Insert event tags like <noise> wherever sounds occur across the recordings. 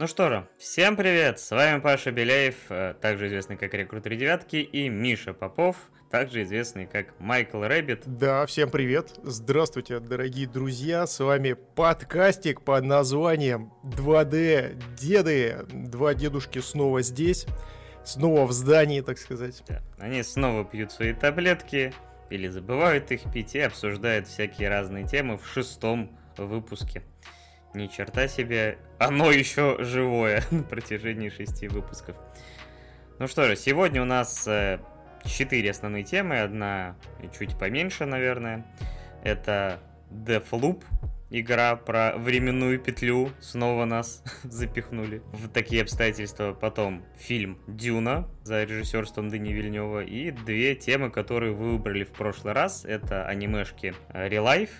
Ну что же, всем привет! С вами Паша Беляев, э, также известный как Рекрутер Девятки, и Миша Попов, также известный как Майкл Рэббит. Да, всем привет! Здравствуйте, дорогие друзья! С вами подкастик под названием 2D Деды. Два дедушки снова здесь, снова в здании, так сказать. Да, они снова пьют свои таблетки, или забывают их пить, и обсуждают всякие разные темы в шестом выпуске. Ни черта себе, оно еще живое <laughs> на протяжении шести выпусков. Ну что же, сегодня у нас э, четыре основные темы, одна чуть поменьше, наверное. Это Deathloop, игра про временную петлю, снова нас <laughs> запихнули в такие обстоятельства. Потом фильм «Дюна» за режиссерством Дани Вильнева. И две темы, которые вы выбрали в прошлый раз, это анимешки «Релайф»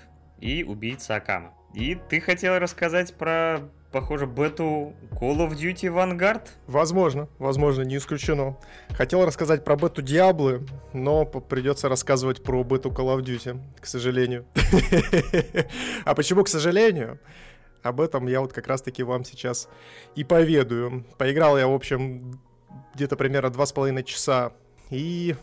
и «Убийца Акама». И ты хотел рассказать про, похоже, бету Call of Duty Vanguard? Возможно, возможно, не исключено. Хотел рассказать про бету Диаблы, но придется рассказывать про бету Call of Duty, к сожалению. <laughs> А почему к сожалению? Об этом я вот как раз-таки вам сейчас и поведаю. Поиграл я, в общем, где-то примерно два с половиной часа. И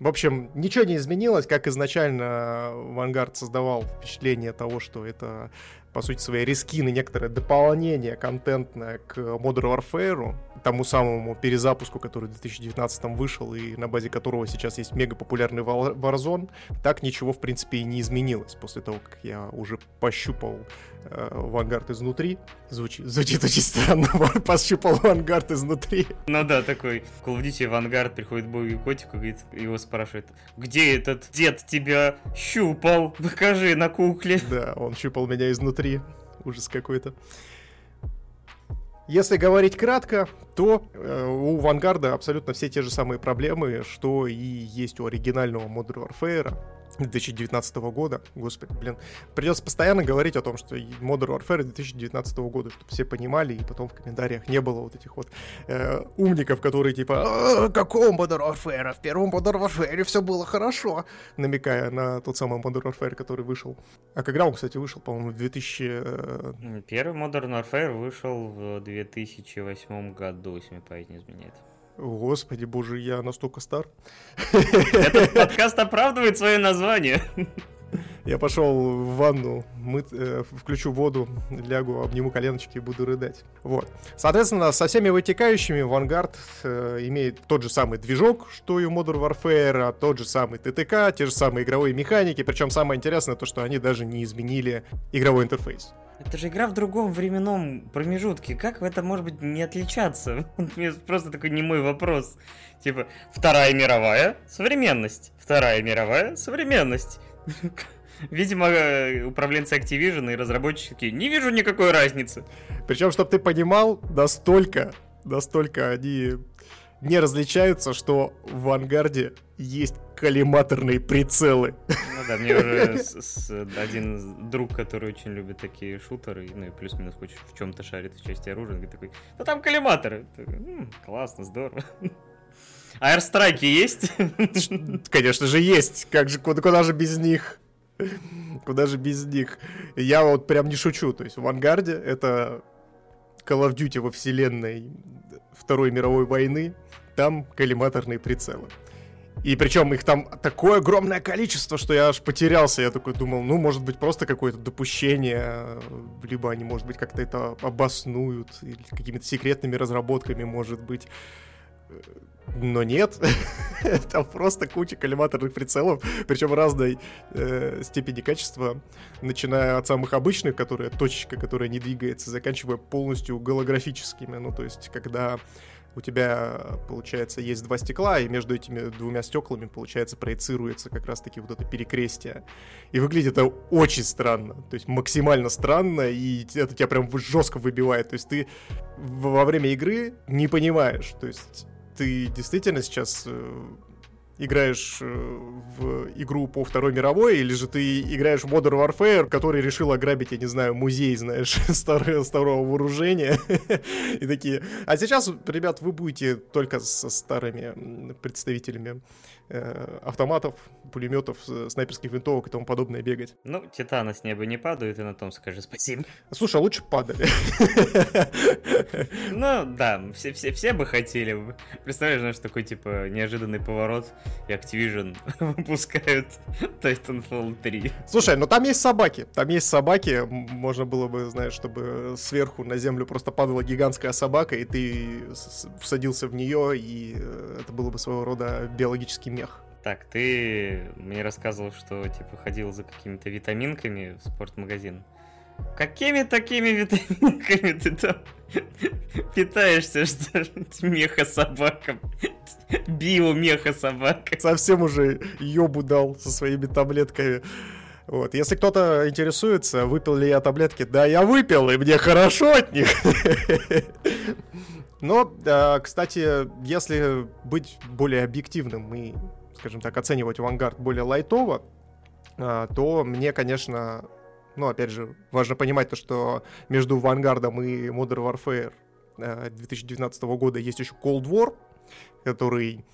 в общем, ничего не изменилось, как изначально Vanguard создавал впечатление того, что это, по сути, свои рискины, некоторое дополнение контентное к Modern Warfare, тому самому перезапуску, который в 2019 вышел и на базе которого сейчас есть мега популярный Warzone, так ничего, в принципе, и не изменилось после того, как я уже пощупал э, Vanguard изнутри. Звучит, звучит очень странно, <laughs> пощупал Vanguard изнутри. Ну да, такой Call of Duty Vanguard приходит Богу котику, говорит, его спрашивает, где этот дед тебя щупал? Покажи на кукле. Да, он щупал меня изнутри. Ужас какой-то. Если говорить кратко, то э, у Вангарда абсолютно все те же самые проблемы, что и есть у оригинального Modern Warfare. 2019 года. Господи, блин. Придется постоянно говорить о том, что Modern Warfare 2019 года, чтобы все понимали, и потом в комментариях не было вот этих вот э, умников, которые типа «А, какого Modern Warfare? В первом Modern Warfare все было хорошо», намекая на тот самый Modern Warfare, который вышел. А когда он, кстати, вышел, по-моему, в 2000... Э... Первый Modern Warfare вышел в 2008 году, если мне память не изменяет. Господи, боже, я настолько стар. Этот подкаст оправдывает свое название. Я пошел в ванну, мы, э, включу воду, лягу, обниму коленочки и буду рыдать. Вот. Соответственно, со всеми вытекающими Vanguard э, имеет тот же самый движок, что и у Modern Warfare, тот же самый ТТК, те же самые игровые механики. Причем самое интересное то, что они даже не изменили игровой интерфейс. Это же игра в другом временном промежутке. Как в этом может быть не отличаться? <laughs> Просто такой не мой вопрос. Типа, Вторая мировая — современность. Вторая мировая — современность. <laughs> Видимо, э, управленцы Activision и разработчики не вижу никакой разницы. Причем, чтобы ты понимал, настолько, настолько они не различаются, что в Ангарде есть коллиматорные прицелы. Ну да, мне уже <laughs> с, с, один друг, который очень любит такие шутеры, ну и плюс-минус хоть в чем-то шарит в части оружия, он такой, ну там коллиматоры. Такой, классно, здорово. <laughs> Аэрстрайки есть? Конечно же есть. Как же, куда, куда же без них? Куда же без них? Я вот прям не шучу. То есть в Ангарде это Call of Duty во вселенной Второй мировой войны. Там коллиматорные прицелы. И причем их там такое огромное количество, что я аж потерялся. Я такой думал, ну, может быть, просто какое-то допущение, либо они, может быть, как-то это обоснуют, или какими-то секретными разработками, может быть. Но нет, <laughs> там просто куча коллиматорных прицелов, причем разной э, степени качества, начиная от самых обычных, которые точечка, которая не двигается, заканчивая полностью голографическими. Ну, то есть, когда у тебя, получается, есть два стекла, и между этими двумя стеклами, получается, проецируется как раз-таки вот это перекрестие. И выглядит это очень странно, то есть максимально странно, и это тебя прям жестко выбивает. То есть ты во время игры не понимаешь, то есть ты действительно сейчас э, играешь э, в игру по Второй мировой, или же ты играешь в Modern Warfare, который решил ограбить, я не знаю, музей, знаешь, <laughs> старого, старого вооружения. <laughs> И такие, а сейчас, ребят, вы будете только со старыми представителями э, автоматов, пулеметов, снайперских винтовок и тому подобное бегать. Ну, титаны с неба не падают, и на том скажи спасибо. Слушай, а лучше падали. <laughs> Ну, да, все, все, все бы хотели. Представляешь, знаешь, такой, типа, неожиданный поворот, и Activision <laughs> выпускают Titanfall 3. Слушай, ну там есть собаки. Там есть собаки. Можно было бы, знаешь, чтобы сверху на землю просто падала гигантская собака, и ты всадился в нее, и э, это было бы своего рода биологический мех. Так, ты мне рассказывал, что типа ходил за какими-то витаминками в спортмагазин. Какими такими витаминками ты там <laughs> питаешься, что меха собакам? Био меха собака. Совсем уже ёбу дал со своими таблетками. Вот. Если кто-то интересуется, выпил ли я таблетки, да, я выпил, и мне хорошо от них. <laughs> Но, кстати, если быть более объективным и, скажем так, оценивать авангард более лайтово, а, то мне, конечно, ну, опять же, важно понимать то, что между Вангардом и Modern Warfare 2019 э, года есть еще Cold War, который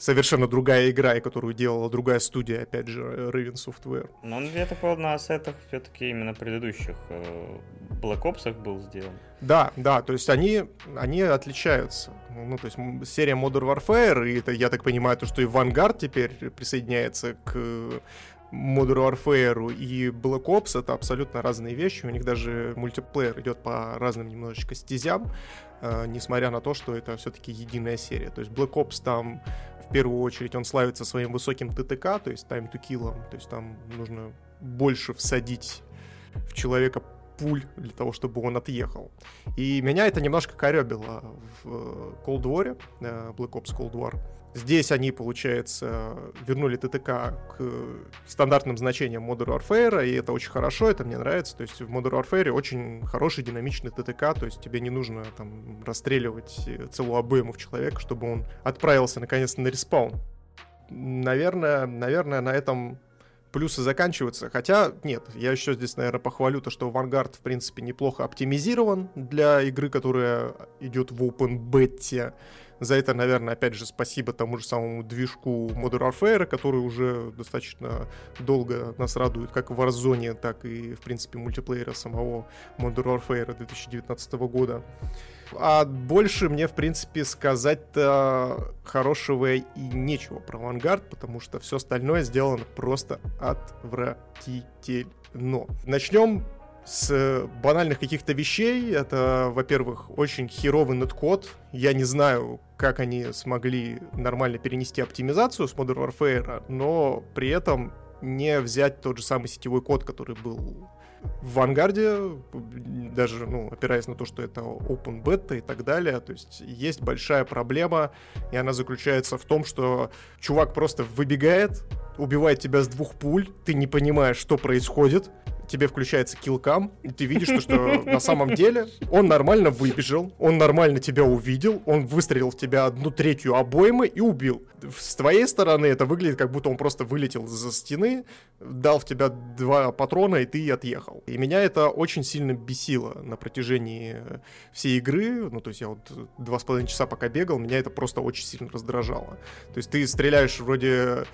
совершенно другая игра, и которую делала другая студия, опять же, Raven Software. Ну, он где-то был на ассетах все-таки именно предыдущих э, Black Ops был сделан. Да, да, то есть они, они отличаются. Ну, то есть серия Modern Warfare, и это, я так понимаю, то, что и Vanguard теперь присоединяется к Modern Warfare и Black Ops это абсолютно разные вещи. У них даже мультиплеер идет по разным немножечко стезям, э, несмотря на то, что это все-таки единая серия. То есть Black Ops там в первую очередь он славится своим высоким ТТК, то есть time to kill, то есть там нужно больше всадить в человека пуль для того, чтобы он отъехал. И меня это немножко коребило в Cold War, э, Black Ops Cold War. Здесь они, получается, вернули ТТК к стандартным значениям Modern Warfare, и это очень хорошо, это мне нравится. То есть в Modern Warfare очень хороший динамичный ТТК, то есть тебе не нужно там расстреливать целую обойму в человека, чтобы он отправился наконец-то на респаун. Наверное, наверное, на этом плюсы заканчиваются. Хотя, нет, я еще здесь, наверное, похвалю то, что Vanguard, в принципе, неплохо оптимизирован для игры, которая идет в Open Beta. За это, наверное, опять же, спасибо тому же самому движку Modern Warfare, который уже достаточно долго нас радует как в Warzone, так и, в принципе, мультиплеера самого Modern Warfare 2019 года. А больше мне, в принципе, сказать-то хорошего и нечего про Vanguard, потому что все остальное сделано просто отвратительно. Начнем с банальных каких-то вещей. Это, во-первых, очень херовый неткод. Я не знаю, как они смогли нормально перенести оптимизацию с Modern Warfare, но при этом не взять тот же самый сетевой код, который был в Вангарде, даже ну, опираясь на то, что это open beta и так далее, то есть есть большая проблема, и она заключается в том, что чувак просто выбегает, убивает тебя с двух пуль, ты не понимаешь, что происходит, тебе включается килкам, и ты видишь, что, что на самом деле он нормально выбежал, он нормально тебя увидел, он выстрелил в тебя одну третью обоймы и убил. С твоей стороны это выглядит, как будто он просто вылетел за стены, дал в тебя два патрона, и ты отъехал. И меня это очень сильно бесило на протяжении всей игры. Ну, то есть я вот два с половиной часа пока бегал, меня это просто очень сильно раздражало. То есть ты стреляешь вроде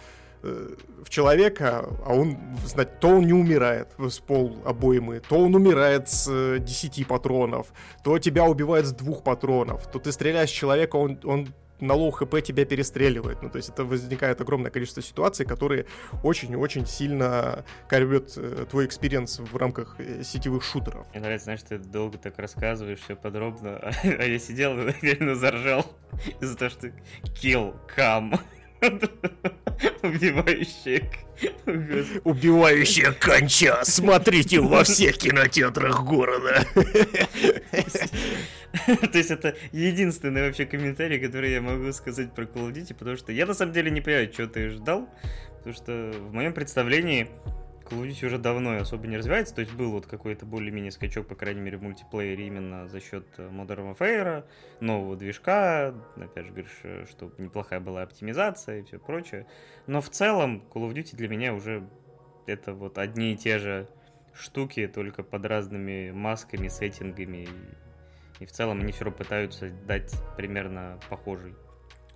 в человека, а он, знаешь, то он не умирает с пол обоймы, то он умирает с 10 э, патронов, то тебя убивает с двух патронов, то ты стреляешь в человека, он, он на low HP тебя перестреливает. Ну, то есть это возникает огромное количество ситуаций, которые очень-очень сильно корбят э, твой experience в рамках э, сетевых шутеров. Мне нравится, знаешь, ты долго так рассказываешь все подробно, <laughs> а, я сидел <laughs> и реально заржал <laughs> из-за того, что kill, come. Убивающая... Убивающая конча. Смотрите во всех кинотеатрах города. То есть это единственный вообще комментарий, который я могу сказать про Call of Duty, потому что я на самом деле не понимаю, что ты ждал, потому что в моем представлении Call уже давно особо не развивается, то есть был вот какой-то более-менее скачок, по крайней мере, в мультиплеере именно за счет э, Modern Warfare, нового движка, опять же говоришь, что неплохая была оптимизация и все прочее. Но в целом Call of Duty для меня уже это вот одни и те же штуки, только под разными масками, сеттингами. И в целом они все равно пытаются дать примерно похожий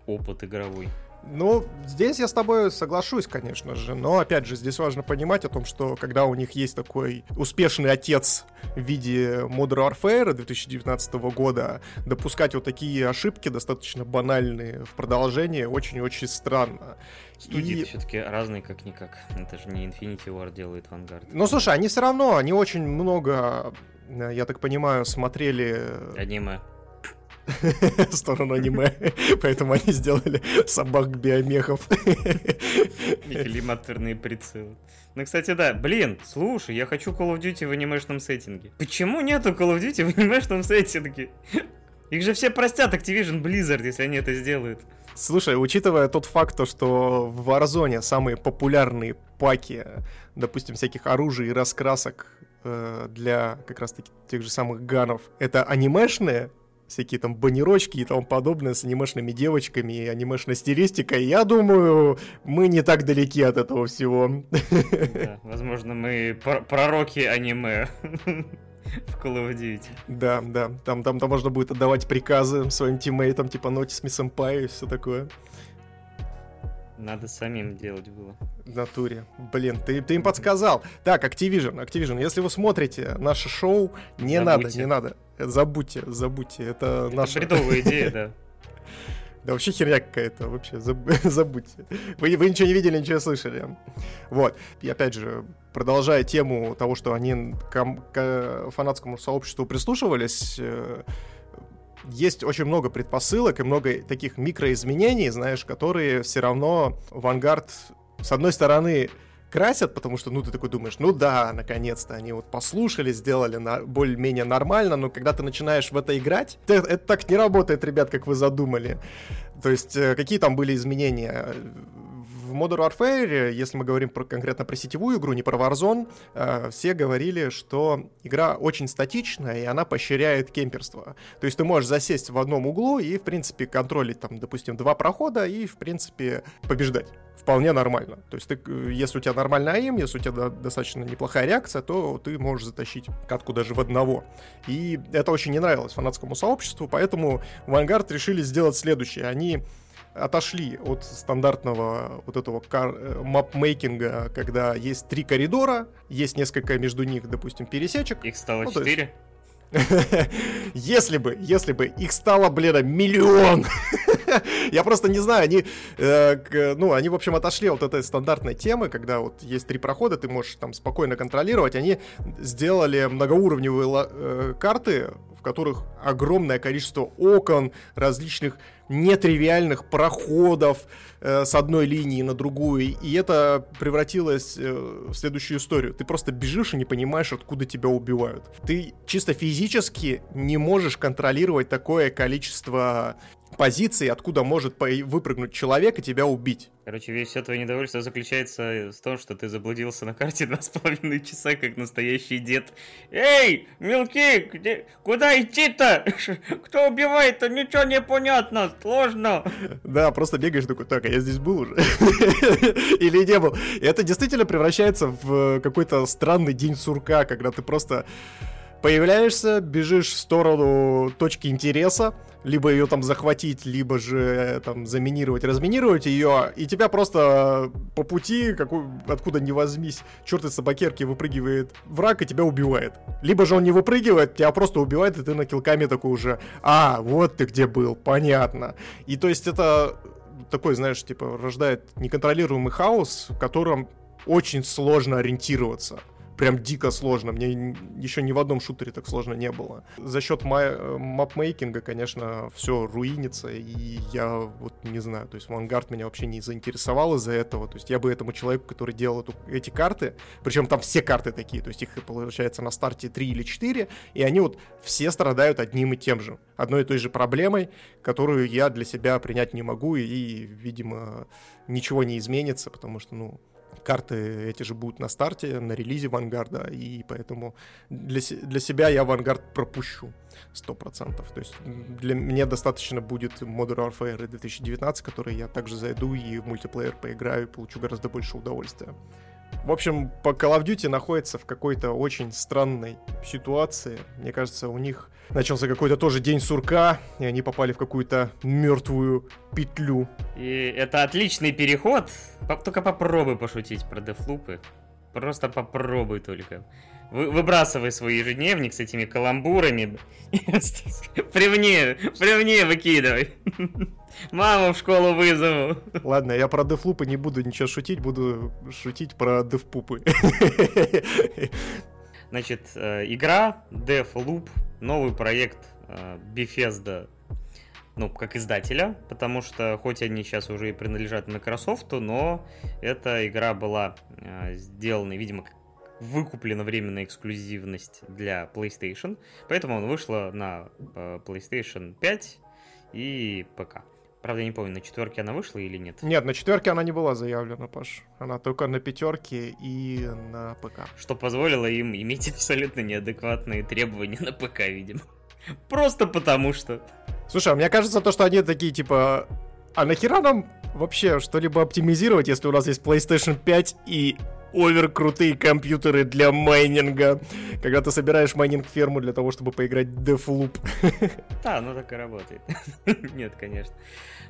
опыт игровой. Ну, здесь я с тобой соглашусь, конечно же, но, опять же, здесь важно понимать о том, что когда у них есть такой успешный отец в виде Modern Warfare 2019 года, допускать вот такие ошибки, достаточно банальные в продолжении, очень-очень странно. Студии и... все-таки разные как-никак. Это же не Infinity War делает Vanguard. Ну, слушай, они все равно, они очень много, я так понимаю, смотрели... Аниме. <laughs> сторону аниме, поэтому они сделали собак-биомехов. Климатерные прицелы. Ну, кстати, да. Блин, слушай, я хочу Call of Duty в анимешном сеттинге. Почему нету Call of Duty в анимешном сеттинге? Их же все простят Activision Blizzard, если они это сделают. Слушай, учитывая тот факт, то, что в Warzone самые популярные паки, допустим, всяких оружий и раскрасок э, для как раз-таки тех же самых ганов, это анимешные, всякие там баннерочки и тому подобное с анимешными девочками и анимешной стилистикой. Я думаю, мы не так далеки от этого всего. Да, возможно, мы пророки аниме в Call of Duty. Да, да. Там, там, там можно будет отдавать приказы своим тиммейтам, типа Me Senpai и все такое. Надо самим делать было. В натуре. Блин, ты, ты им подсказал. Так, Activision, Activision, если вы смотрите наше шоу, не Забудьте. надо, не надо. Забудьте, забудьте. Это, Это наша... бредовая идея, да. <laughs> Да вообще херня какая-то, вообще, <laughs> забудьте. Вы, вы ничего не видели, ничего не слышали. Вот. И опять же, продолжая тему того, что они к, к фанатскому сообществу прислушивались, э, есть очень много предпосылок и много таких микроизменений, знаешь, которые все равно Vanguard, с одной стороны, красят, потому что, ну, ты такой думаешь, ну да, наконец-то они вот послушали, сделали на, более-менее нормально, но когда ты начинаешь в это играть, это, это так не работает, ребят, как вы задумали. То есть, э, какие там были изменения? В Modern Warfare, если мы говорим про, конкретно про сетевую игру, не про Warzone, э, все говорили, что игра очень статичная, и она поощряет кемперство. То есть ты можешь засесть в одном углу и, в принципе, контролить, там, допустим, два прохода и, в принципе, побеждать вполне нормально. То есть, ты, э, если у тебя нормальный аим, если у тебя достаточно неплохая реакция, то ты можешь затащить катку даже в одного. И это очень не нравилось фанатскому сообществу, поэтому Vanguard решили сделать следующее. Они отошли от стандартного вот этого э, мапмейкинга, когда есть три коридора, есть несколько между них, допустим, пересечек. Их стало ну, четыре. <laughs> Если бы, если бы их стало, блин, миллион. <laughs> Я просто не знаю, они, э, ну, они, в общем, отошли от этой стандартной темы, когда вот есть три прохода, ты можешь там спокойно контролировать. Они сделали многоуровневые э, карты, в которых огромное количество окон, различных нетривиальных проходов э, с одной линии на другую, и это превратилось э, в следующую историю. Ты просто бежишь и не понимаешь, откуда тебя убивают. Ты чисто физически не можешь контролировать такое количество позиции, откуда может выпрыгнуть человек и тебя убить. Короче, весь все твое недовольство заключается в том, что ты заблудился на карте <laughs> два с половиной часа, как настоящий дед. Эй, мелки, где, куда идти-то? <laughs> Кто убивает-то? Ничего не понятно, сложно. <laughs> Да, просто бегаешь такой, так, а я здесь был уже. Или не был. И это действительно превращается в какой-то странный день сурка, когда ты просто появляешься, бежишь в сторону точки интереса, либо ее там захватить, либо же э, там заминировать, разминировать ее, и тебя просто по пути, какой, откуда ни возьмись, черт из собакерки выпрыгивает враг и тебя убивает. Либо же он не выпрыгивает, тебя просто убивает, и ты на килками такой уже, а, вот ты где был, понятно. И то есть это такой, знаешь, типа, рождает неконтролируемый хаос, в котором очень сложно ориентироваться прям дико сложно. Мне еще ни в одном шутере так сложно не было. За счет э, мапмейкинга, конечно, все руинится, и я вот не знаю, то есть Vanguard меня вообще не заинтересовал из-за этого. То есть я бы этому человеку, который делал эту, эти карты, причем там все карты такие, то есть их получается на старте 3 или 4, и они вот все страдают одним и тем же. Одной и той же проблемой, которую я для себя принять не могу, и видимо, ничего не изменится, потому что, ну, карты эти же будут на старте, на релизе Вангарда, и поэтому для, для себя я Вангард пропущу 100%. То есть для меня достаточно будет Modern Warfare 2019, который я также зайду и в мультиплеер поиграю, и получу гораздо больше удовольствия. В общем, по Call of Duty находится в какой-то очень странной ситуации. Мне кажется, у них начался какой-то тоже день сурка, и они попали в какую-то мертвую петлю. И это отличный переход. Только попробуй пошутить про дефлупы. Просто попробуй только. Вы, выбрасывай свой ежедневник с этими каламбурами. <laughs> При мне, при мне выкидывай. <laughs> Маму в школу вызову. Ладно, я про дефлупы не буду ничего шутить, буду шутить про дефпупы. <laughs> Значит, э, игра Deathloop, новый проект э, Bethesda, ну, как издателя, потому что хоть они сейчас уже и принадлежат Microsoft, но эта игра была э, сделана, видимо, выкуплена временная эксклюзивность для PlayStation, поэтому она вышла на PlayStation 5 и ПК. Правда, я не помню, на четверке она вышла или нет? Нет, на четверке она не была заявлена, Паш. Она только на пятерке и на ПК. Что позволило им иметь <laughs> абсолютно неадекватные требования на ПК, видимо. Просто потому что. Слушай, а мне кажется, то, что они такие, типа, а нахера нам вообще что-либо оптимизировать, если у нас есть PlayStation 5 и овер крутые компьютеры для майнинга, когда ты собираешь майнинг-ферму для того, чтобы поиграть в Deathloop. Да, ну так и работает. <laughs> Нет, конечно.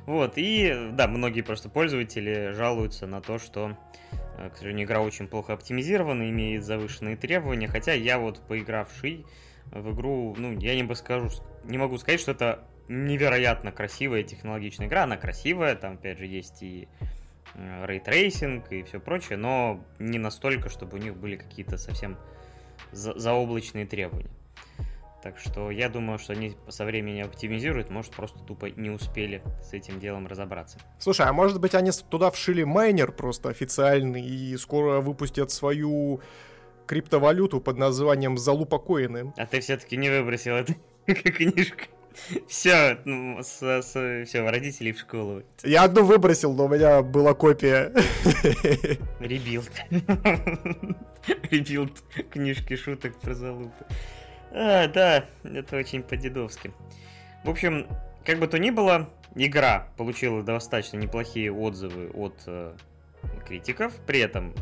Вот, и да, многие просто пользователи жалуются на то, что, э, к сожалению, игра очень плохо оптимизирована, имеет завышенные требования, хотя я вот поигравший в игру, ну, я не бы скажу, не могу сказать, что это невероятно красивая технологичная игра, она красивая, там, опять же, есть и ray tracing и все прочее, но не настолько, чтобы у них были какие-то совсем за заоблачные требования. Так что я думаю, что они со временем оптимизируют, может, просто тупо не успели с этим делом разобраться. Слушай, а может быть они туда вшили майнер просто официальный и скоро выпустят свою криптовалюту под названием Залупа Коины? А ты все-таки не выбросил эту <laughs> книжку? Все, ну, все, родителей в школу. Я одну выбросил, но у меня была копия. Rebuild. Rebuild книжки шуток про залупы. А, да, это очень по-дедовски. В общем, как бы то ни было, игра получила достаточно неплохие отзывы от э, критиков. При этом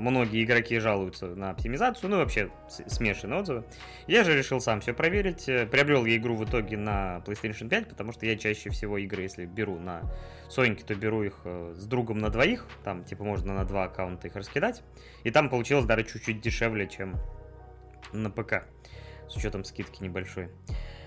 многие игроки жалуются на оптимизацию, ну и вообще смешанные отзывы. Я же решил сам все проверить. Э, приобрел я игру в итоге на PlayStation 5, потому что я чаще всего игры, если беру на Соньке, то беру их э, с другом на двоих. Там, типа, можно на два аккаунта их раскидать. И там получилось даже чуть-чуть дешевле, чем на ПК. С учетом скидки небольшой.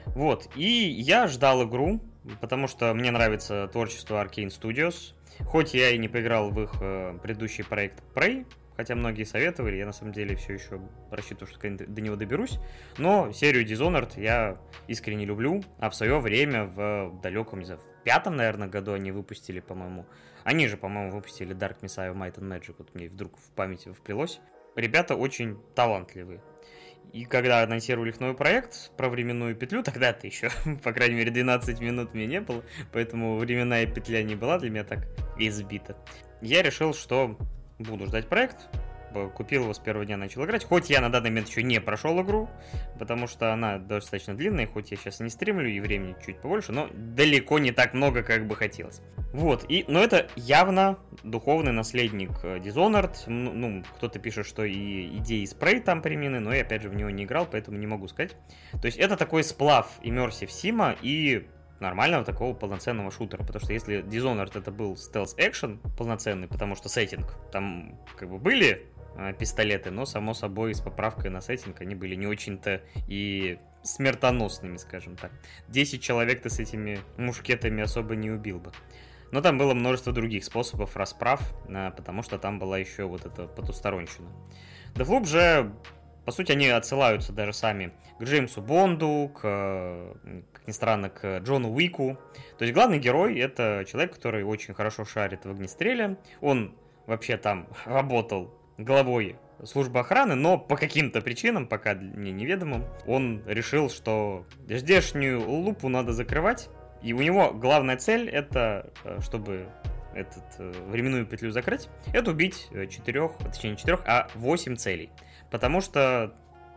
Вот, и я ждал игру, потому что мне нравится творчество Arkane Studios. Хоть я и не поиграл в их э, предыдущий проект Prey, хотя многие советовали, я на самом деле все еще рассчитываю, что до него доберусь. Но серию Dishonored я искренне люблю, а в свое время в далеком, не знаю, в пятом, наверное, году они выпустили, по-моему, они же, по-моему, выпустили Dark Messiah Might and Magic, вот мне вдруг в памяти вплелось. Ребята очень талантливые. И когда анонсировали их новый проект про временную петлю, тогда-то еще, <laughs> по крайней мере, 12 минут мне не было, поэтому временная петля не была для меня так избита. Я решил, что буду ждать проект. Купил его с первого дня, начал играть. Хоть я на данный момент еще не прошел игру, потому что она достаточно длинная, хоть я сейчас не стримлю и времени чуть побольше, но далеко не так много, как бы хотелось. Вот, и, но это явно духовный наследник э, Dishonored. Ну, кто-то пишет, что и идеи спрей там применены, но я опять же в него не играл, поэтому не могу сказать. То есть это такой сплав Immersive Сима и нормального такого полноценного шутера. Потому что если Dishonored это был стелс-экшен полноценный, потому что сеттинг, там как бы были пистолеты, но само собой с поправкой на сеттинг они были не очень-то и смертоносными, скажем так. 10 человек ты с этими мушкетами особо не убил бы. Но там было множество других способов расправ, э, потому что там была еще вот эта потусторонщина. Deathloop же по сути, они отсылаются даже сами к Джеймсу Бонду, к, как ни странно, к Джону Уику. То есть главный герой — это человек, который очень хорошо шарит в огнестреле. Он вообще там <laughs> работал главой службы охраны, но по каким-то причинам, пока мне неведомым, он решил, что здешнюю лупу надо закрывать. И у него главная цель — это, э, чтобы этот, э, временную петлю закрыть, это убить четырех, точнее не четырех, а восемь целей. Потому что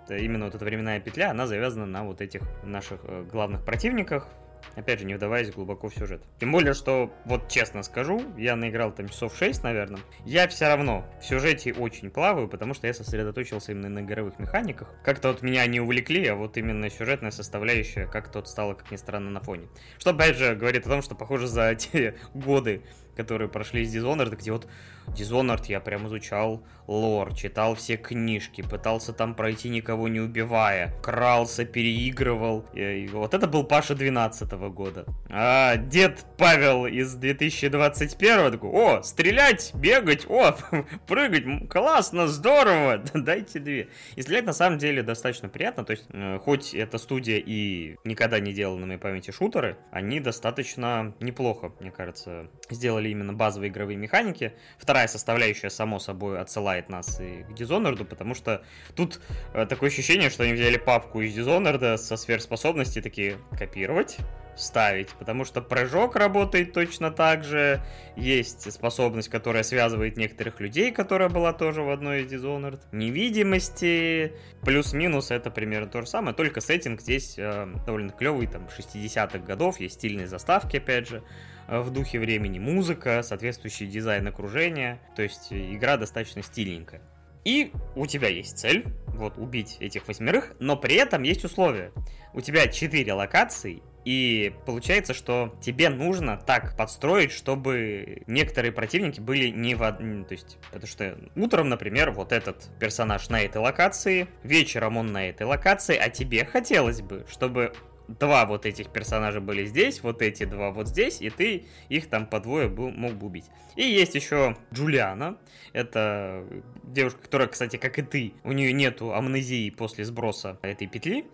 именно вот эта временная петля, она завязана на вот этих наших главных противниках, Опять же, не вдаваясь глубоко в сюжет. Тем более, что, вот честно скажу, я наиграл там часов 6, наверное. Я все равно в сюжете очень плаваю, потому что я сосредоточился именно на игровых механиках. Как-то вот меня не увлекли, а вот именно сюжетная составляющая как-то вот стала, как ни странно, на фоне. Что, опять же, говорит о том, что, похоже, за <laughs> те годы, которые прошли из Dishonored, где вот Dishonored я прям изучал лор, читал все книжки, пытался там пройти никого не убивая, крался, переигрывал. И вот это был Паша 12 -го года. А дед Павел из 2021 такой, о, стрелять, бегать, о, <laughs> прыгать, классно, здорово, <laughs> дайте две. И стрелять на самом деле достаточно приятно, то есть э, хоть эта студия и никогда не делала на моей памяти шутеры, они достаточно неплохо, мне кажется, сделали именно базовые игровые механики. Вторая составляющая, само собой, отсылает нас и к Dishonored, потому что тут э, такое ощущение, что они взяли папку из Dishonored со сверхспособностей, такие копировать, вставить, потому что прыжок работает точно так же, есть способность, которая связывает некоторых людей, которая была тоже в одной из Dishonored, невидимости, плюс-минус это примерно то же самое, только сеттинг здесь э, довольно клевый, там, 60-х годов, есть стильные заставки, опять же, в духе времени, музыка, соответствующий дизайн окружения, то есть э, игра достаточно стильненькая. И у тебя есть цель, вот, убить этих восьмерых, но при этом есть условия. У тебя четыре локации, и получается, что тебе нужно так подстроить, чтобы некоторые противники были не в одном... То есть, потому что утром, например, вот этот персонаж на этой локации, вечером он на этой локации, а тебе хотелось бы, чтобы два вот этих персонажа были здесь, вот эти два вот здесь, и ты их там по двое был, мог бы убить. И есть еще Джулиана, это девушка, которая, кстати, как и ты, у нее нету амнезии после сброса этой петли,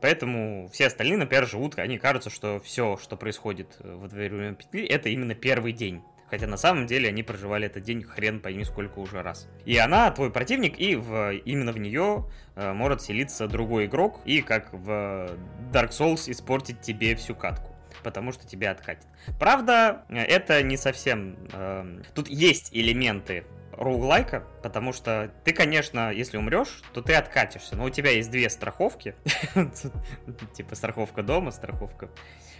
Поэтому все остальные, например, живут, они кажутся, что все, что происходит во время петли, это именно первый день. Хотя на самом деле они проживали этот день хрен пойми сколько уже раз. И она твой противник, и в, именно в нее э, может селиться другой игрок, и как в Dark Souls испортить тебе всю катку потому что тебя откатит. Правда, это не совсем... Э, тут есть элементы роуглайка, потому что ты, конечно, если умрешь, то ты откатишься, но у тебя есть две страховки, <laughs> типа страховка дома, страховка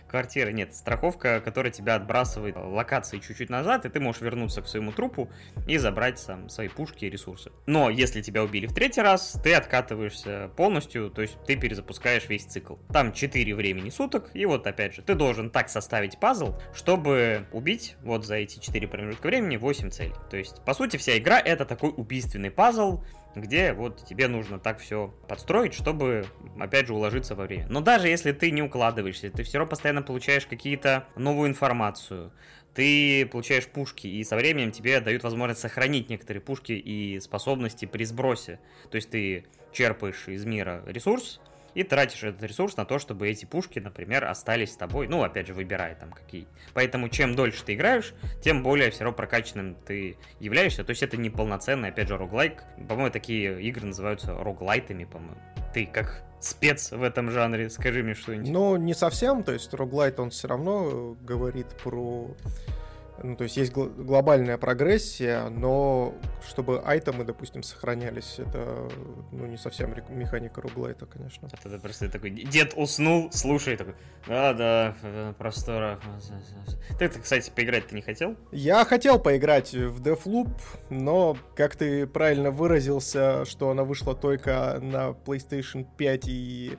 квартиры. Нет, страховка, которая тебя отбрасывает локации чуть-чуть назад, и ты можешь вернуться к своему трупу и забрать сам свои пушки и ресурсы. Но если тебя убили в третий раз, ты откатываешься полностью, то есть ты перезапускаешь весь цикл. Там 4 времени суток, и вот опять же, ты должен так составить пазл, чтобы убить вот за эти 4 промежутка времени 8 целей. То есть, по сути, вся игра это такой убийственный пазл, где вот тебе нужно так все подстроить, чтобы, опять же, уложиться во время. Но даже если ты не укладываешься, ты все равно постоянно получаешь какие-то новую информацию, ты получаешь пушки, и со временем тебе дают возможность сохранить некоторые пушки и способности при сбросе. То есть ты черпаешь из мира ресурс, и тратишь этот ресурс на то, чтобы эти пушки, например, остались с тобой. Ну, опять же, выбирай там какие. Поэтому чем дольше ты играешь, тем более все равно прокачанным ты являешься. То есть это не полноценный, опять же, роглайк. По-моему, такие игры называются роглайтами, по-моему. Ты как спец в этом жанре, скажи мне что-нибудь. Ну, не совсем, то есть роглайт, он все равно говорит про ну, то есть есть гл- глобальная прогрессия, но чтобы айтемы, допустим, сохранялись, это ну, не совсем механика руглайта, конечно. Это, это просто такой дед уснул, слушай, такой, да, да, простора. Ты, ты, кстати, поиграть ты не хотел? Я хотел поиграть в Deathloop, но, как ты правильно выразился, что она вышла только на PlayStation 5 и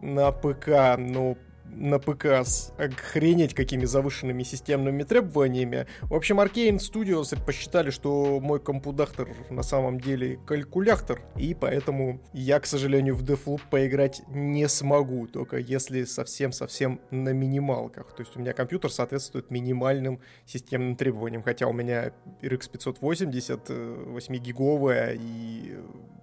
на ПК, ну, на ПК с охренеть какими завышенными системными требованиями. В общем, Arcane Studios посчитали, что мой компудахтор на самом деле калькулятор, и поэтому я, к сожалению, в Deathloop поиграть не смогу, только если совсем-совсем на минималках. То есть у меня компьютер соответствует минимальным системным требованиям, хотя у меня RX 580 8-гиговая и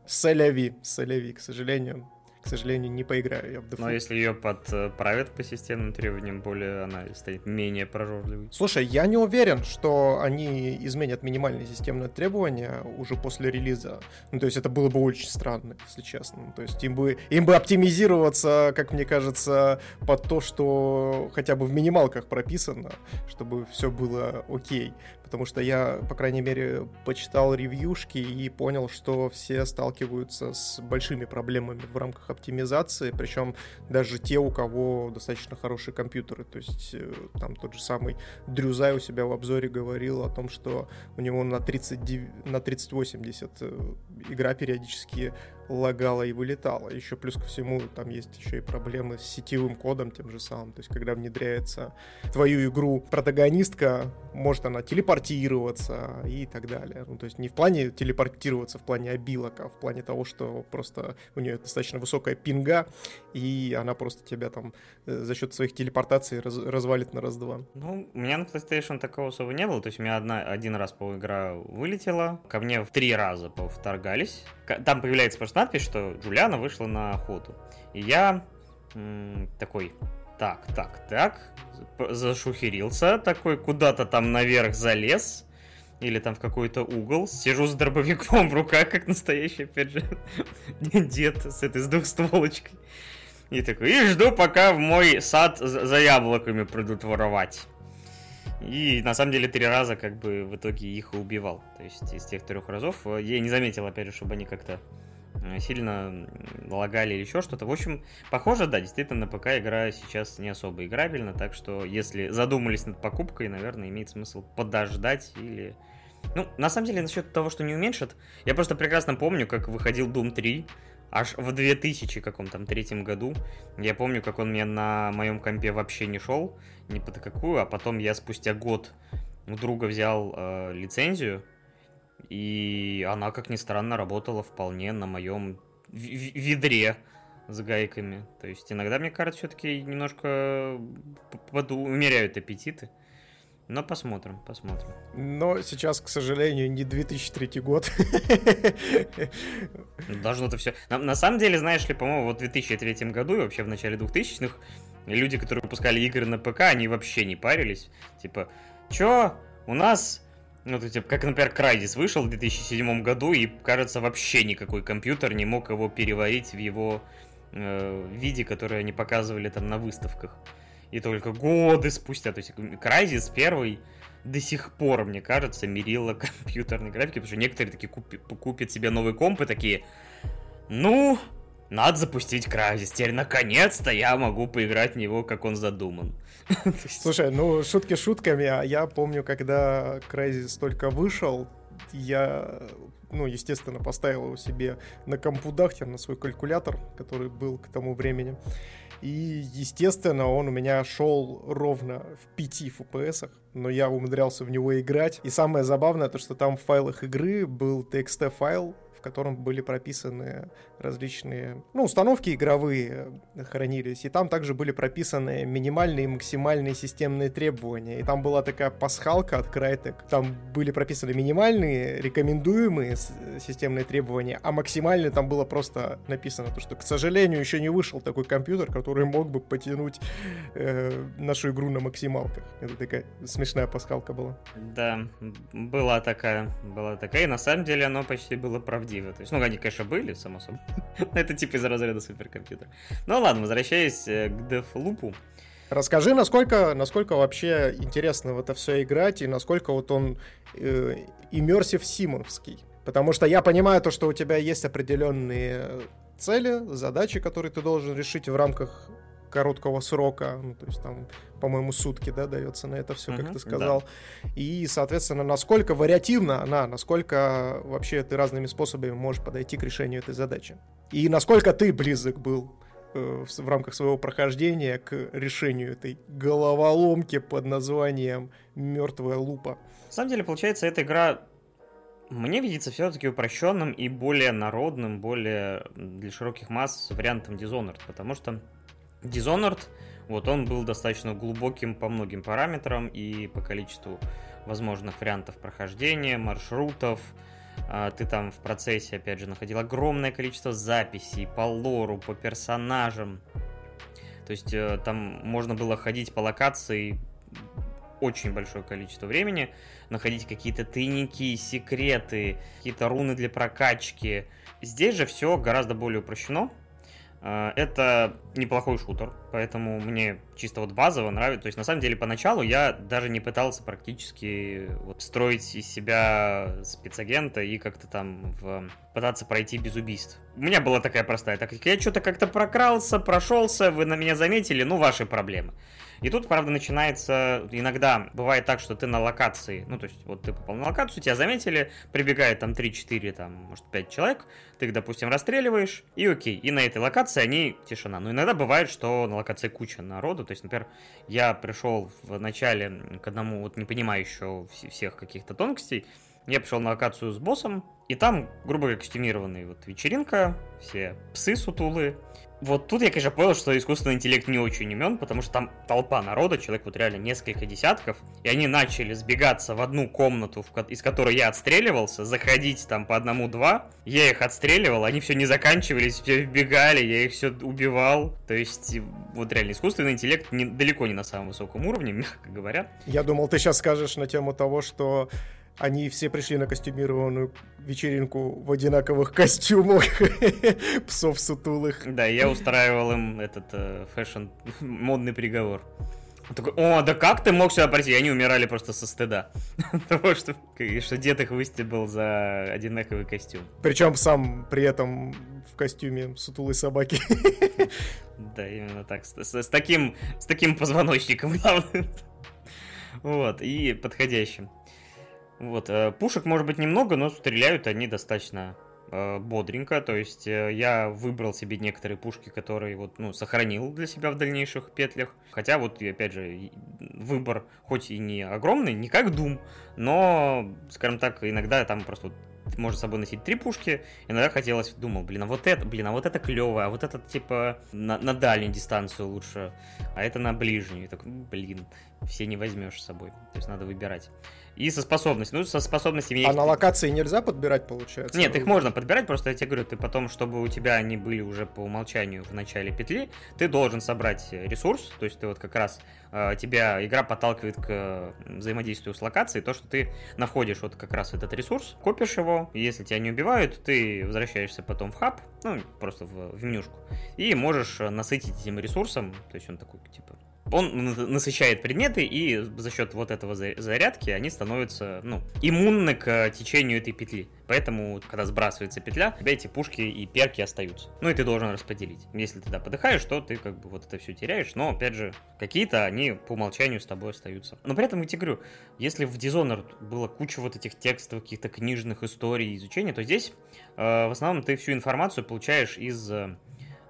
соляви, соляви, к сожалению, к сожалению, не поиграю я в Но если ее подправят по системным требованиям, более она станет менее прожорливой. Слушай, я не уверен, что они изменят минимальные системные требования уже после релиза. Ну, то есть это было бы очень странно, если честно. То есть им бы, им бы оптимизироваться, как мне кажется, под то, что хотя бы в минималках прописано, чтобы все было окей потому что я, по крайней мере, почитал ревьюшки и понял, что все сталкиваются с большими проблемами в рамках оптимизации, причем даже те, у кого достаточно хорошие компьютеры. То есть э, там тот же самый Дрюзай у себя в обзоре говорил о том, что у него на, 30, на 3080 э, игра периодически лагала и вылетала. Еще плюс ко всему там есть еще и проблемы с сетевым кодом тем же самым. То есть когда внедряется твою игру протагонистка, может она телепортироваться и так далее. Ну, то есть не в плане телепортироваться, в плане обилок, а в плане того, что просто у нее достаточно высокая пинга, и она просто тебя там э, за счет своих телепортаций раз, развалит на раз-два. Ну, у меня на PlayStation такого особо не было. То есть у меня одна, один раз по игра вылетела, ко мне в три раза повторгались. Там появляется просто надпись, что Джулиана вышла на охоту. И я м- такой, так, так, так, зашухерился, такой куда-то там наверх залез, или там в какой-то угол, сижу с дробовиком в руках, как настоящий, опять же, <laughs> дед с этой с двухстволочкой. И такой, и жду, пока в мой сад за яблоками придут воровать. И на самом деле три раза как бы в итоге их убивал. То есть из тех трех разов э, я не заметил, опять же, чтобы они как-то сильно лагали или еще что-то. В общем, похоже, да, действительно, на ПК игра сейчас не особо играбельна, так что если задумались над покупкой, наверное, имеет смысл подождать или... Ну, на самом деле, насчет того, что не уменьшат, я просто прекрасно помню, как выходил Doom 3, аж в 2000 каком там третьем году. Я помню, как он мне на моем компе вообще не шел, ни под какую, а потом я спустя год у друга взял э, лицензию, и она, как ни странно, работала вполне на моем ведре с гайками. То есть иногда, мне кажется, все-таки немножко умеряют аппетиты. Но посмотрим, посмотрим. Но сейчас, к сожалению, не 2003 год. Должно-то все. На, на самом деле, знаешь ли, по-моему, вот в 2003 году и вообще в начале 2000-х люди, которые выпускали игры на ПК, они вообще не парились. Типа, чё, у нас ну, то, типа, как, например, Crysis вышел в 2007 году, и, кажется, вообще никакой компьютер не мог его переварить в его э, виде, которое они показывали там на выставках. И только годы спустя, то есть Crysis первый до сих пор, мне кажется, мерила <laughs> компьютерной графики, потому что некоторые такие купи, купят себе новый комп и такие, ну, надо запустить Crysis, теперь наконец-то я могу поиграть в него, как он задуман. <laughs> Слушай, ну шутки шутками, а я помню, когда Crysis только вышел, я, ну, естественно, поставил его себе на компудахтер, на свой калькулятор, который был к тому времени. И, естественно, он у меня шел ровно в 5 FPS, но я умудрялся в него играть. И самое забавное, то, что там в файлах игры был TXT-файл, в котором были прописаны различные, ну, установки игровые хранились, и там также были прописаны минимальные и максимальные системные требования, и там была такая пасхалка от Crytek, там были прописаны минимальные, рекомендуемые системные требования, а максимальные там было просто написано, то, что, к сожалению, еще не вышел такой компьютер, который мог бы потянуть э, нашу игру на максималках. Это такая смешная пасхалка была. Да, была такая, была такая, и на самом деле оно почти было правдиво правдивы. То есть, ну, они, конечно, были, само собой. <laughs> Это типа из разряда суперкомпьютер. Ну ладно, возвращаясь э, к Deathloop. Расскажи, насколько, насколько вообще интересно в это все играть и насколько вот он э, иммерсив симовский. Потому что я понимаю то, что у тебя есть определенные цели, задачи, которые ты должен решить в рамках короткого срока, ну, то есть там, по-моему, сутки, да, дается на это все, как ты сказал. Да. И, соответственно, насколько вариативна она, насколько вообще ты разными способами можешь подойти к решению этой задачи. И насколько ты близок был э, в, в рамках своего прохождения к решению этой головоломки под названием «Мертвая лупа». На самом деле, получается, эта игра мне видится все-таки упрощенным и более народным, более для широких масс вариантом Dishonored, потому что Dishonored, вот он был достаточно глубоким по многим параметрам и по количеству возможных вариантов прохождения, маршрутов, а, ты там в процессе, опять же, находил огромное количество записей по лору, по персонажам. То есть э, там можно было ходить по локации очень большое количество времени, находить какие-то тайники, секреты, какие-то руны для прокачки. Здесь же все гораздо более упрощено. А, это неплохой шутер, поэтому мне чисто вот базово нравится. То есть, на самом деле, поначалу я даже не пытался практически вот строить из себя спецагента и как-то там в... пытаться пройти без убийств. У меня была такая простая тактика. Я что-то как-то прокрался, прошелся, вы на меня заметили, ну, ваши проблемы. И тут, правда, начинается, иногда бывает так, что ты на локации, ну, то есть, вот ты попал на локацию, тебя заметили, прибегает там 3-4, там, может, 5 человек, ты их, допустим, расстреливаешь, и окей, и на этой локации они тишина. Но иногда бывает, что на локации куча народу, то есть, например, я пришел в начале к одному, вот не понимаю еще всех каких-то тонкостей, я пришел на локацию с боссом, и там, грубо говоря, костюмированная вот вечеринка, все псы сутулые, вот тут я, конечно, понял, что искусственный интеллект не очень умен, потому что там толпа народа, человек вот реально несколько десятков, и они начали сбегаться в одну комнату, из которой я отстреливался, заходить там по одному-два, я их отстреливал, они все не заканчивались, все вбегали, я их все убивал, то есть вот реально искусственный интеллект не, далеко не на самом высоком уровне, <laughs> мягко говоря. Я думал, ты сейчас скажешь на тему того, что они все пришли на костюмированную вечеринку в одинаковых <laughs> костюмах <laughs> псов сутулых. Да, я устраивал им этот э, fashion, <laughs> модный приговор. Он такой, о, да как ты мог сюда прийти? И они умирали просто со стыда. Того, что, что дед их выстебал за одинаковый костюм. Причем сам при этом в костюме сутулой собаки. Да, именно так. С, с, с, таким, с таким позвоночником, главное. Вот, и подходящим. Вот, э, пушек может быть немного, но стреляют они достаточно э, бодренько, то есть э, я выбрал себе некоторые пушки, которые вот, ну, сохранил для себя в дальнейших петлях, хотя вот, опять же, выбор хоть и не огромный, не как Doom, но, скажем так, иногда там просто вот может с собой носить три пушки. Иногда хотелось, думал, блин, а вот это, блин, а вот это клево, а вот это типа на, на дальнюю дистанцию лучше, а это на ближнюю. Так, блин, все не возьмешь с собой. То есть надо выбирать. И со способностями. Ну, со способностями... А на локации нельзя подбирать, получается? Нет, их можно подбирать, просто я тебе говорю, ты потом, чтобы у тебя они были уже по умолчанию в начале петли, ты должен собрать ресурс, то есть ты вот как раз, э, тебя игра подталкивает к взаимодействию с локацией, то, что ты находишь вот как раз этот ресурс, копишь его, и если тебя не убивают, ты возвращаешься потом в хаб, ну, просто в, в менюшку, и можешь насытить этим ресурсом, то есть он такой, типа, он насыщает предметы, и за счет вот этого зарядки они становятся, ну, иммунны к течению этой петли. Поэтому, когда сбрасывается петля, у тебя эти пушки и перки остаются. Ну и ты должен распределить. Если ты да, подыхаешь, то ты как бы вот это все теряешь. Но, опять же, какие-то они по умолчанию с тобой остаются. Но при этом, я тебе говорю, если в Dishonored было куча вот этих текстов, каких-то книжных историй, изучения, то здесь э, в основном ты всю информацию получаешь из э,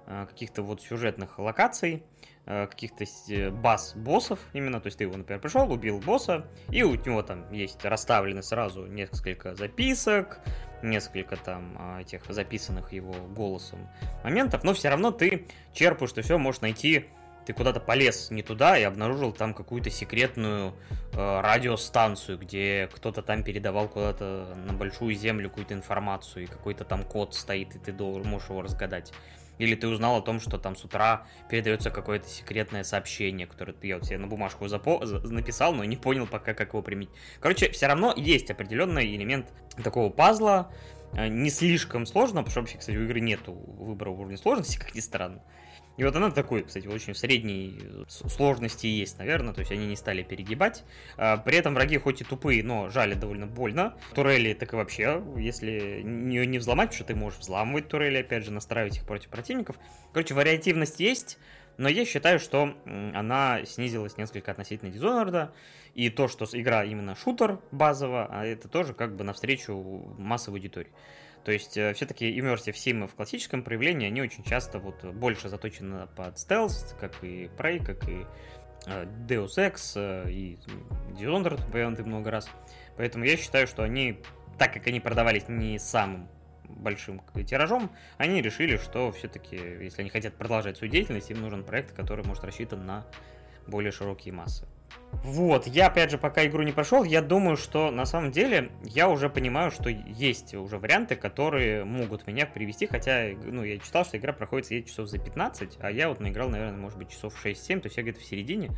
каких-то вот сюжетных локаций, каких-то э, баз боссов именно, то есть ты его, например, пришел, убил босса, и у него там есть расставлены сразу несколько записок, несколько там а, этих записанных его голосом моментов, но все равно ты черпаешь, ты все можешь найти ты куда-то полез не туда и обнаружил там какую-то секретную э, радиостанцию, где кто-то там передавал куда-то на большую землю какую-то информацию, и какой-то там код стоит, и ты можешь его разгадать. Или ты узнал о том, что там с утра передается какое-то секретное сообщение, которое я вот себе на бумажку запо- написал, но не понял пока, как его применить. Короче, все равно есть определенный элемент такого пазла, э, не слишком сложно, потому что вообще, кстати, у игры нету выбора уровня сложности, <laughs> как ни странно. И вот она такой, кстати, очень средней э, сложности есть, наверное, то есть они не стали перегибать. А, при этом враги хоть и тупые, но жали довольно больно. Турели так и вообще, если не, не взломать, потому что ты можешь взламывать турели, опять же, настраивать их против противников. Короче, вариативность есть, но я считаю, что она снизилась несколько относительно Dishonored, и то, что игра именно шутер базово, а это тоже как бы навстречу массовой аудитории. То есть э, все-таки Immersive Sim в классическом проявлении, они очень часто вот больше заточены под стелс, как и Prey, как и э, Deus Ex э, и Dishonored, упомянутый много раз. Поэтому я считаю, что они, так как они продавались не самым большим тиражом, они решили, что все-таки, если они хотят продолжать свою деятельность, им нужен проект, который может рассчитан на более широкие массы. Вот, я опять же, пока игру не прошел, я думаю, что на самом деле я уже понимаю, что есть уже варианты, которые могут меня привести, хотя, ну, я читал, что игра проходит сидеть часов за 15, а я вот наиграл, наверное, может быть, часов 6-7, то есть я где-то в середине.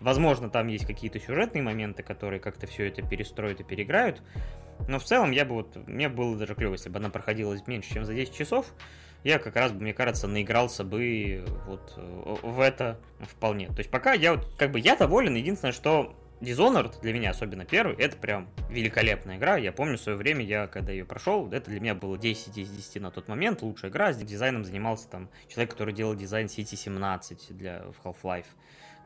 Возможно, там есть какие-то сюжетные моменты, которые как-то все это перестроят и переиграют, но в целом я бы вот, мне было даже клево, если бы она проходилась меньше, чем за 10 часов, я как раз, мне кажется, наигрался бы вот в это вполне. То есть пока я вот, как бы, я доволен. Единственное, что Dishonored для меня, особенно первый, это прям великолепная игра. Я помню в свое время, я когда ее прошел, это для меня было 10 из 10 на тот момент, лучшая игра. С дизайном занимался там человек, который делал дизайн City 17 для Half-Life.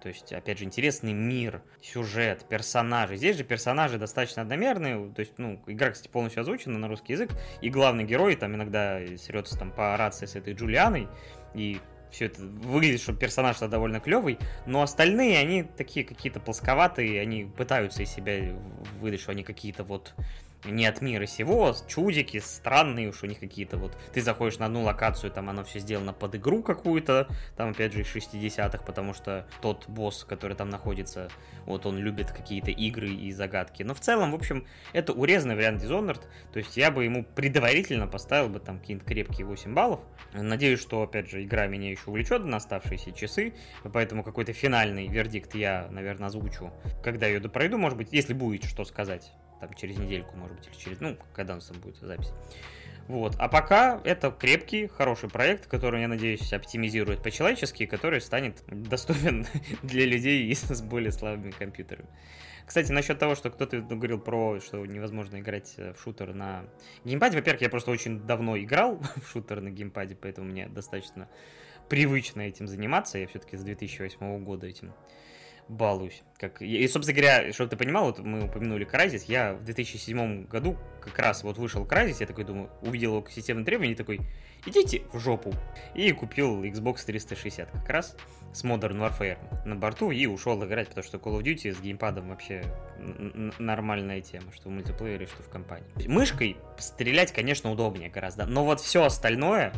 То есть, опять же, интересный мир, сюжет, персонажи. Здесь же персонажи достаточно одномерные. То есть, ну, игра, кстати, полностью озвучена на русский язык. И главный герой там иногда срется там по рации с этой Джулианой. И все это выглядит, что персонаж -то довольно клевый, но остальные, они такие какие-то плосковатые, они пытаются из себя выдать, что они какие-то вот не от мира сего, чудики странные уж у них какие-то вот. Ты заходишь на одну локацию, там оно все сделано под игру какую-то, там опять же из 60-х, потому что тот босс, который там находится, вот он любит какие-то игры и загадки. Но в целом, в общем, это урезанный вариант Dishonored, то есть я бы ему предварительно поставил бы там какие-то крепкие 8 баллов. Надеюсь, что, опять же, игра меня еще увлечет на оставшиеся часы, поэтому какой-то финальный вердикт я, наверное, озвучу, когда ее допройду, может быть, если будет что сказать там через недельку, может быть, или через, ну, когда у нас там будет запись. Вот. А пока это крепкий, хороший проект, который, я надеюсь, оптимизирует по-человечески, который станет доступен <laughs> для людей с более слабыми компьютерами. Кстати, насчет того, что кто-то говорил про, что невозможно играть в шутер на геймпаде. Во-первых, я просто очень давно играл <laughs> в шутер на геймпаде, поэтому мне достаточно привычно этим заниматься. Я все-таки с 2008 года этим балуюсь. Как... И, собственно говоря, чтобы ты понимал, вот мы упомянули Crysis, я в 2007 году как раз вот вышел Crysis, я такой думаю, увидел его системные требования, такой, идите в жопу. И купил Xbox 360 как раз с Modern Warfare на борту и ушел играть, потому что Call of Duty с геймпадом вообще нормальная тема, что в мультиплеере, что в компании. Мышкой стрелять, конечно, удобнее гораздо, но вот все остальное,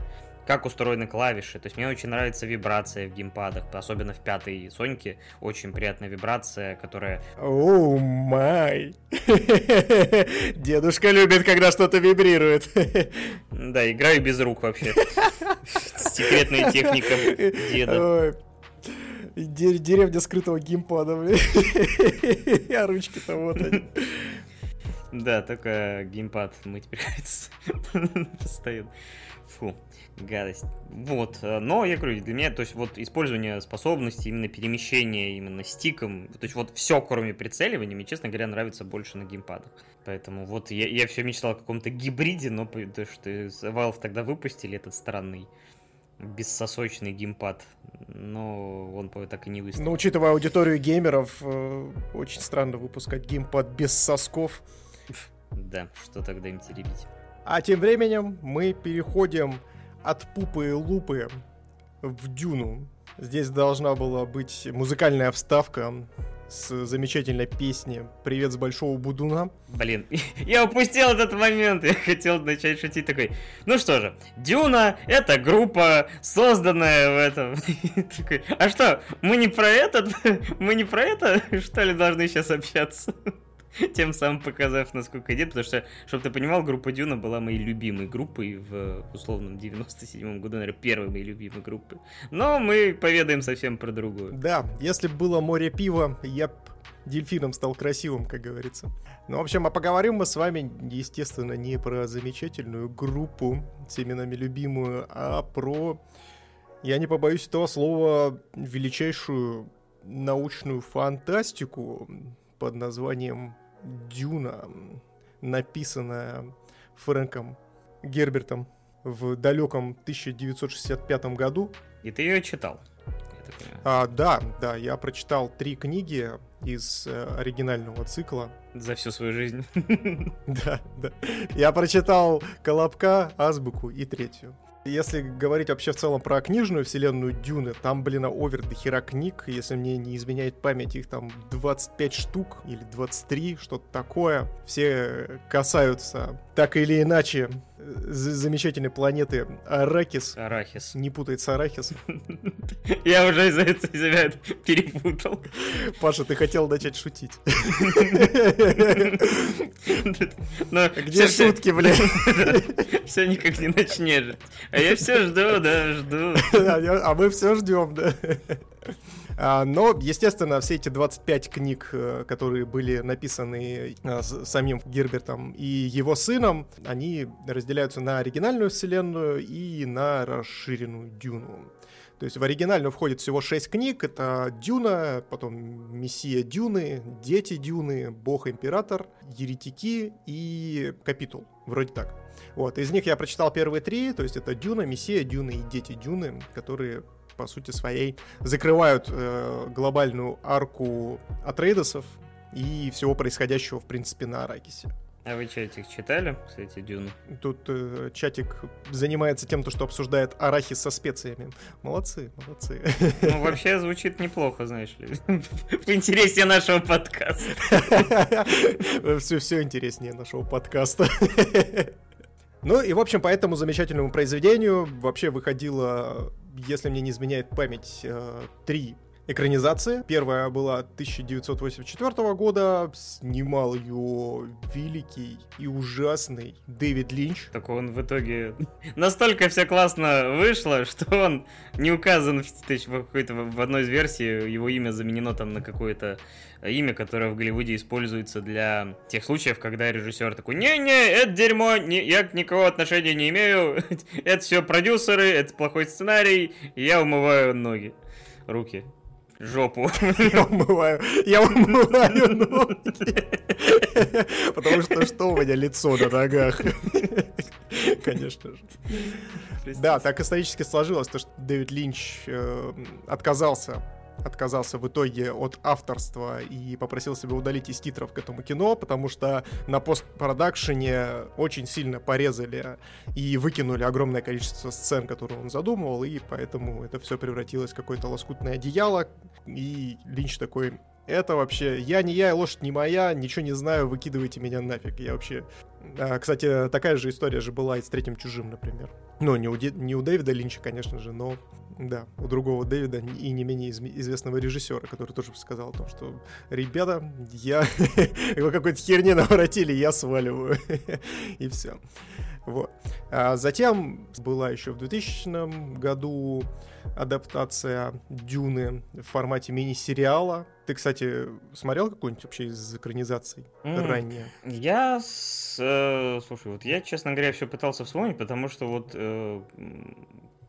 как устроены клавиши. То есть мне очень нравится вибрация в геймпадах, особенно в пятой Соньке. Очень приятная вибрация, которая... О, май! <laughs> Дедушка любит, когда что-то вибрирует. <laughs> Да, играю без рук вообще. Секретная техника деда. Деревня скрытого геймпада, блин. <laughs> А ручки-то вот они. Да, только геймпад мы теперь постоянно. Фу гадость. Вот, э, но я говорю, для меня, то есть вот использование способностей, именно перемещение именно стиком, то есть вот все, кроме прицеливания, мне, честно говоря, нравится больше на геймпадах. Поэтому вот я, я все мечтал о каком-то гибриде, но то, что Valve тогда выпустили этот странный бессосочный геймпад, но он так и не выставил. Но учитывая аудиторию геймеров, э, очень странно выпускать геймпад без сосков. Да, что тогда им теребить? А тем временем мы переходим от пупы и лупы в дюну. Здесь должна была быть музыкальная вставка с замечательной песни «Привет с Большого Будуна». Блин, <laughs> я упустил этот момент, я хотел начать шутить такой, ну что же, Дюна — это группа, созданная в этом. <laughs> такой, а что, мы не про этот, <laughs> мы не про это, что ли, должны сейчас общаться? <laughs> Тем самым показав, насколько идет, потому что, чтобы ты понимал, группа Дюна была моей любимой группой в условном 97-м году, наверное, первой моей любимой группы. Но мы поведаем совсем про другую. Да, если бы было море пива, я б дельфином стал красивым, как говорится. Ну, в общем, а поговорим мы с вами, естественно, не про замечательную группу с именами любимую, а про, я не побоюсь этого слова, величайшую научную фантастику под названием Дюна, написанная Фрэнком Гербертом в далеком 1965 году. И ты ее читал? А, да, да, я прочитал три книги из э, оригинального цикла. За всю свою жизнь. <laughs> Да, да. Я прочитал Колобка, Азбуку и третью. Если говорить вообще в целом про книжную вселенную Дюны, там, блин, овер до хера книг, если мне не изменяет память, их там 25 штук или 23, что-то такое. Все касаются так или иначе замечательной планеты Аракис. Арахис. Не путать с Арахисом. <laughs> Я уже из-за этого перепутал. Паша, ты хотел начать шутить. <laughs> Где шутки, блин? <laughs> Все никак не начнешь. А я все жду, да, жду. А мы все ждем, да. А, но, естественно, все эти 25 книг, э, которые были написаны э, самим Гербертом и его сыном, они разделяются на оригинальную вселенную и на расширенную Дюну. То есть в оригинальную входит всего 6 книг. Это Дюна, потом Мессия Дюны, Дети Дюны, Бог-Император, Еретики и Капитул. Вроде так. Вот, из них я прочитал первые три, то есть это Дюна, Мессия Дюны и Дети Дюны, которые по сути своей закрывают э, глобальную арку Атрейдосов и всего происходящего, в принципе, на Аракисе. А вы чатик читали, кстати, Дюну? Тут э, чатик занимается тем, что обсуждает арахис со специями. Молодцы, молодцы. Ну, вообще звучит неплохо, знаешь ли. <laughs> В интересе нашего подкаста. <laughs> Все, все интереснее нашего подкаста. Ну и, в общем, по этому замечательному произведению вообще выходило если мне не изменяет память, э, три экранизации. Первая была 1984 года, снимал ее великий и ужасный Дэвид Линч. Так он в итоге <laughs> настолько все классно вышло, что он не указан в, в, в одной из версий, его имя заменено там на какое-то имя, которое в Голливуде используется для тех случаев, когда режиссер такой, не-не, это дерьмо, не, я никакого отношения не имею, <laughs> это все продюсеры, это плохой сценарий, я умываю ноги, руки жопу. <laughs> Я умываю, я умываю ноги. <laughs> Потому что что у меня лицо на ногах? Конечно же. Да, так исторически сложилось, то, что Дэвид Линч э, отказался отказался в итоге от авторства и попросил себя удалить из титров к этому кино, потому что на постпродакшене очень сильно порезали и выкинули огромное количество сцен, которые он задумывал, и поэтому это все превратилось в какое-то лоскутное одеяло, и Линч такой, это вообще, я не я, лошадь не моя, ничего не знаю, выкидывайте меня нафиг. Я вообще... А, кстати, такая же история же была и с третьим чужим, например. Ну, не у, Ди... не у Дэвида Линча, конечно же, но да, у другого Дэвида и не менее известного режиссера, который тоже сказал о том, что ребята, я <laughs> вы какой-то херни наворотили, я сваливаю. <laughs> и все. Вот. А затем была еще в 2000 году адаптация Дюны в формате мини-сериала. Ты, кстати, смотрел какую-нибудь вообще из экранизаций mm. ранее? Я, с, э, слушай, вот я, честно говоря, все пытался вспомнить, потому что вот э,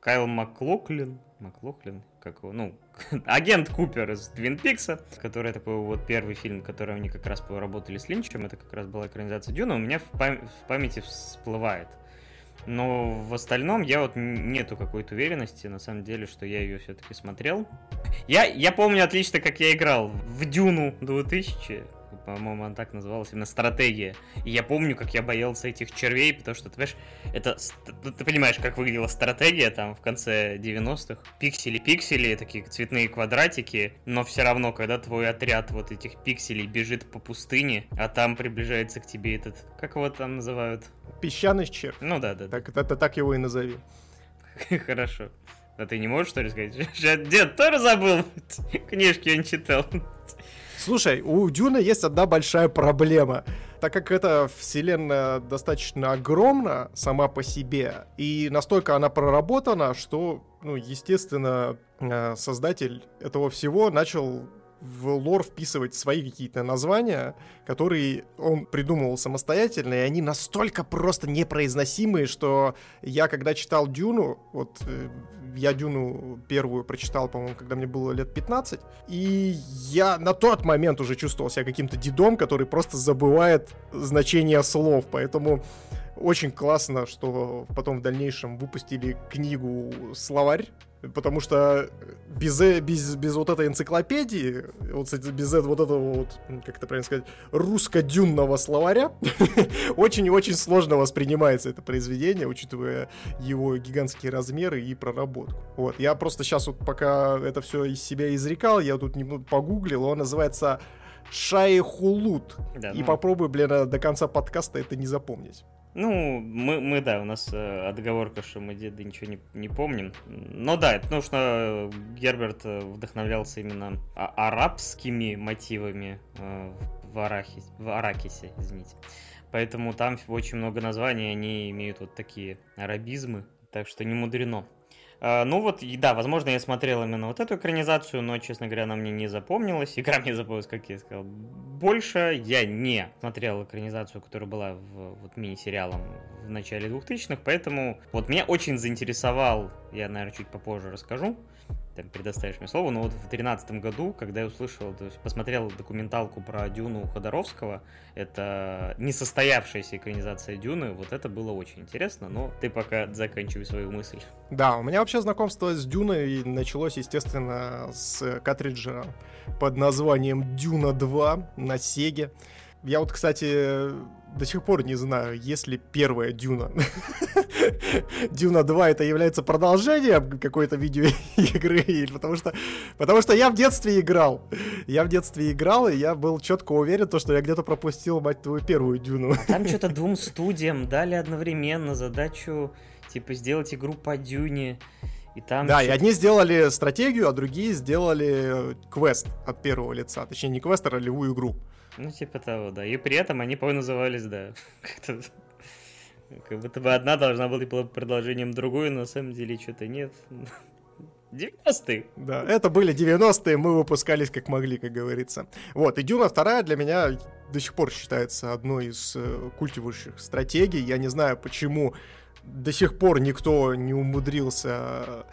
Кайл Маклоклин, Маклоклин, как его, ну, <laughs> агент Купер из Твин Пикса, который такой вот первый фильм, который они как раз поработали с Линчем, это как раз была экранизация Дюна, у меня в, пам- в памяти всплывает. Но в остальном я вот нету какой-то уверенности, на самом деле, что я ее все-таки смотрел. Я, я помню отлично, как я играл в Дюну 2000, по-моему, она так называлась, именно стратегия. И я помню, как я боялся этих червей, потому что, ты понимаешь, это, ты понимаешь, как выглядела стратегия там в конце 90-х. Пиксели-пиксели, такие цветные квадратики, но все равно, когда твой отряд вот этих пикселей бежит по пустыне, а там приближается к тебе этот, как его там называют? Песчаный червь. Ну да, да. Так, это так его и назови. <laughs> Хорошо. А ты не можешь, что ли, сказать? <laughs> Дед тоже забыл? <laughs> Книжки он читал. Слушай, у Дюна есть одна большая проблема. Так как эта вселенная достаточно огромна сама по себе, и настолько она проработана, что, ну, естественно, э, создатель этого всего начал в лор вписывать свои какие-то названия, которые он придумывал самостоятельно, и они настолько просто непроизносимые, что я, когда читал Дюну, вот э, я Дюну первую прочитал, по-моему, когда мне было лет 15, и я на тот момент уже чувствовал себя каким-то дедом, который просто забывает значение слов, поэтому очень классно, что потом в дальнейшем выпустили книгу «Словарь», потому что без, без, без вот этой энциклопедии, вот без вот этого вот, как это правильно сказать, русско-дюнного словаря, <laughs> очень-очень сложно воспринимается это произведение, учитывая его гигантские размеры и проработку. Вот, я просто сейчас вот пока это все из себя изрекал, я тут немного погуглил, он называется Шайхулут. Да, и ну... попробуй, блин, до конца подкаста это не запомнить. Ну, мы, мы да, у нас э, отговорка, что мы деды ничего не, не помним. Но да, потому что Герберт э, вдохновлялся именно а- арабскими мотивами э, в, Арахис, в Аракисе, извините. Поэтому там очень много названий, они имеют вот такие арабизмы, так что не мудрено. А, ну вот, да, возможно, я смотрел именно вот эту экранизацию, но, честно говоря, она мне не запомнилась. <laughs> Игра мне запомнилась, как я сказал. Больше я не смотрел экранизацию, которая была в вот, мини-сериалом в начале 2000-х, поэтому вот меня очень заинтересовал, я, наверное, чуть попозже расскажу, там, предоставишь мне слово, но вот в 2013 году, когда я услышал, то есть посмотрел документалку про Дюну Ходоровского, это несостоявшаяся экранизация Дюны, вот это было очень интересно, но ты пока заканчивай свою мысль. Да, у меня вообще знакомство с Дюной началось, естественно, с картриджа под названием Дюна 2 на Сеге. Я вот, кстати, до сих пор не знаю, есть ли первая Дюна. <laughs> Дюна 2 это является продолжением какой-то видеоигры, потому что, потому что я в детстве играл. Я в детстве играл, и я был четко уверен, то, что я где-то пропустил, мать твою, первую Дюну. А там что-то <laughs> двум студиям дали одновременно задачу, типа, сделать игру по Дюне. И там да, и одни сделали стратегию, а другие сделали квест от первого лица. Точнее, не квест, а ролевую игру. Ну, типа того, да. И при этом они, по назывались, да, <laughs> как-то... Как будто бы одна должна была быть продолжением другой, но на самом деле что-то нет. <laughs> 90-е. Да, это были 90-е, мы выпускались как могли, как говорится. Вот, и Дюна вторая для меня до сих пор считается одной из э, культивующих стратегий. Я не знаю, почему до сих пор никто не умудрился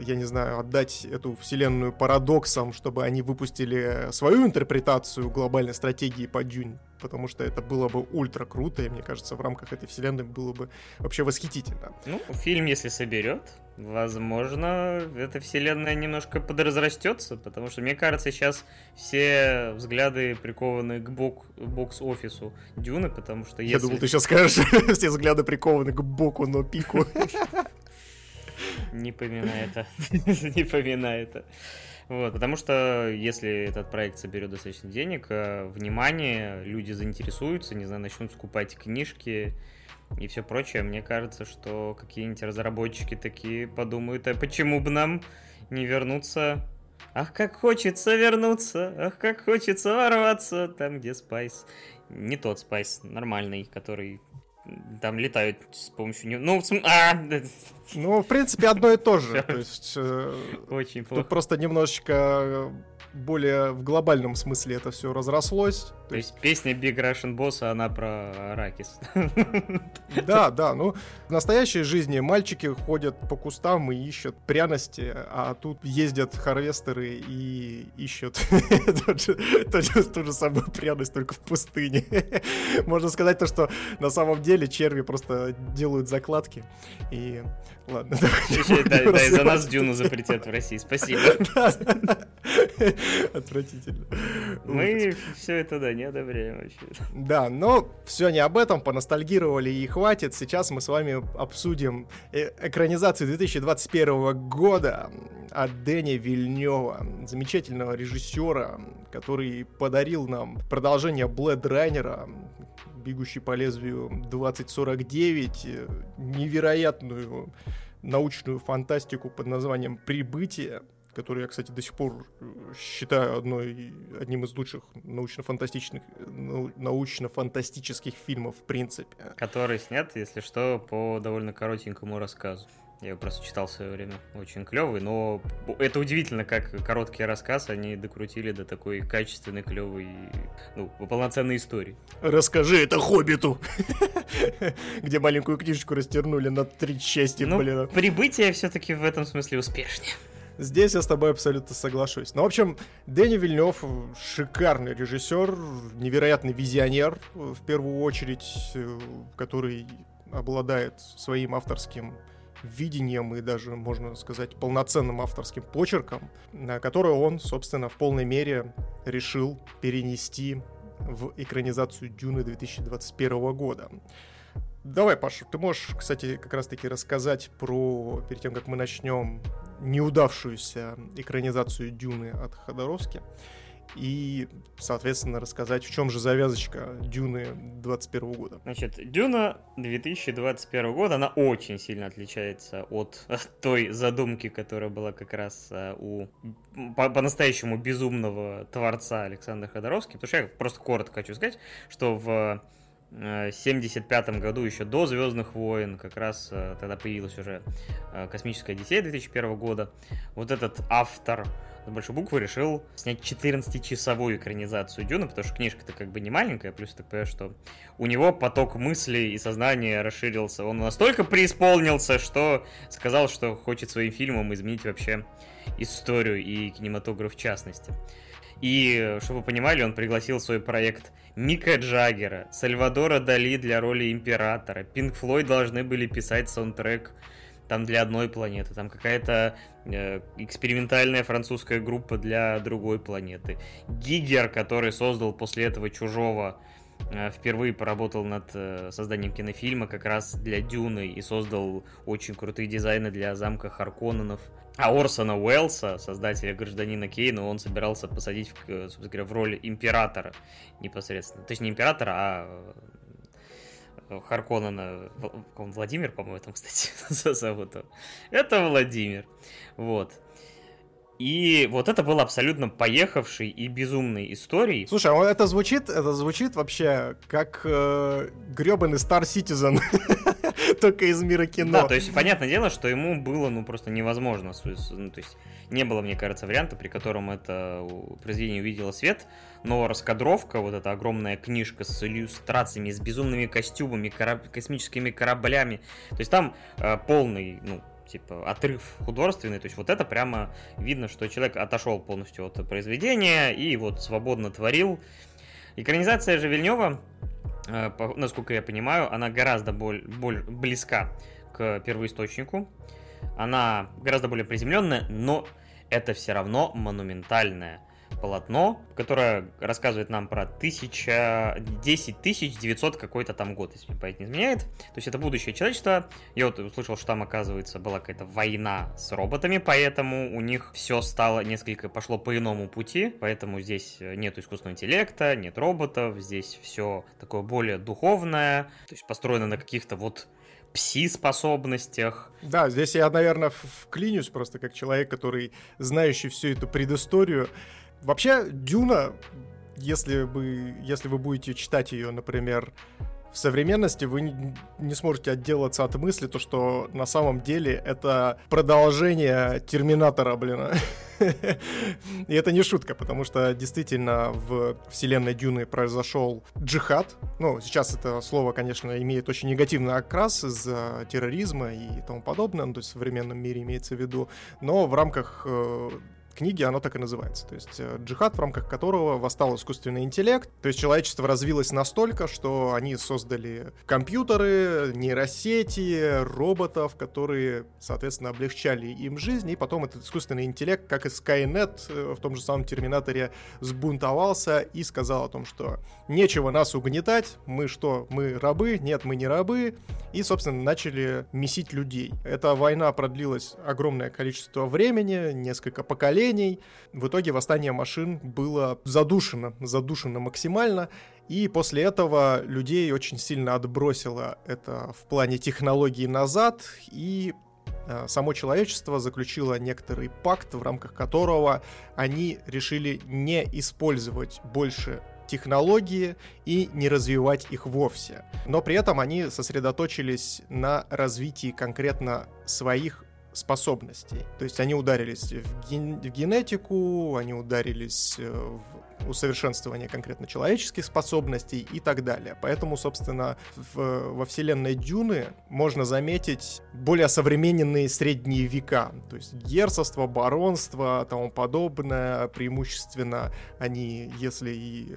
я не знаю, отдать эту вселенную парадоксам, чтобы они выпустили свою интерпретацию глобальной стратегии по Дюнь, потому что это было бы ультра круто, и мне кажется, в рамках этой вселенной было бы вообще восхитительно. Ну, фильм, если соберет, возможно, эта вселенная немножко подразрастется, потому что, мне кажется, сейчас все взгляды прикованы к бок, бокс-офису Дюны, потому что если... Я думал, ты сейчас скажешь, <laughs> все взгляды прикованы к боку, но пику. <laughs> Не поминай это. <laughs> Не поминай это. Вот, потому что если этот проект соберет достаточно денег, э, внимание, люди заинтересуются, не знаю, начнут скупать книжки и все прочее, мне кажется, что какие-нибудь разработчики такие подумают, а почему бы нам не вернуться Ах, как хочется вернуться, ах, как хочется ворваться там, где spice. Не тот spice, нормальный, который там летают с помощью... Ну, а! ну, в принципе, одно и то же. То есть, э, Очень плохо. Тут просто немножечко более в глобальном смысле это все разрослось. То, То есть песня Big Russian Boss, она про Аракис. <laughs> Да, да, ну в настоящей жизни мальчики ходят по кустам и ищут пряности, а тут ездят харвестеры и ищут <laughs> ту же самую пряность, только в пустыне. <laughs> Можно сказать то, что на самом деле черви просто делают закладки. И ладно. Да, и за нас Дюну запретят в России. Спасибо. <laughs> Отвратительно. Мы все это, да, не одобряем вообще. Да, но все не об этом, поностальгировали и хватит. Сейчас мы с вами обсудим э, экранизацию 2021 года от Дэни Вильнева, замечательного режиссера, который подарил нам продолжение Блэд Райнера, бегущий по лезвию 2049, э, невероятную научную фантастику под названием «Прибытие», который я, кстати, до сих пор э, считаю одной, одним из лучших научно-фантастичных, научно-фантастических фильмов в принципе. Который снят, если что, по довольно коротенькому рассказу. Я его просто читал в свое время. Очень клевый, но это удивительно, как короткий рассказ они докрутили до такой качественной, клевой, ну, полноценной истории. Расскажи это Хоббиту! <laughs> Где маленькую книжечку растернули на три части, ну, блин. Прибытие все-таки в этом смысле успешнее. Здесь я с тобой абсолютно соглашусь. Ну, в общем, Дэнни Вильнев шикарный режиссер, невероятный визионер, в первую очередь, э, который обладает своим авторским видением и даже, можно сказать, полноценным авторским почерком, на который он, собственно, в полной мере решил перенести в экранизацию Дюны 2021 года. Давай, Паша, ты можешь, кстати, как раз-таки рассказать про, перед тем, как мы начнем, неудавшуюся экранизацию Дюны от Ходоровски. и, соответственно, рассказать, в чем же завязочка Дюны 2021 года. Значит, Дюна 2021 года, она очень сильно отличается от той задумки, которая была как раз э, у по-настоящему безумного творца Александра Ходоровского, потому что я просто коротко хочу сказать, что в 1975 э, году, еще до Звездных войн, как раз э, тогда появилась уже Космическая Одиссея 2001 года. Вот этот автор с большой буквы решил снять 14-часовую экранизацию Дюна, потому что книжка-то как бы не маленькая, плюс так понимаю, что у него поток мыслей и сознания расширился. Он настолько преисполнился, что сказал, что хочет своим фильмом изменить вообще историю и кинематограф в частности. И, чтобы вы понимали, он пригласил в свой проект Мика Джаггера, Сальвадора Дали для роли Императора. Пинк Флойд должны были писать саундтрек там для одной планеты, там какая-то э, экспериментальная французская группа для другой планеты. Гигер, который создал после этого Чужого, э, впервые поработал над э, созданием кинофильма как раз для Дюны и создал очень крутые дизайны для замка Харконненов. А Орсона Уэллса, создателя Гражданина Кейна, он собирался посадить, в, э, собственно говоря, в роль императора непосредственно. Точнее, не императора, а Харконнена, Владимир, по-моему, там, кстати, <laughs> зовут. Это Владимир. Вот. И вот это был абсолютно поехавший и безумной историей. Слушай, а это звучит, это звучит вообще как э, гребаный Star Citizen, <laughs> только из мира кино. Да, то есть понятное дело, что ему было ну просто невозможно, ну, то есть не было, мне кажется, варианта, при котором это произведение увидело свет, но раскадровка, вот эта огромная книжка с иллюстрациями, с безумными костюмами, кораб... космическими кораблями, то есть там э, полный, ну, типа, отрыв художественный, то есть вот это прямо видно, что человек отошел полностью от произведения и вот свободно творил. Экранизация же Вильнева, э, насколько я понимаю, она гораздо боль, боль, близка к первоисточнику, она гораздо более приземленная, но это все равно монументальная полотно, которое рассказывает нам про 1000, 10 900 какой-то там год, если мне память не изменяет. То есть это будущее человечества. Я вот услышал, что там, оказывается, была какая-то война с роботами, поэтому у них все стало несколько, пошло по иному пути, поэтому здесь нет искусственного интеллекта, нет роботов, здесь все такое более духовное, то есть построено на каких-то вот пси-способностях. Да, здесь я, наверное, вклинюсь просто как человек, который знающий всю эту предысторию. Вообще, Дюна, если вы, если вы будете читать ее, например, в современности вы не сможете отделаться от мысли, то, что на самом деле это продолжение Терминатора, блин. <laughs> И это не шутка, потому что действительно в вселенной Дюны произошел джихад. Ну, сейчас это слово, конечно, имеет очень негативный окрас из-за терроризма и тому подобное, ну, то есть в современном мире имеется в виду. Но в рамках э, книги оно так и называется. То есть э, джихад, в рамках которого восстал искусственный интеллект. То есть человечество развилось настолько, что они создали компьютеры, нейросети, роботов, которые, соответственно, облегчали им жизнь. И потом этот искусственный интеллект, как и Skynet э, в том же самом Терминаторе, сбунтовался и сказал о том, что нечего нас угнетать, мы что, мы рабы? Нет, мы не рабы. И, собственно, начали месить людей. Эта война продлилась огромное количество времени, несколько поколений, поколений. В итоге восстание машин было задушено, задушено максимально, и после этого людей очень сильно отбросило это в плане технологий назад, и э, само человечество заключило некоторый пакт, в рамках которого они решили не использовать больше технологии и не развивать их вовсе. Но при этом они сосредоточились на развитии конкретно своих способностей. То есть они ударились в, ген- в генетику, они ударились э, в усовершенствование конкретно человеческих способностей и так далее. Поэтому, собственно, в, во вселенной Дюны можно заметить более современные средние века. То есть герцогство, баронство, тому подобное. Преимущественно они, если и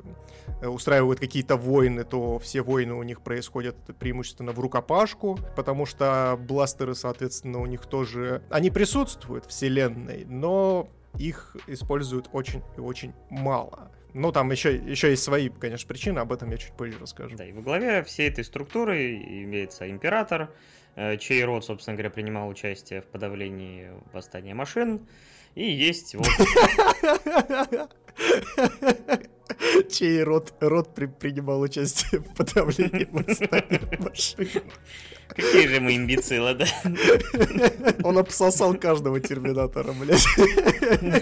устраивают какие-то войны, то все войны у них происходят преимущественно в рукопашку, потому что бластеры, соответственно, у них тоже... Они присутствуют в вселенной, но их используют очень и очень мало. Ну, там еще, еще есть свои, конечно, причины, об этом я чуть позже расскажу. Да, и во главе всей этой структуры имеется император, э, чей род, собственно говоря, принимал участие в подавлении восстания машин. И есть вот... <laughs> <laughs> чей род, род при, принимал участие в подавлении восстания машин. Какие же мы имбецилы, да? Он обсосал каждого терминатора, блядь.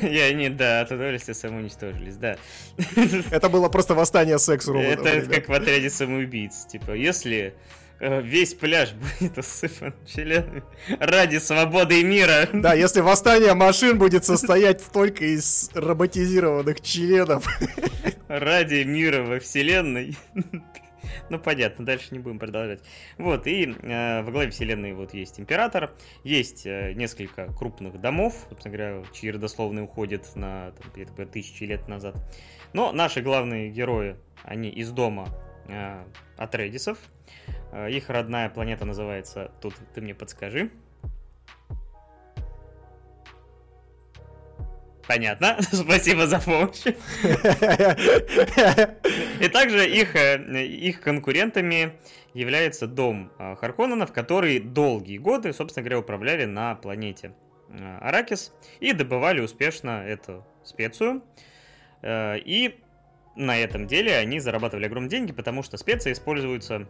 И они, да, от удовольствия самоуничтожились, да. Это было просто восстание секс-роботов. Это как в отряде самоубийц. Типа, если весь пляж <laughs> будет усыпан членами ради свободы и мира. Да, если восстание машин будет состоять только из роботизированных членов. Ради мира во вселенной. Ну, понятно, дальше не будем продолжать. Вот, и э, во главе вселенной вот есть император, есть э, несколько крупных домов, собственно говоря, чьи родословные уходят на там, тысячи лет назад. Но наши главные герои, они из дома э, Атредисов. Э, их родная планета называется, тут ты мне подскажи, Понятно. <laughs> Спасибо за помощь. И также их, э, их конкурентами является дом э, Харконненов, которые долгие годы, собственно говоря, управляли на планете Аракис и добывали успешно эту специю. И на этом деле они зарабатывали огромные деньги, потому что специя используется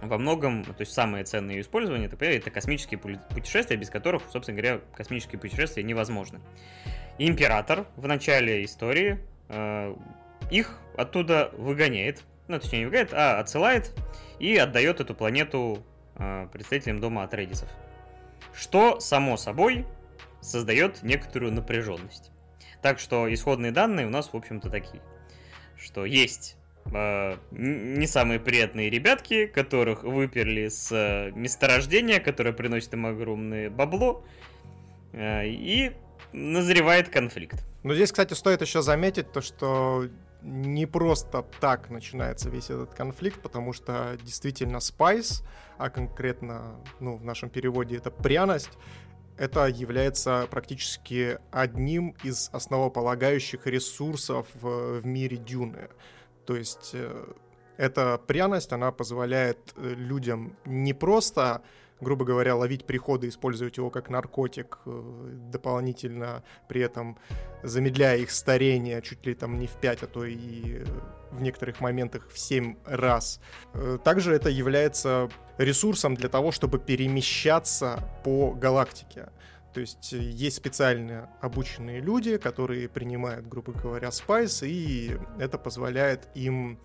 во многом, то есть самое ценное ее использование, это космические путешествия, без которых, собственно говоря, космические путешествия невозможны император в начале истории э, их оттуда выгоняет. Ну, точнее, не выгоняет, а отсылает и отдает эту планету э, представителям дома Атрейдисов. Что, само собой, создает некоторую напряженность. Так что исходные данные у нас, в общем-то, такие. Что есть э, не самые приятные ребятки, которых выперли с э, месторождения, которое приносит им огромное бабло. Э, и назревает конфликт. Но здесь, кстати, стоит еще заметить то, что не просто так начинается весь этот конфликт, потому что действительно спайс, а конкретно, ну, в нашем переводе это пряность, это является практически одним из основополагающих ресурсов в, в мире Дюны. То есть э, эта пряность, она позволяет э, людям не просто грубо говоря, ловить приходы, использовать его как наркотик, э, дополнительно при этом замедляя их старение чуть ли там не в 5, а то и в некоторых моментах в 7 раз. Э, также это является ресурсом для того, чтобы перемещаться по галактике. То есть э, есть специально обученные люди, которые принимают, грубо говоря, spice, и это позволяет им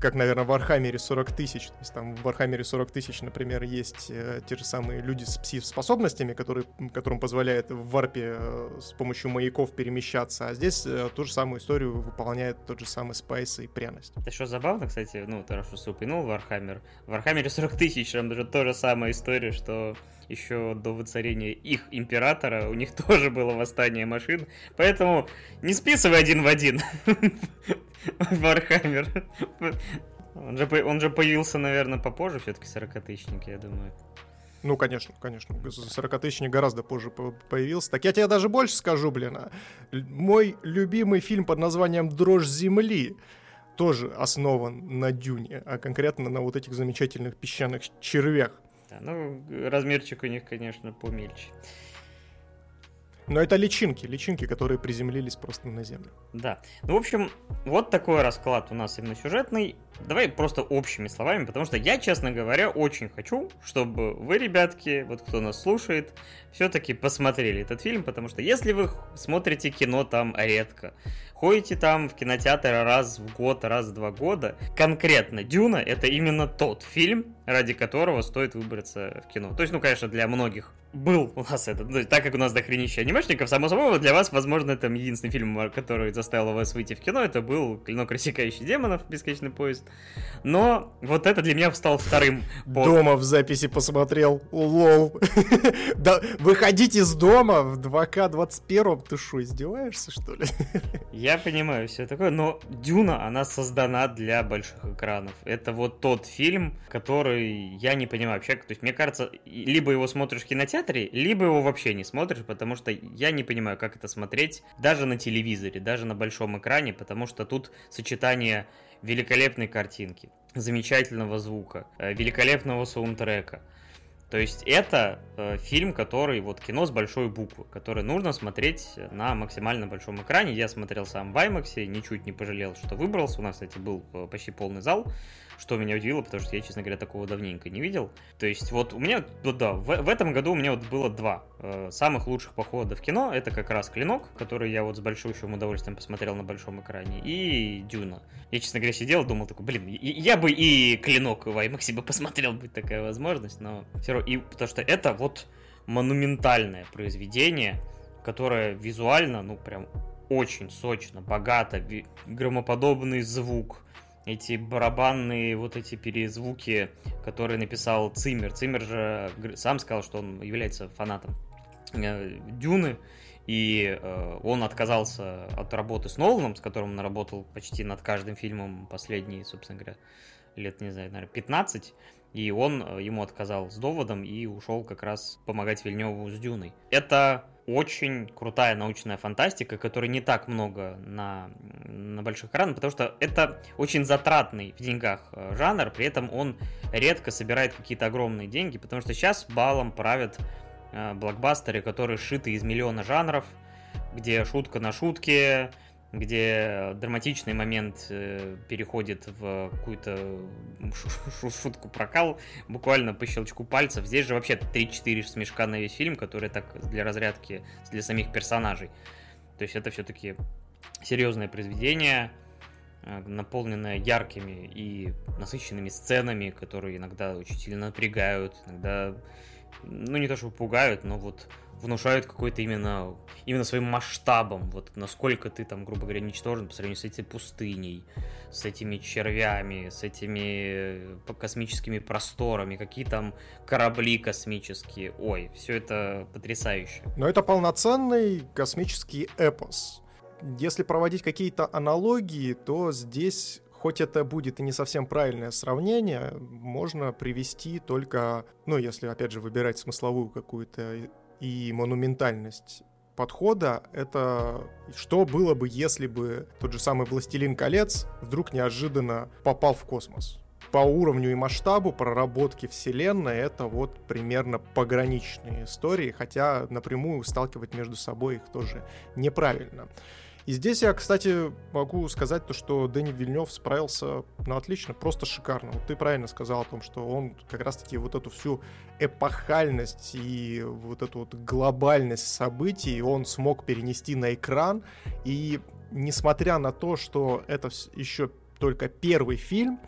как, наверное, в Вархаммере 40 тысяч. То есть там в Вархаммере 40 тысяч, например, есть э, те же самые люди с пси-способностями, которые, которым позволяет в варпе э, с помощью маяков перемещаться. А здесь э, ту же самую историю выполняет тот же самый spice и пряность. Это что забавно, кстати, ну, ты упомянул Вархаммер. В Вархаммере 40 тысяч, там даже та же самая история, что еще до воцарения их императора у них <laughs> тоже было восстание машин. Поэтому не списывай один в один. <laughs> Вархаммер. Он же, он же появился, наверное, попозже, все-таки 40-тысячник, я думаю. Ну, конечно, конечно. 40-тысячник гораздо позже появился. Так я тебе даже больше скажу, блин. А. Мой любимый фильм под названием «Дрожь земли» тоже основан на дюне, а конкретно на вот этих замечательных песчаных червях. Да, ну, размерчик у них, конечно, помельче. Но это личинки, личинки, которые приземлились просто на Землю. Да. Ну, в общем, вот такой расклад у нас именно сюжетный. Давай просто общими словами, потому что я, честно говоря, очень хочу, чтобы вы, ребятки, вот кто нас слушает, все-таки посмотрели этот фильм, потому что если вы смотрите кино там редко, ходите там в кинотеатр раз в год, раз в два года, конкретно Дюна это именно тот фильм, ради которого стоит выбраться в кино. То есть, ну, конечно, для многих был у нас этот, ну, так как у нас дохренища анимешников, само собой, для вас, возможно, это единственный фильм, который заставил вас выйти в кино, это был «Клинок рассекающий демонов. Бесконечный поезд». Но вот это для меня стал вторым. По... Дома в записи посмотрел, лол. <laughs> да, выходить из дома в 2К 21 ты что, издеваешься, что ли? <laughs> Я понимаю все такое, но Дюна, она создана для больших экранов. Это вот тот фильм, который я не понимаю вообще, то есть мне кажется, либо его смотришь в кинотеатре, либо его вообще не смотришь, потому что я не понимаю, как это смотреть даже на телевизоре, даже на большом экране, потому что тут сочетание великолепной картинки, замечательного звука, э, великолепного саундтрека, То есть это э, фильм, который вот кино с большой буквы, который нужно смотреть на максимально большом экране. Я смотрел сам в IMAX, ничуть не пожалел, что выбрался. У нас, кстати, был э, почти полный зал, что меня удивило, потому что я, честно говоря, такого давненько не видел. То есть вот у меня, вот да, в, в этом году у меня вот было два э, самых лучших похода в кино. Это как раз «Клинок», который я вот с большущим удовольствием посмотрел на большом экране, и «Дюна». Я, честно говоря, сидел, думал такой, блин, я бы и «Клинок» в IMAX бы посмотрел, быть такая возможность, но все равно, и потому что это вот монументальное произведение, которое визуально, ну, прям очень сочно, богато, громоподобный звук, эти барабанные вот эти перезвуки, которые написал Циммер. Циммер же сам сказал, что он является фанатом э, Дюны, и э, он отказался от работы с Ноланом, с которым он работал почти над каждым фильмом последние, собственно говоря, лет, не знаю, наверное, 15. И он э, ему отказал с доводом и ушел как раз помогать Вильневу с Дюной. Это очень крутая научная фантастика, которой не так много на, на больших экранах, потому что это очень затратный в деньгах э, жанр, при этом он редко собирает какие-то огромные деньги, потому что сейчас балом правят э, блокбастеры, которые шиты из миллиона жанров, где шутка на шутке, где драматичный момент э, переходит в какую-то шутку прокал, буквально по щелчку пальцев. Здесь же вообще 3-4 смешка на весь фильм, которые так для разрядки для самих персонажей. То есть это все-таки серьезное произведение, э, наполненное яркими и насыщенными сценами, которые иногда очень сильно напрягают, иногда, ну не то что пугают, но вот внушают какой-то именно, именно своим масштабом, вот насколько ты там, грубо говоря, ничтожен по сравнению с этой пустыней, с этими червями, с этими э, космическими просторами, какие там корабли космические. Ой, все это потрясающе. Но это полноценный космический эпос. Если проводить какие-то аналогии, то здесь хоть это будет и не совсем правильное сравнение, можно привести только, ну, если, опять же, выбирать смысловую какую-то и монументальность подхода — это что было бы, если бы тот же самый «Властелин колец» вдруг неожиданно попал в космос. По уровню и масштабу проработки вселенной это вот примерно пограничные истории, хотя напрямую сталкивать между собой их тоже неправильно. И здесь я, кстати, могу сказать то, что Дэнни Вильнев справился, ну, отлично, просто шикарно. Вот ты правильно сказал о том, что он как раз-таки вот эту всю эпохальность и вот эту вот глобальность событий он смог перенести на экран. И несмотря на то, что это еще только первый фильм,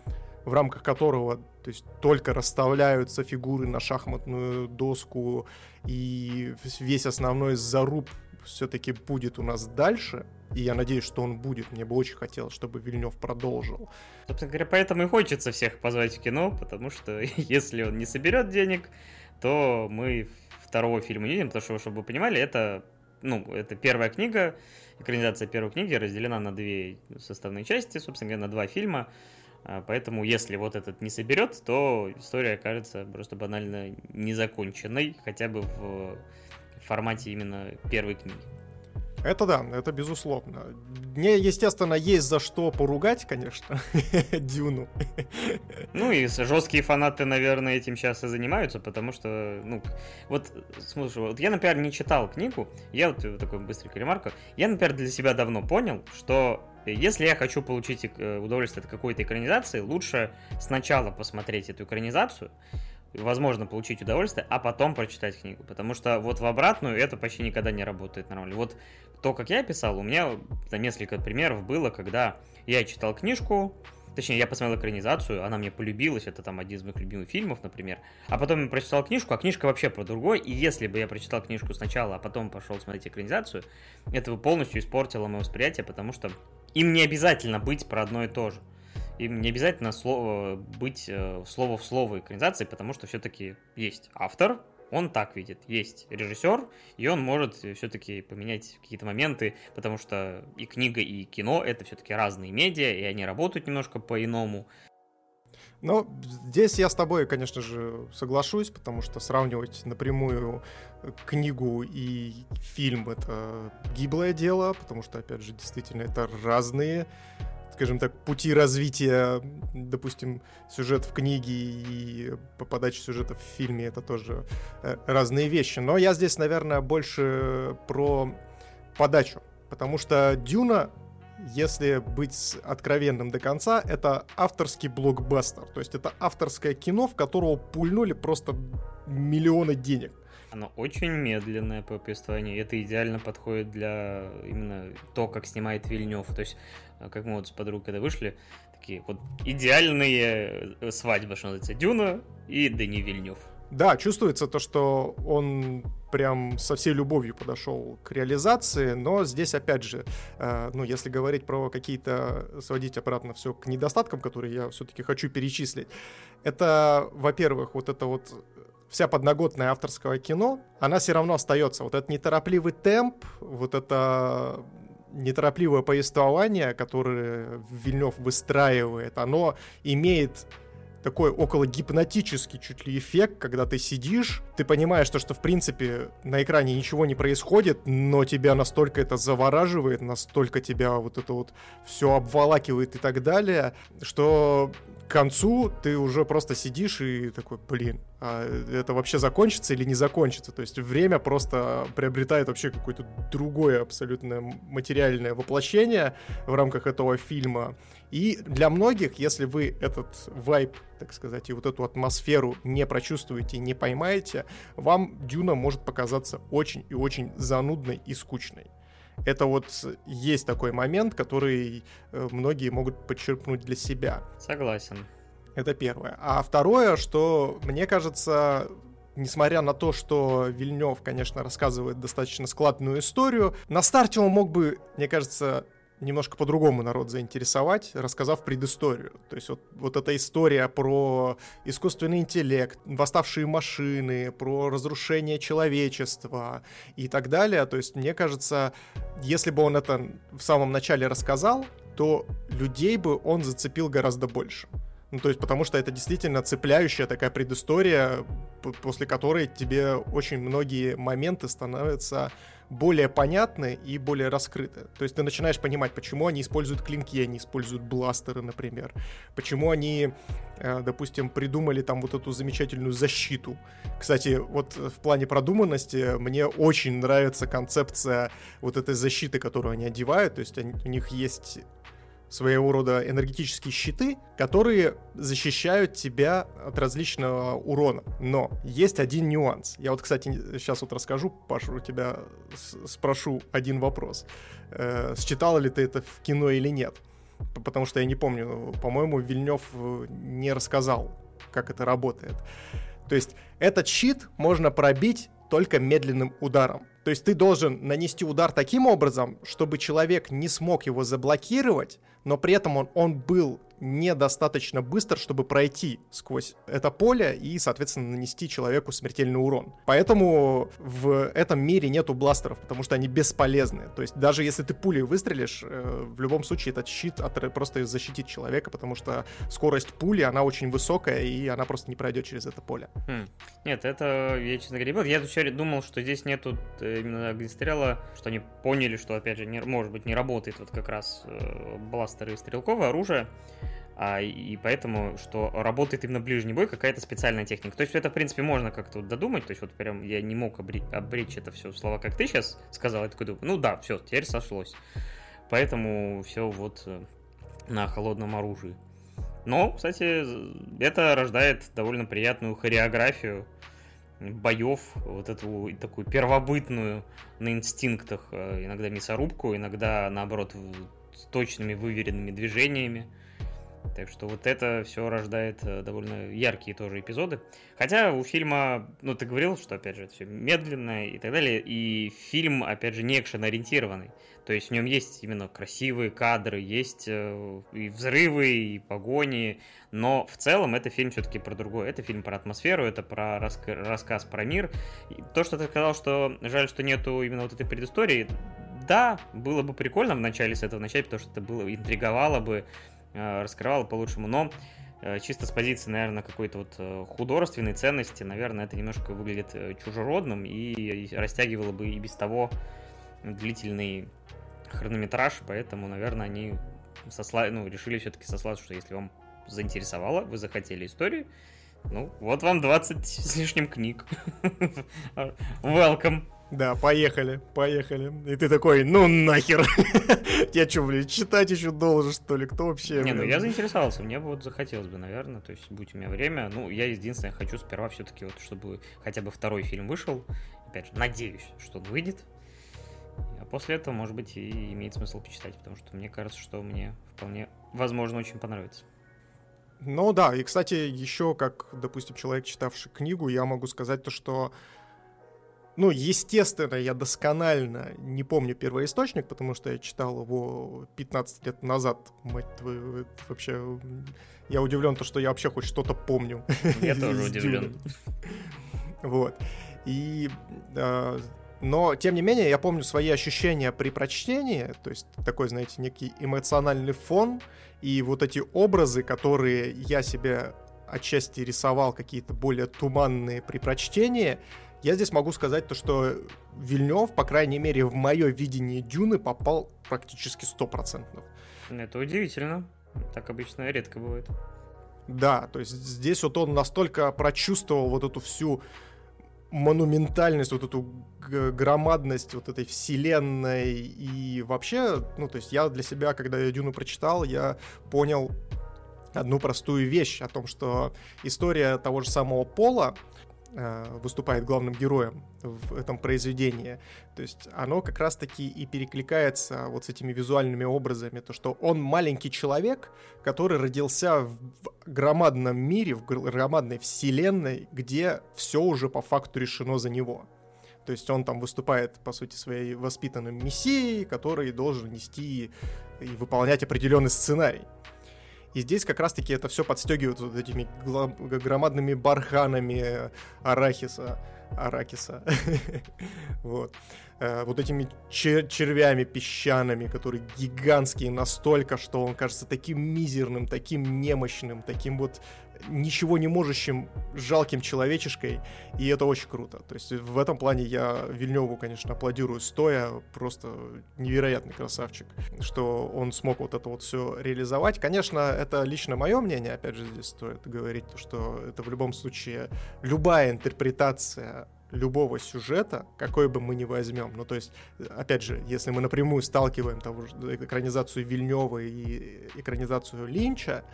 в рамках которого то есть только расставляются фигуры на шахматную доску, и весь основной заруб все-таки будет у нас дальше, и я надеюсь, что он будет. Мне бы очень хотелось, чтобы Вильнев продолжил. Собственно говоря, поэтому и хочется всех позвать в кино, потому что <laughs> если он не соберет денег, то мы второго фильма не видим, потому что, чтобы вы понимали, это, ну, это первая книга, экранизация первой книги разделена на две составные части, собственно говоря, на два фильма. А, поэтому, если вот этот не соберет, то история окажется просто банально незаконченной, хотя бы в формате именно первой книги. Это да, это безусловно. Мне, естественно, есть за что поругать, конечно, <laughs> Дюну. Ну и жесткие фанаты, наверное, этим сейчас и занимаются, потому что, ну, вот, слушай, вот я, например, не читал книгу, я вот такой быстрый ремарка, я, например, для себя давно понял, что если я хочу получить э, удовольствие от какой-то экранизации, лучше сначала посмотреть эту экранизацию, возможно получить удовольствие, а потом прочитать книгу. Потому что вот в обратную это почти никогда не работает нормально. Вот то, как я писал, у меня там несколько примеров было, когда я читал книжку, Точнее, я посмотрел экранизацию, она мне полюбилась, это там один из моих любимых фильмов, например. А потом я прочитал книжку, а книжка вообще про другой, и если бы я прочитал книжку сначала, а потом пошел смотреть экранизацию, это бы полностью испортило мое восприятие, потому что им не обязательно быть про одно и то же. Им не обязательно слово, быть э, слово в слово экранизации, потому что все-таки есть автор, он так видит. Есть режиссер, и он может все-таки поменять какие-то моменты, потому что и книга, и кино — это все-таки разные медиа, и они работают немножко по-иному. Но здесь я с тобой, конечно же, соглашусь, потому что сравнивать напрямую книгу и фильм — это гиблое дело, потому что, опять же, действительно, это разные скажем так, пути развития, допустим, сюжет в книге и по подаче сюжета в фильме это тоже э, разные вещи. Но я здесь, наверное, больше про подачу. Потому что Дюна если быть откровенным до конца, это авторский блокбастер. То есть это авторское кино, в которого пульнули просто миллионы денег. Оно очень медленное по повествованию. Это идеально подходит для именно то, как снимает Вильнев. То есть, э, как мы вот с подругой когда вышли, такие вот идеальные э, свадьбы, что называется, Дюна и Дани Вильнев. Да, чувствуется то, что он прям со всей любовью подошел к реализации, но здесь, опять же, э, ну, если говорить про какие-то, сводить обратно все к недостаткам, которые я все-таки хочу перечислить, это, во-первых, вот это вот вся подноготная авторского кино, она все равно остается. Вот этот неторопливый темп, вот это неторопливое повествование, которое Вильнев выстраивает, оно имеет такой около гипнотический чуть ли эффект, когда ты сидишь, ты понимаешь то, что в принципе на экране ничего не происходит, но тебя настолько это завораживает, настолько тебя вот это вот все обволакивает и так далее, что к концу ты уже просто сидишь и такой, блин, а это вообще закончится или не закончится? То есть время просто приобретает вообще какое-то другое абсолютно материальное воплощение в рамках этого фильма. И для многих, если вы этот вайп, так сказать, и вот эту атмосферу не прочувствуете, не поймаете, вам Дюна может показаться очень и очень занудной и скучной. Это вот есть такой момент, который э, многие могут подчеркнуть для себя. Согласен. Это первое. А второе, что мне кажется, несмотря на то, что Вильнев, конечно, рассказывает достаточно складную историю, на старте он мог бы, мне кажется, немножко по-другому народ заинтересовать, рассказав предысторию. То есть вот, вот эта история про искусственный интеллект, восставшие машины, про разрушение человечества и так далее. То есть мне кажется, если бы он это в самом начале рассказал, то людей бы он зацепил гораздо больше. Ну, то есть, потому что это действительно цепляющая такая предыстория, после которой тебе очень многие моменты становятся более понятны и более раскрыты. То есть ты начинаешь понимать, почему они используют клинки, они используют бластеры, например. Почему они, э, допустим, придумали там вот эту замечательную защиту. Кстати, вот в плане продуманности мне очень нравится концепция вот этой защиты, которую они одевают. То есть у них есть своего рода энергетические щиты, которые защищают тебя от различного урона. Но есть один нюанс. Я вот, кстати, сейчас вот расскажу, Паша, у тебя спрошу один вопрос. Э, считал ли ты это в кино или нет? Потому что я не помню, по-моему, Вильнев э, не рассказал, как это работает. То есть этот щит можно пробить только медленным ударом. То есть ты должен нанести удар таким образом, чтобы человек не смог его заблокировать, но при этом он, он был недостаточно быстр, чтобы пройти сквозь это поле и, соответственно, нанести человеку смертельный урон. Поэтому в этом мире нету бластеров, потому что они бесполезны. То есть даже если ты пулей выстрелишь, э, в любом случае этот щит просто защитит человека, потому что скорость пули, она очень высокая, и она просто не пройдет через это поле. Хм. Нет, это я, честно говоря, Я вчера думал, что здесь нету э, именно огнестрела, что они поняли, что, опять же, не, может быть, не работает вот как раз э, бластеры и стрелковое оружие а, и поэтому, что работает именно ближний бой, какая-то специальная техника. То есть это, в принципе, можно как-то додумать, то есть вот прям я не мог обре- обречь это все в слова, как ты сейчас сказал, я такой думаю, ну да, все, теперь сошлось. Поэтому все вот э, на холодном оружии. Но, кстати, это рождает довольно приятную хореографию боев, вот эту такую первобытную на инстинктах, э, иногда мясорубку, иногда, наоборот, с точными выверенными движениями. Так что вот это все рождает э, довольно яркие тоже эпизоды. Хотя у фильма, ну ты говорил, что опять же это все медленно и так далее, и фильм, опять же, не экшен ориентированный. То есть в нем есть именно красивые кадры, есть э, и взрывы, и погони, но в целом это фильм все-таки про другое. Это фильм про атмосферу, это про раска- рассказ про мир. И то, что ты сказал, что жаль, что нету именно вот этой предыстории, да, было бы прикольно в начале с этого начать, потому что это было интриговало бы раскрывала по-лучшему, но э, чисто с позиции, наверное, какой-то вот э, художественной ценности, наверное, это немножко выглядит чужеродным и растягивало бы и без того длительный хронометраж, поэтому, наверное, они сосла... ну, решили все-таки сослаться, что если вам заинтересовало, вы захотели историю, ну, вот вам 20 с лишним книг. <laughs> Welcome. Да, поехали, поехали. И ты такой, ну нахер. <laughs> Я что, блин, читать еще должен, что ли? Кто вообще? Не, ну я заинтересовался, мне вот захотелось бы, наверное, то есть, будь у меня время. Ну, я единственное хочу сперва все-таки вот, чтобы хотя бы второй фильм вышел. Опять же, надеюсь, что он выйдет. А после этого, может быть, и имеет смысл почитать, потому что мне кажется, что мне вполне возможно очень понравится. Ну да, и, кстати, еще как, допустим, человек, читавший книгу, я могу сказать то, что ну, естественно, я досконально не помню первоисточник, потому что я читал его 15 лет назад. Мать твою, вообще... Я удивлен, то, что я вообще хоть что-то помню. Я <laughs> тоже удивлен. Вот. И но, тем не менее, я помню свои ощущения при прочтении, то есть такой, знаете, некий эмоциональный фон, и вот эти образы, которые я себе отчасти рисовал, какие-то более туманные при прочтении, я здесь могу сказать то, что Вильнев, по крайней мере, в мое видение Дюны попал практически стопроцентно. Это удивительно. Так обычно редко бывает. Да, то есть здесь вот он настолько прочувствовал вот эту всю монументальность, вот эту громадность вот этой вселенной и вообще, ну, то есть я для себя, когда я Дюну прочитал, я понял одну простую вещь о том, что история того же самого Пола, выступает главным героем в этом произведении. То есть оно как раз-таки и перекликается вот с этими визуальными образами, то что он маленький человек, который родился в громадном мире, в громадной вселенной, где все уже по факту решено за него. То есть он там выступает, по сути, своей воспитанным мессией, который должен нести и выполнять определенный сценарий. И здесь как раз-таки это все подстегивают вот этими громадными барханами арахиса. Аракиса. <laughs> вот. Э, вот этими червями песчаными, которые гигантские настолько, что он кажется таким мизерным, таким немощным, таким вот ничего не можущим жалким человечешкой, и это очень круто. То есть в этом плане я Вильневу, конечно, аплодирую стоя, просто невероятный красавчик, что он смог вот это вот все реализовать. Конечно, это лично мое мнение, опять же, здесь стоит говорить, что это в любом случае любая интерпретация любого сюжета, какой бы мы ни возьмем. Ну, то есть, опять же, если мы напрямую сталкиваем того же экранизацию Вильнева и экранизацию Линча,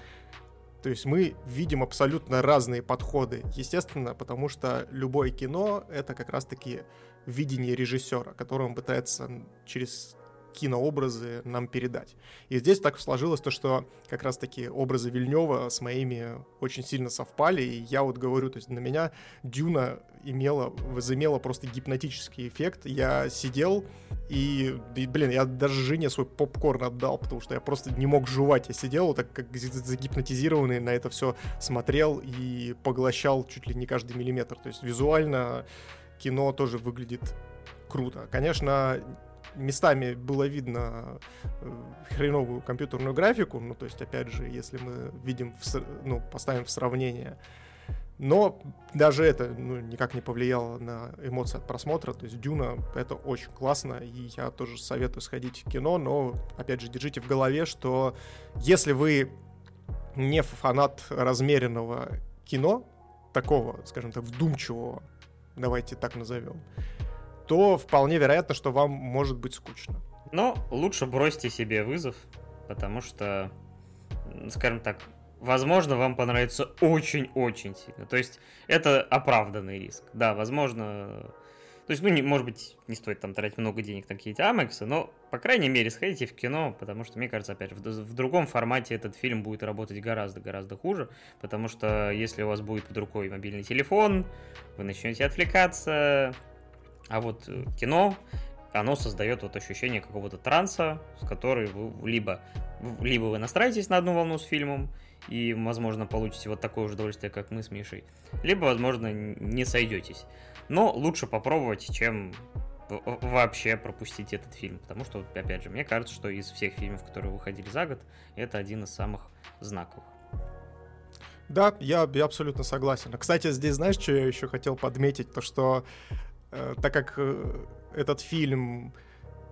то есть мы видим абсолютно разные подходы, естественно, потому что любое кино — это как раз-таки видение режиссера, которое он пытается через кинообразы нам передать. И здесь так сложилось то, что как раз-таки образы Вильнева с моими очень сильно совпали, и я вот говорю, то есть на меня Дюна имела, возымела просто гипнотический эффект. Я сидел и, и, блин, я даже жене свой попкорн отдал, потому что я просто не мог жевать. Я сидел так как загипнотизированный, на это все смотрел и поглощал чуть ли не каждый миллиметр. То есть визуально кино тоже выглядит круто. Конечно, местами было видно э, хреновую компьютерную графику, ну, то есть, опять же, если мы видим, в, ну, поставим в сравнение но даже это ну, никак не повлияло на эмоции от просмотра. То есть Дюна это очень классно, и я тоже советую сходить в кино, но опять же держите в голове, что если вы не фанат размеренного кино, такого, скажем так, вдумчивого, давайте так назовем, то вполне вероятно, что вам может быть скучно. Но лучше бросьте себе вызов, потому что, скажем так, возможно, вам понравится очень-очень сильно. То есть это оправданный риск. Да, возможно... То есть, ну, не, может быть, не стоит там тратить много денег на какие-то амексы, но, по крайней мере, сходите в кино, потому что, мне кажется, опять в, в другом формате этот фильм будет работать гораздо-гораздо хуже, потому что если у вас будет под рукой мобильный телефон, вы начнете отвлекаться, а вот э, кино, оно создает вот ощущение какого-то транса, с которой вы либо, либо вы настраиваетесь на одну волну с фильмом, и, возможно, получите вот такое же удовольствие, как мы с Мишей, либо, возможно, не сойдетесь. Но лучше попробовать, чем вообще пропустить этот фильм, потому что, опять же, мне кажется, что из всех фильмов, которые выходили за год, это один из самых знаковых. Да, я, я абсолютно согласен. Кстати, здесь знаешь, что я еще хотел подметить? То, что э, так как э, этот фильм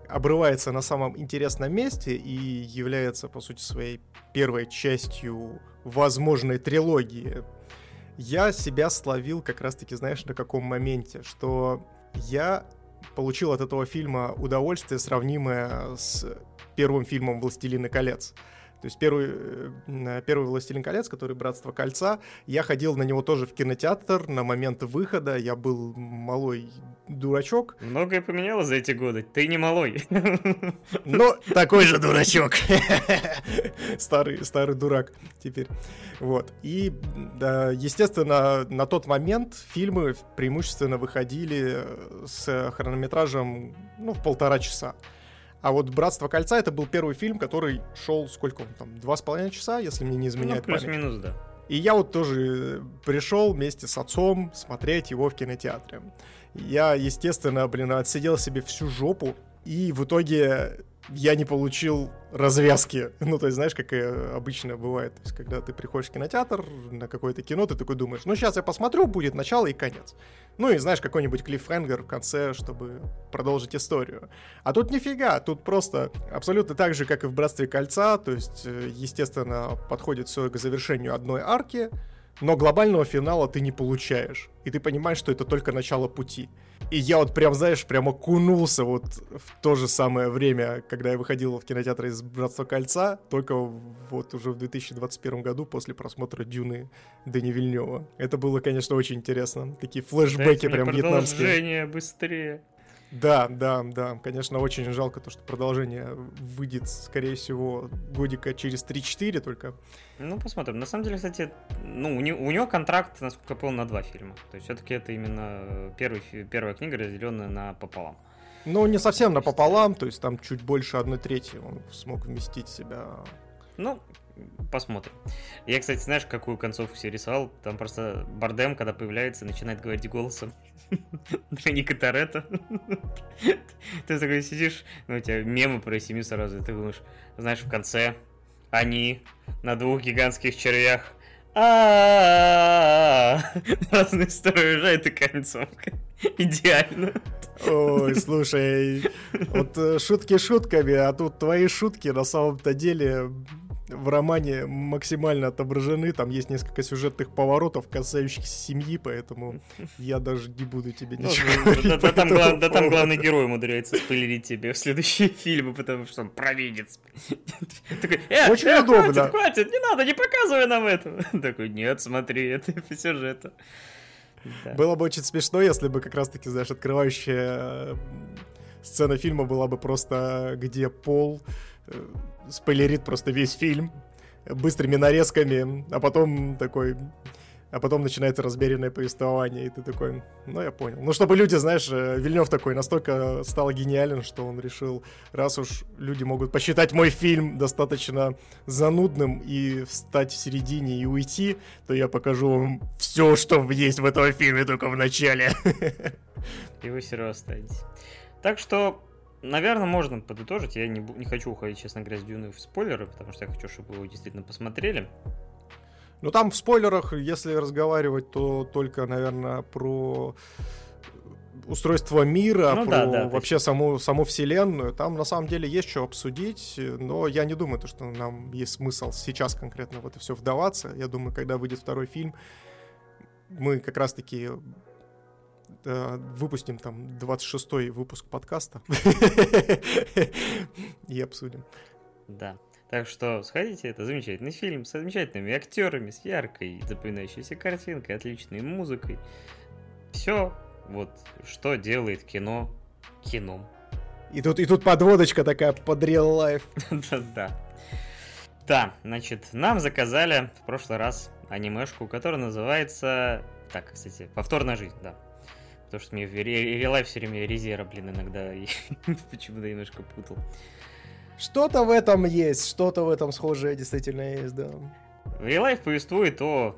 обрывается на самом интересном месте и является, по сути, своей первой частью возможной трилогии. Я себя словил как раз-таки, знаешь, на каком моменте, что я получил от этого фильма удовольствие, сравнимое с первым фильмом «Властелины колец». То есть первый, э, первый «Властелин колец», который «Братство кольца», я ходил на него тоже в кинотеатр на момент выхода. Я был малой дурачок. Многое поменялось за эти годы. Ты не малой. <laughs> Но такой же дурачок. <laughs> Старый, старый дурак теперь. Вот. И, да, естественно, на тот момент фильмы преимущественно выходили с хронометражем ну, в полтора часа. А вот «Братство кольца» — это был первый фильм, который шел, сколько он там, два с половиной часа, если мне не изменяет ну, плюс-минус, да. И я вот тоже пришел вместе с отцом смотреть его в кинотеатре. Я, естественно, блин, отсидел себе всю жопу, и в итоге я не получил развязки. <laughs> Ну, то есть, знаешь, как и обычно бывает. То есть, когда ты приходишь в кинотеатр на какое-то кино, ты такой думаешь, ну, сейчас я посмотрю, будет начало и конец. Ну, и знаешь, какой-нибудь клиффхенгер в конце, чтобы продолжить историю. А тут нифига, тут просто абсолютно так же, как и в «Братстве кольца», то есть, э, естественно, подходит все к завершению одной арки, но глобального финала ты не получаешь. И ты понимаешь, что это только начало пути. И я вот прям, знаешь, прям окунулся вот в то же самое время, когда я выходил в кинотеатр из «Братства кольца», только вот уже в 2021 году после просмотра «Дюны» Дэни Вильнева. Это было, конечно, очень интересно. Такие флешбеки прям вьетнамские. Продолжение быстрее. Да, да, да. Конечно, очень жалко то, что продолжение выйдет, скорее всего, годика через 3-4 только. Ну, посмотрим. На самом деле, кстати, ну, у, не, у него контракт, насколько я понял, на два фильма. То есть, все-таки это именно первый, первая книга, разделенная на пополам. Ну, не совсем на пополам, то есть там чуть больше одной трети он смог вместить себя. Ну, посмотрим. Я, кстати, знаешь, какую концовку себе рисовал? Там просто Бардем, когда появляется, начинает говорить голосом <laughs> Ника Торетто. <laughs> Ты такой сидишь, ну, у тебя мемы про семью сразу, ты думаешь, знаешь, в конце они на двух гигантских червях разные стороны уезжает и концовка. Идеально. Ой, слушай, вот э, шутки шутками, а тут твои шутки на самом-то деле в романе максимально отображены. Там есть несколько сюжетных поворотов, касающихся семьи, поэтому <laughs> я даже не буду тебе ну, ничего ну, говорить. Да, там, главный герой умудряется спойлерить тебе в следующие <laughs> фильмы, потому что он провидец. <laughs> Э, Очень э, удобно. Хватит, не надо, не показывай нам это. Такой, нет, смотри, это по сюжету. Да. Было бы очень смешно, если бы как раз-таки, знаешь, открывающая сцена фильма была бы просто, где Пол спойлерит просто весь фильм быстрыми нарезками, а потом такой... А потом начинается размеренное повествование, и ты такой, ну, я понял. Ну, чтобы люди, знаешь, э, Вильнев такой настолько стал гениален, что он решил, раз уж люди могут посчитать мой фильм достаточно занудным и встать в середине и уйти, то я покажу вам все, что есть в этом фильме только в начале. <laughs> И вы все равно останетесь. Так что наверное, можно подытожить. Я не, не хочу уходить, честно говоря, с Дюны в спойлеры, потому что я хочу, чтобы вы его действительно посмотрели. Ну, там в спойлерах, если разговаривать, то только, наверное, про устройство мира, ну, про да, да, вообще саму, саму вселенную. Там на самом деле есть что обсудить, но я не думаю, что нам есть смысл сейчас конкретно в это все вдаваться. Я думаю, когда выйдет второй фильм, мы как раз-таки выпустим там 26-й выпуск подкаста <laughs> и обсудим. Да. Так что сходите, это замечательный фильм с замечательными актерами, с яркой запоминающейся картинкой, отличной музыкой. Все, вот, что делает кино кином. И тут, и тут подводочка такая под real life. <laughs> Да-да. Да, значит, нам заказали в прошлый раз анимешку, которая называется... Так, кстати, «Повторная жизнь», да. Потому что мне в Real все время резера, блин, иногда <laughs> почему-то немножко путал. Что-то в этом есть, что-то в этом схожее действительно есть, да. Real повествует о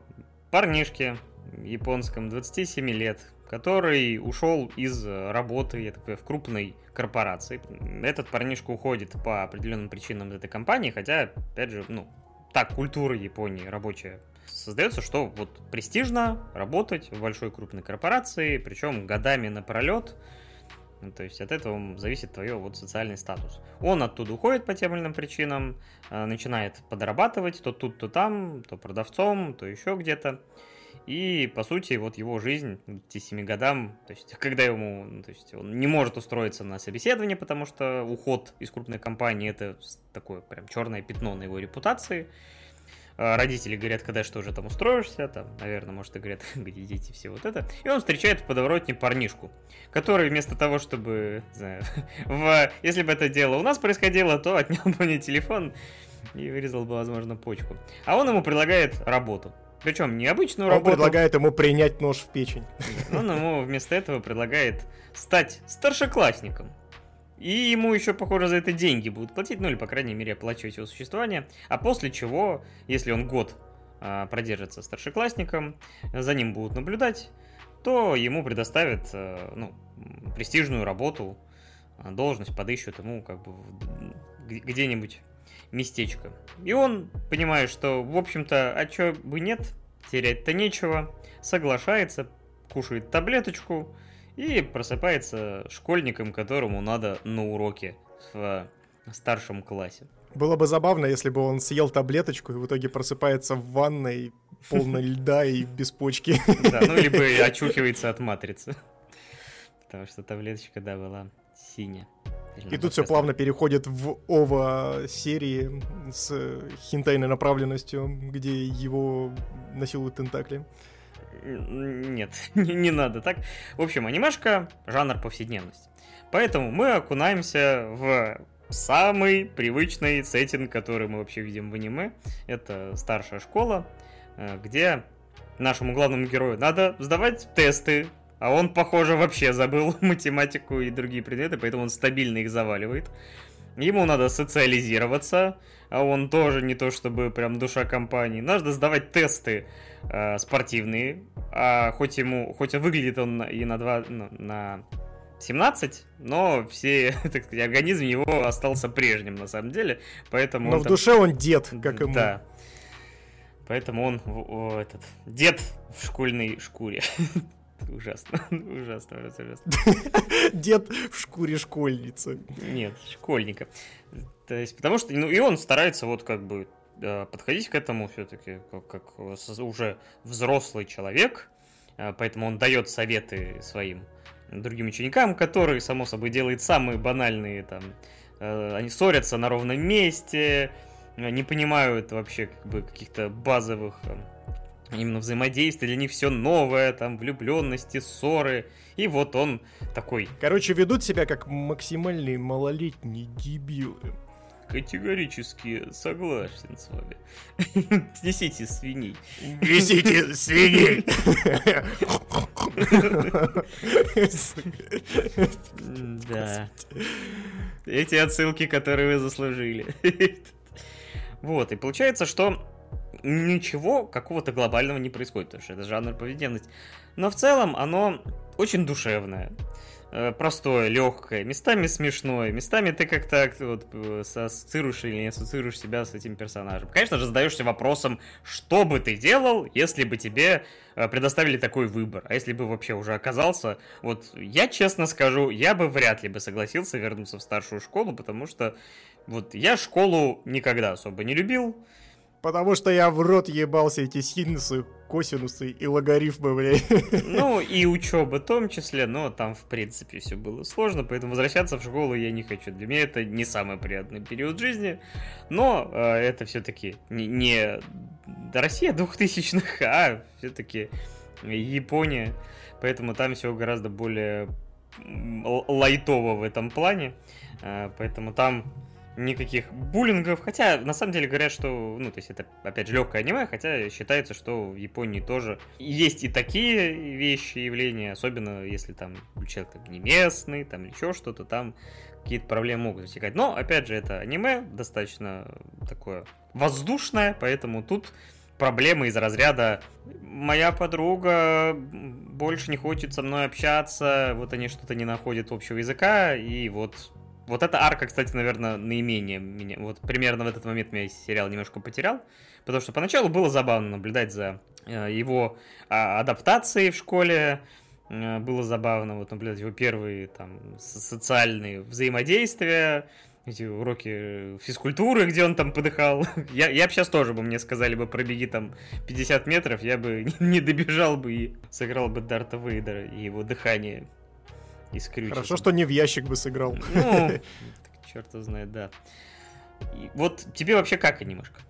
парнишке японском 27 лет, который ушел из работы, я так понимаю, в крупной корпорации. Этот парнишка уходит по определенным причинам из этой компании, хотя, опять же, ну, так культура Японии рабочая создается, что вот престижно работать в большой крупной корпорации, причем годами напролет, Ну, то есть от этого зависит твое вот социальный статус. Он оттуда уходит по тем или иным причинам, э, начинает подрабатывать то тут, то там, то продавцом, то еще где-то. И, по сути, вот его жизнь эти семи годам, то есть, <laughs> когда ему, ну, то есть, он не может устроиться на собеседование, потому что уход из крупной компании это такое прям черное пятно на его репутации. А, родители говорят, когда что уже там устроишься, там, наверное, может, и говорят, <laughs> где дети, все вот это. И он встречает в подворотне парнишку, который вместо того, чтобы, знаю, <laughs> в, если бы это дело у нас происходило, то отнял бы мне телефон и вырезал бы, возможно, почку. А он ему предлагает работу. Причем необычную Он работу. предлагает ему принять нож в печень. Он ему вместо этого предлагает стать старшеклассником. И ему еще, похоже, за это деньги будут платить, ну или, по крайней мере, оплачивать его существование. А после чего, если он год а, продержится старшеклассником, за ним будут наблюдать, то ему предоставят а, ну, престижную работу, а, должность подыщут ему как бы где-нибудь местечко. И он, понимает, что, в общем-то, а чё бы нет, терять-то нечего, соглашается, кушает таблеточку и просыпается школьником, которому надо на уроке в старшем классе. Было бы забавно, если бы он съел таблеточку и в итоге просыпается в ванной полной <laughs> льда и без почки. Да, ну либо очухивается от матрицы. Потому что таблеточка, да, была синяя. И тут все плавно переходит в ова серии с хинтайной направленностью, где его насилуют тентакли. Нет, <laughs> не, не надо так. В общем, анимешка — жанр повседневность. Поэтому мы окунаемся в самый привычный сеттинг, который мы вообще видим в аниме. Это старшая школа, э, где нашему главному герою надо сдавать тесты, а он, похоже, вообще забыл <laughs> математику и другие предметы, поэтому он стабильно их заваливает. Ему надо социализироваться, а он тоже не то чтобы прям душа компании. Надо сдавать тесты э, спортивные, а хоть ему, хоть выглядит он на- и на, 2, ну, на 17, но все, <laughs> так сказать, организм его остался прежним на самом деле, поэтому Но в там- душе он дед, как ему. Да. Поэтому он о, этот дед в школьной шкуре. <laughs> <laughs> Ужасно, <laughs> ужасно, ужасно, ужасно. Дед в шкуре школьницы. Нет, школьника. То есть, потому что, ну, и он старается вот как бы э, подходить к этому все-таки как, как уже взрослый человек, э, поэтому он дает советы своим другим ученикам, которые, само собой, делает самые банальные там. э, Они ссорятся на ровном месте, не понимают вообще как бы каких-то базовых именно взаимодействий, для них все новое, там влюбленности, ссоры. И вот он такой Короче, ведут себя как максимальные малолетние дебилы. Категорически согласен с вами. <laughs> Несите свиней. Везите свиней! Да. Эти отсылки, которые вы заслужили. <laughs> Вот, и получается, что ничего какого-то глобального не происходит, потому что это жанр повседневности. Но в целом оно очень душевное. э, Простое, легкое, местами смешное, местами ты как-то вот э, ассоциируешь или не ассоциируешь себя с этим персонажем. Конечно же, задаешься вопросом, что бы ты делал, если бы тебе э, предоставили такой выбор, а если бы вообще уже оказался, вот я честно скажу, я бы вряд ли бы согласился вернуться в старшую школу, потому что вот я школу никогда особо не любил, Потому что я в рот ебал все эти синусы, косинусы и логарифмы, блядь. Ну, <laughs> и учеба в том числе, но там, в принципе, все было сложно, поэтому возвращаться в школу я не хочу. Для меня это не самый приятный период жизни, но э, это все-таки не, не Россия 2000-х, <laughs> а все-таки Япония, поэтому там все гораздо более лайтово в этом плане, Э, поэтому там никаких буллингов, хотя на самом деле говорят, что, ну, то есть это, опять же, легкое аниме, хотя считается, что в Японии тоже есть и такие вещи, явления, особенно если там человек там, не местный, там еще что-то, там какие-то проблемы могут возникать. Но, опять же, это аниме достаточно такое воздушное, поэтому тут проблемы из разряда «моя подруга больше не хочет со мной общаться», вот они что-то не находят общего языка, и вот вот эта арка, кстати, наверное, наименее меня... Вот примерно в этот момент меня сериал немножко потерял, потому что поначалу было забавно наблюдать за э, его а, адаптацией в школе, Э, было забавно вот наблюдать его первые там социальные взаимодействия, эти уроки физкультуры, где он там подыхал. <laughs> Я, я бы сейчас тоже бы мне сказали бы пробеги там 50 метров, я бы <laughs> не добежал бы и сыграл бы Дарта Вейдера и его дыхание искрючится. Хорошо, что не в ящик бы сыграл. Ну, <laughs> черт знает, да. И вот тебе вообще как анимешка?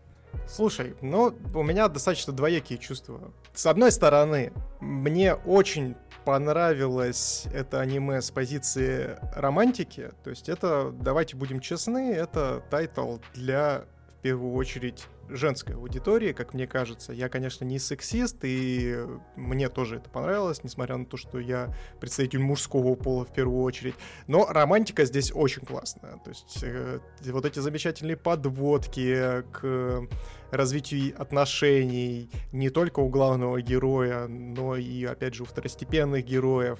Слушай, ну, у меня достаточно двоякие чувства. С одной стороны, мне очень понравилось это аниме с позиции романтики. То есть это, давайте будем честны, это тайтл для, в первую очередь, женской аудитории, как мне кажется. Я, конечно, не сексист, и мне тоже это понравилось, несмотря на то, что я представитель мужского пола в первую очередь. Но романтика здесь очень классная. То есть э, вот эти замечательные подводки к развитию отношений не только у главного героя, но и, опять же, у второстепенных героев.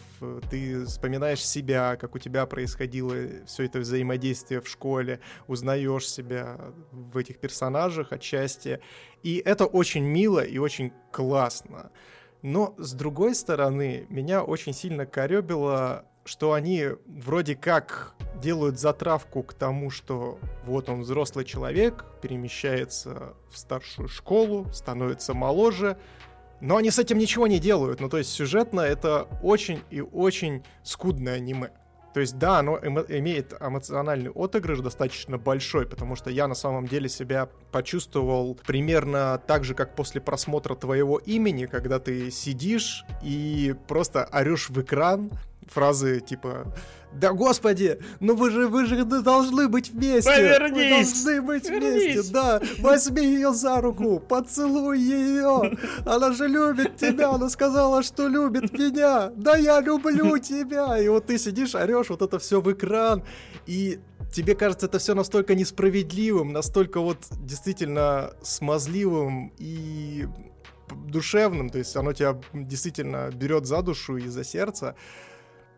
Ты вспоминаешь себя, как у тебя происходило все это взаимодействие в школе, узнаешь себя в этих персонажах отчасти. И это очень мило и очень классно. Но, с другой стороны, меня очень сильно коребило что они вроде как делают затравку к тому, что вот он взрослый человек, перемещается в старшую школу, становится моложе, но они с этим ничего не делают. Ну, то есть сюжетно это очень и очень скудное аниме. То есть, да, оно имеет эмоциональный отыгрыш достаточно большой, потому что я на самом деле себя почувствовал примерно так же, как после просмотра твоего имени, когда ты сидишь и просто орешь в экран, фразы типа «Да господи, ну вы же, вы же должны быть вместе! Повернись! Вы должны быть Вернись. вместе, да! Возьми ее за руку, поцелуй ее! Она же любит тебя, она сказала, что любит меня! Да я люблю тебя!» И вот ты сидишь, орешь вот это все в экран, и тебе кажется это все настолько несправедливым, настолько вот действительно смазливым и душевным, то есть оно тебя действительно берет за душу и за сердце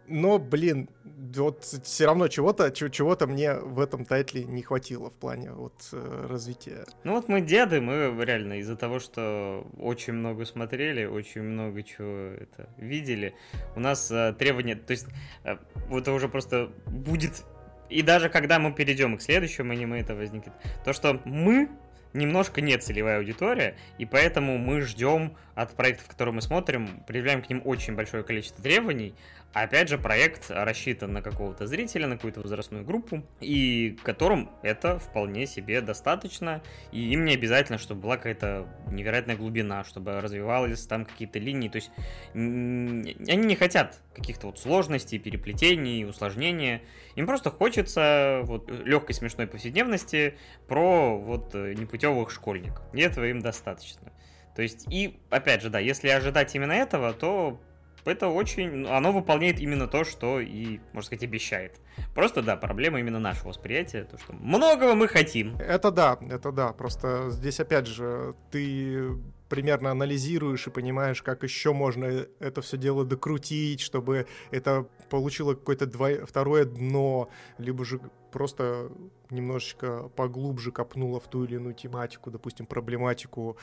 но, блин, вот все равно чего-то чего-то мне в этом тайтле не хватило в плане вот э, развития. Ну вот мы деды, мы реально из-за того, что очень много смотрели, очень много чего это видели, у нас э, требования, то есть э, это уже просто будет и даже когда мы перейдем к следующему аниме, это возникнет. То, что мы немножко не целевая аудитория, и поэтому мы ждем от проектов, которые мы смотрим, предъявляем к ним очень большое количество требований, Опять же, проект рассчитан на какого-то зрителя, на какую-то возрастную группу, и которым это вполне себе достаточно, и им не обязательно, чтобы была какая-то невероятная глубина, чтобы развивались там какие-то линии, то есть они не хотят каких-то вот сложностей, переплетений, усложнения, им просто хочется вот легкой смешной повседневности про вот непутевых школьников, и этого им достаточно. То есть, и, опять же, да, если ожидать именно этого, то это очень... Ну, оно выполняет именно то, что и, можно сказать, обещает. Просто, да, проблема именно нашего восприятия, то, что многого мы хотим. Это да, это да. Просто здесь, опять же, ты примерно анализируешь и понимаешь, как еще можно это все дело докрутить, чтобы это получило какое-то двой... второе дно, либо же просто немножечко поглубже копнуло в ту или иную тематику, допустим, проблематику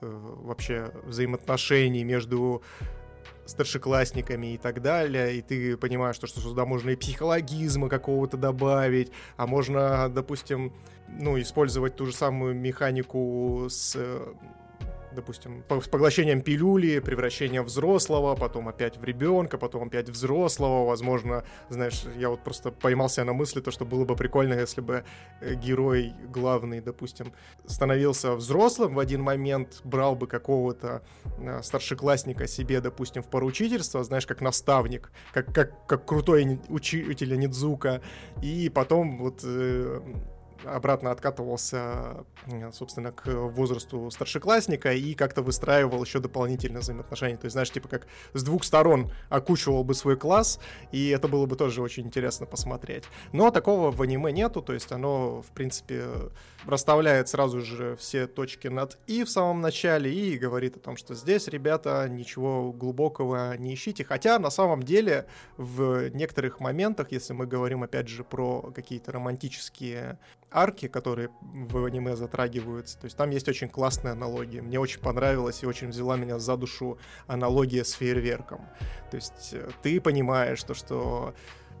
э, вообще взаимоотношений между старшеклассниками и так далее, и ты понимаешь, что, что сюда можно и психологизма какого-то добавить, а можно, допустим, ну, использовать ту же самую механику с допустим, с поглощением пилюли, превращением взрослого, потом опять в ребенка, потом опять взрослого, возможно, знаешь, я вот просто поймался на мысли, то, что было бы прикольно, если бы э, герой главный, допустим, становился взрослым в один момент, брал бы какого-то э, старшеклассника себе, допустим, в поручительство, знаешь, как наставник, как, как, как крутой учитель Нидзука, и потом вот э, обратно откатывался, собственно, к возрасту старшеклассника и как-то выстраивал еще дополнительные взаимоотношения. То есть, знаешь, типа как с двух сторон окучивал бы свой класс, и это было бы тоже очень интересно посмотреть. Но такого в аниме нету, то есть оно, в принципе, расставляет сразу же все точки над «и» в самом начале и говорит о том, что здесь, ребята, ничего глубокого не ищите. Хотя, на самом деле, в некоторых моментах, если мы говорим, опять же, про какие-то романтические арки, которые в аниме затрагиваются. То есть там есть очень классная аналогия. Мне очень понравилась и очень взяла меня за душу аналогия с фейерверком. То есть э, ты понимаешь, то, что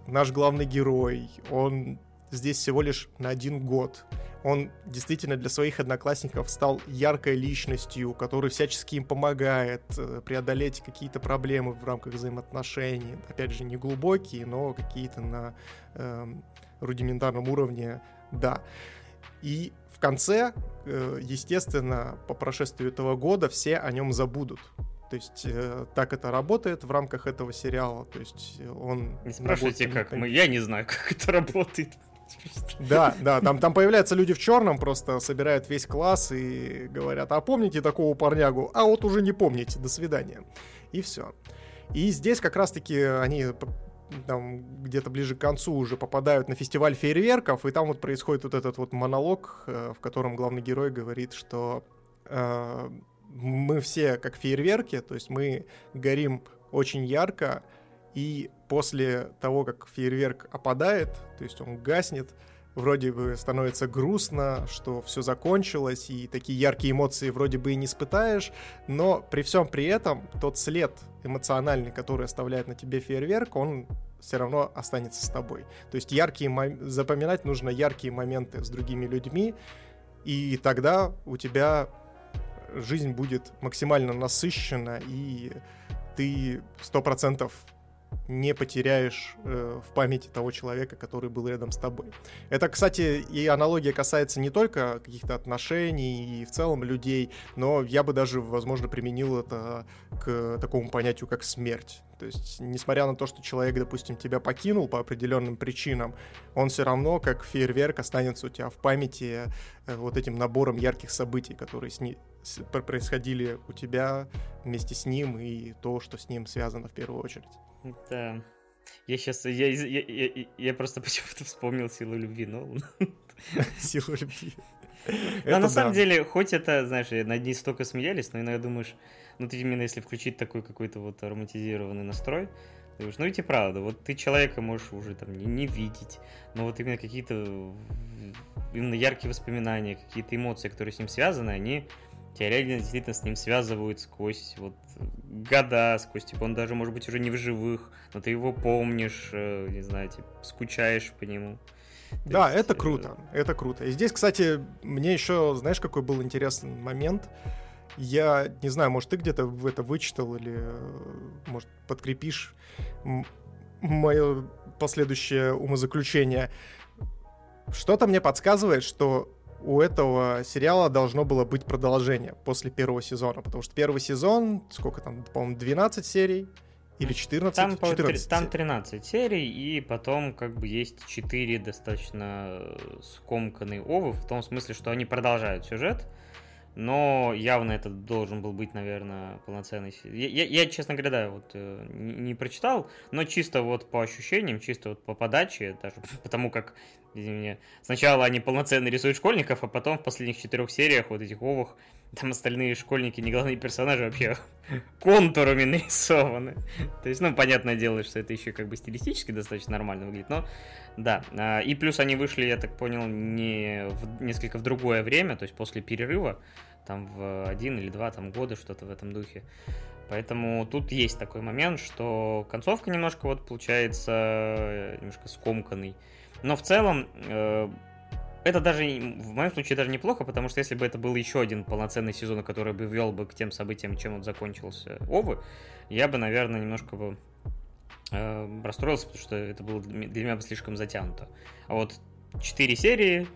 наш главный герой, он здесь всего лишь на один год. Он действительно для своих одноклассников стал яркой личностью, который всячески им помогает э, преодолеть какие-то проблемы в рамках взаимоотношений. Опять же, не глубокие, но какие-то на э, рудиментарном уровне, да. И в конце, э, естественно, по прошествию этого года все о нем забудут. То есть э, так это работает в рамках этого сериала. То есть он... Не спрашивайте, как мы. Я не знаю, <laughs> как это работает. Да, да, там, там появляются люди в черном, просто собирают весь класс и говорят, а помните такого парнягу? А вот уже не помните, до свидания. И все. И здесь как раз-таки они там где-то ближе к концу уже попадают на фестиваль фейерверков, и там вот происходит вот этот вот монолог, э, в котором главный герой говорит, что э, мы все как фейерверки, то есть мы горим очень ярко, и после того, как фейерверк опадает, то есть он гаснет, вроде бы становится грустно, что все закончилось, и такие яркие эмоции вроде бы и не испытаешь, но при всем при этом тот след эмоциональный, который оставляет на тебе фейерверк, он все равно останется с тобой. То есть яркие запоминать нужно яркие моменты с другими людьми, и тогда у тебя жизнь будет максимально насыщена, и ты сто процентов не потеряешь э, в памяти того человека, который был рядом с тобой. Это, кстати, и аналогия касается не только каких-то отношений и в целом людей, но я бы даже, возможно, применил это к такому понятию, как смерть. То есть, несмотря на то, что человек, допустим, тебя покинул по определенным причинам, он все равно, как фейерверк, останется у тебя в памяти э, вот этим набором ярких событий, которые с ней происходили у тебя вместе с ним и то, что с ним связано в первую очередь. Да. Я сейчас, я, я, я, я просто <laughs> почему-то вспомнил силу любви, но... <laughs> Силу любви. <laughs> Но на самом деле, хоть это, знаешь, над ней столько смеялись, но иногда думаешь, ну ты именно если включить такой какой-то вот ароматизированный настрой, ты думаешь, ну ведь и правда, вот ты человека можешь уже там не, не видеть, но вот именно какие-то именно яркие воспоминания, какие-то эмоции, которые с ним связаны, они реально действительно с ним связывают сквозь вот года, сквозь, типа, он даже, может быть, уже не в живых, но ты его помнишь, э, не знаю, типа, скучаешь по нему. Да, есть, это круто, это круто. И здесь, кстати, мне еще, знаешь, какой был интересный момент? Я не знаю, может, ты где-то это вычитал или, может, подкрепишь мое последующее умозаключение. Что-то мне подсказывает, что у этого сериала должно было быть продолжение после первого сезона, потому что первый сезон, сколько там, по-моему, 12 серий или 14? Там, 14 там 13 серий, и потом как бы есть 4 достаточно э, скомканные овы, в том смысле, что они продолжают сюжет, но явно это должен был быть, наверное, полноценный... Я, я, я честно говоря, да, вот э, не, не прочитал, но чисто вот по ощущениям, чисто вот по подаче, даже потому как извини, сначала они полноценно рисуют школьников, а потом в последних четырех сериях вот этих овых там остальные школьники, не главные персонажи, вообще <laughs> контурами нарисованы. То есть, ну, понятное дело, что это еще как бы стилистически достаточно нормально выглядит, но да. А, и плюс они вышли, я так понял, не в, несколько в другое время, то есть после перерыва, там в один или два там года, что-то в этом духе. Поэтому тут есть такой момент, что концовка немножко вот получается э, немножко скомканный. Но в целом э, это даже в моем случае даже неплохо, потому что если бы это был еще один полноценный сезон, который бы вел бы к тем событиям, чем он закончился Овы, я бы, наверное, немножко бы э, расстроился, потому что это было для меня бы слишком затянуто. А вот четыре серии,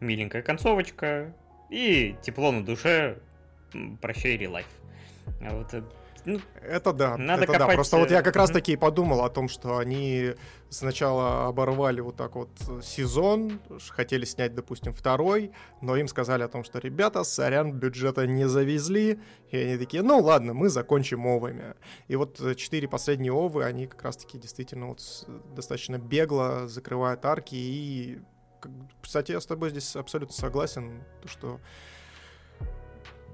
миленькая концовочка и тепло на душе, прощай, релайф. А вот э, ну, это да. Надо это копать... да. Просто вот я как раз таки и подумал о том, что они сначала оборвали вот так вот сезон, хотели снять, допустим, второй, но им сказали о том, что ребята, сорян, бюджета не завезли, и они такие, ну ладно, мы закончим овами. И вот четыре последние овы, они как раз таки действительно вот достаточно бегло закрывают арки, и, кстати, я с тобой здесь абсолютно согласен, то, что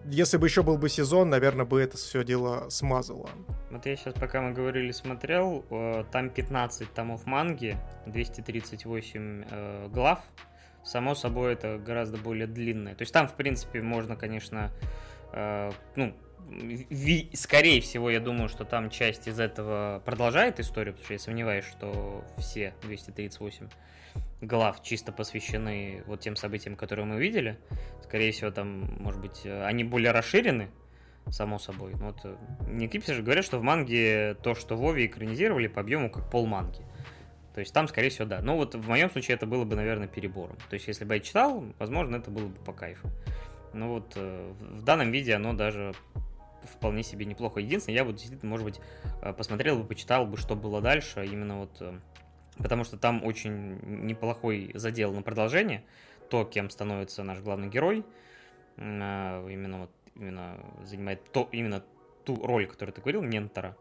если бы еще был бы сезон, наверное, бы это все дело смазало. Вот я сейчас, пока мы говорили, смотрел, э, там 15 томов манги, 238 э, глав, само собой, это гораздо более длинное. То есть там, в принципе, можно, конечно, э, ну, скорее всего, я думаю, что там часть из этого продолжает историю, потому что я сомневаюсь, что все 238 глав чисто посвящены вот тем событиям, которые мы видели. Скорее всего, там, может быть, они более расширены, само собой. Ну, вот э, Никипсы же говорят, что в манге то, что Вове экранизировали по объему как пол манги. То есть там, скорее всего, да. Но вот в моем случае это было бы, наверное, перебором. То есть если бы я читал, возможно, это было бы по кайфу. Но вот э, в данном виде оно даже вполне себе неплохо. Единственное, я вот действительно, может быть, э, посмотрел бы, почитал бы, что было дальше, именно вот потому что там очень неплохой задел на продолжение, то, кем становится наш главный герой, именно вот именно занимает то, именно ту роль, которую ты говорил, ментора.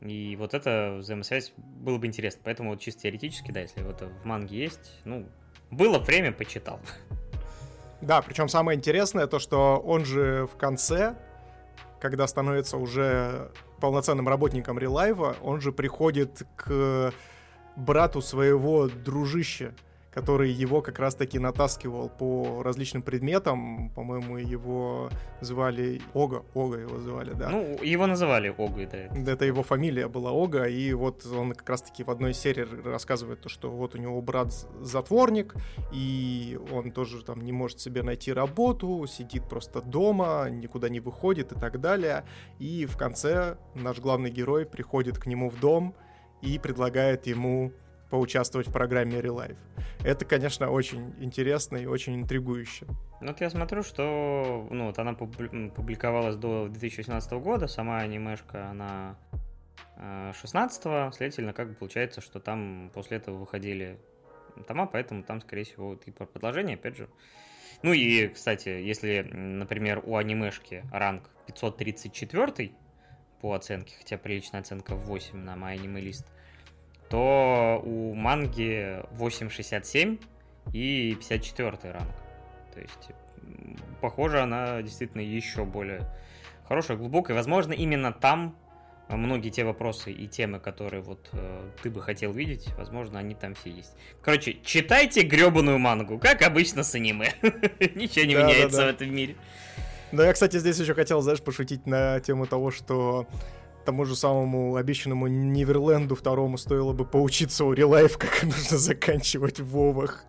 И вот эта взаимосвязь было бы интересно. Поэтому вот чисто теоретически, да, если вот в манге есть, ну, было время, почитал. Да, причем самое интересное то, что он же в конце, когда становится уже полноценным работником Релайва, он же приходит к брату своего дружища, который его как раз-таки натаскивал по различным предметам. По-моему, его звали Ога. Ога его звали, да. Ну, его называли Огой, да. Это его фамилия была Ога, и вот он как раз-таки в одной серии рассказывает то, что вот у него брат затворник, и он тоже там не может себе найти работу, сидит просто дома, никуда не выходит и так далее. И в конце наш главный герой приходит к нему в дом и предлагает ему поучаствовать в программе Relive. Это, конечно, очень интересно и очень интригующе. Ну, вот я смотрю, что ну, вот она публиковалась до 2018 года, сама анимешка, она 16-го, э, следовательно, как бы получается, что там после этого выходили тома, поэтому там, скорее всего, типа предложение, опять же. Ну и, кстати, если, например, у анимешки ранг 534 по оценке, хотя приличная оценка в 8 на MyAnimeList, то у манги 8.67 и 54 ранг. То есть, похоже, она действительно еще более хорошая, глубокая. Возможно, именно там многие те вопросы и темы, которые вот э, ты бы хотел видеть, возможно, они там все есть. Короче, читайте гребаную мангу, как обычно с аниме. <laughs> Ничего не меняется в этом мире. Да, я, кстати, здесь еще хотел, знаешь, пошутить на тему того, что тому же самому обещанному Неверленду второму стоило бы поучиться у Релайф, как нужно заканчивать в Вовах,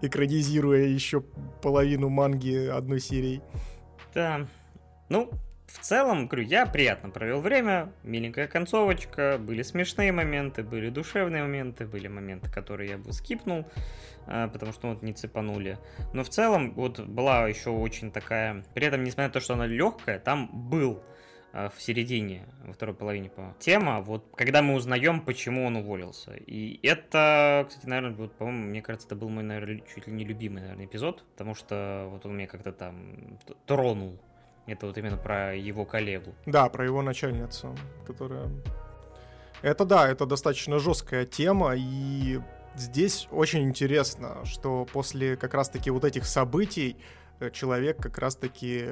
экранизируя еще половину манги одной серией. Да. Ну, в целом, говорю, я приятно провел время, миленькая концовочка, были смешные моменты, были душевные моменты, были моменты, которые я бы скипнул, а, потому что вот не цепанули. Но в целом, вот была еще очень такая... При этом, несмотря на то, что она легкая, там был Э, в середине, во второй половине по тема, вот когда мы узнаем, почему он уволился. И это, кстати, наверное, вот, по-моему, мне кажется, это был мой, наверное, чуть ли не любимый, наверное, эпизод, потому что вот он меня как-то там тронул. Это вот именно про его коллегу. Да, про его начальницу, которая... Это да, это достаточно жесткая тема, и здесь очень интересно, что после как раз-таки вот этих событий Э, человек как раз-таки,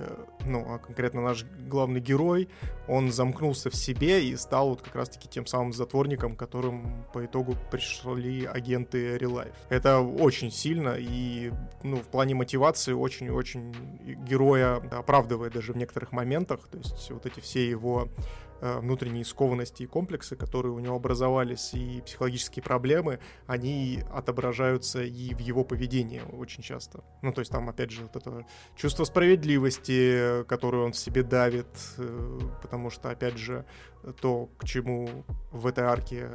ну, а конкретно наш главный герой, он замкнулся в себе и стал вот как раз-таки тем самым затворником, которым по итогу пришли агенты Relife. Это очень сильно и, ну, в плане мотивации очень-очень героя оправдывает даже в некоторых моментах, то есть вот эти все его Э, внутренние скованности и комплексы, которые у него образовались, и психологические проблемы, они отображаются и в его поведении очень часто. Ну, то есть там, опять же, вот это чувство справедливости, которое он в себе давит, э, потому что, опять же, то, к чему в этой арке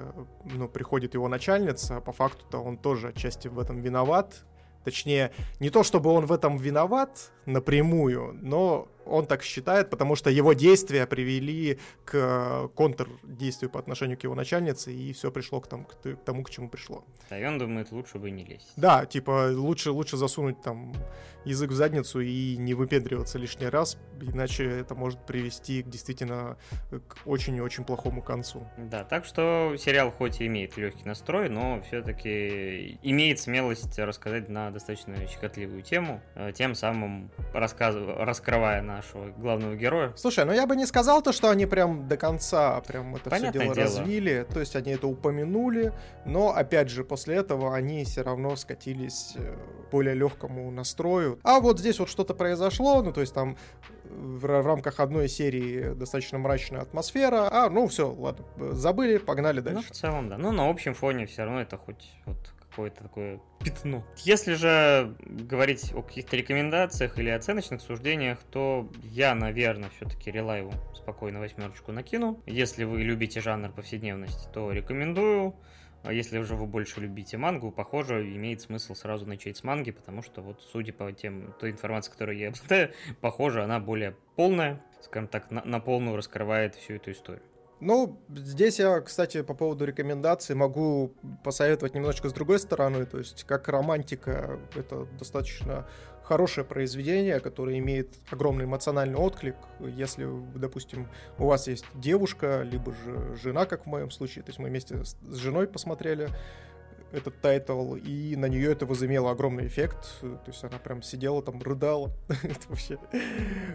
ну, приходит его начальница, по факту-то он тоже отчасти в этом виноват, Точнее, не то чтобы он в этом виноват напрямую, но он так считает, потому что его действия привели к контрдействию по отношению к его начальнице, и все пришло к тому, к тому, к чему пришло. Да, и он думает, лучше бы не лезть. Да, типа, лучше, лучше засунуть там язык в задницу и не выпендриваться лишний раз, иначе это может привести к действительно к очень и очень плохому концу. Да, так что сериал хоть и имеет легкий настрой, но все-таки имеет смелость рассказать на достаточно щекотливую тему, э, тем самым рассказ... раскрывая на нашего главного героя. Слушай, ну я бы не сказал то, что они прям до конца прям это все Понятное дело, дело. развили. То есть они это упомянули, но опять же после этого они все равно скатились э, к более легкому настрою. А вот здесь вот что-то произошло, ну то есть там в, ра- в рамках одной серии достаточно мрачная атмосфера. А, ну все, ладно, э, забыли, погнали Ну, дальше. в целом, да. Ну, на общем фоне все равно это хоть вот какое-то такое пятно. Если же говорить о каких-то рекомендациях или оценочных суждениях, то я, наверное, все-таки релайву спокойно восьмерочку накину. Если вы любите жанр повседневности, то рекомендую. А если уже вы больше любите мангу, похоже, имеет смысл сразу начать с манги, потому что вот, судя по тем, той информации, которую я <laughs> обладаю, похоже, она более полная, скажем так, на, на полную раскрывает всю эту историю. Ну, здесь я, кстати, по поводу рекомендаций могу посоветовать немножечко с другой стороны. То есть, как романтика, это достаточно хорошее произведение, которое имеет огромный эмоциональный отклик. Если, допустим, у вас есть девушка, либо же жена, как в моем случае, то есть мы вместе с женой посмотрели этот тайтл, и на нее это возымело огромный эффект. То есть она прям сидела там, рыдала. <laughs> это вообще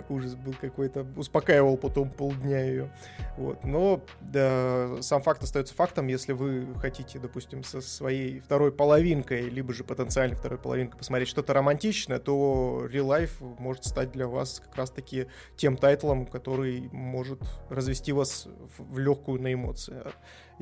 ужас был какой-то. Успокаивал потом полдня ее. Вот. Но да, сам факт остается фактом, если вы хотите, допустим, со своей второй половинкой, либо же потенциальной второй половинкой посмотреть что-то романтичное, то Real Life может стать для вас как раз-таки тем тайтлом, который может развести вас в, легкую на эмоции.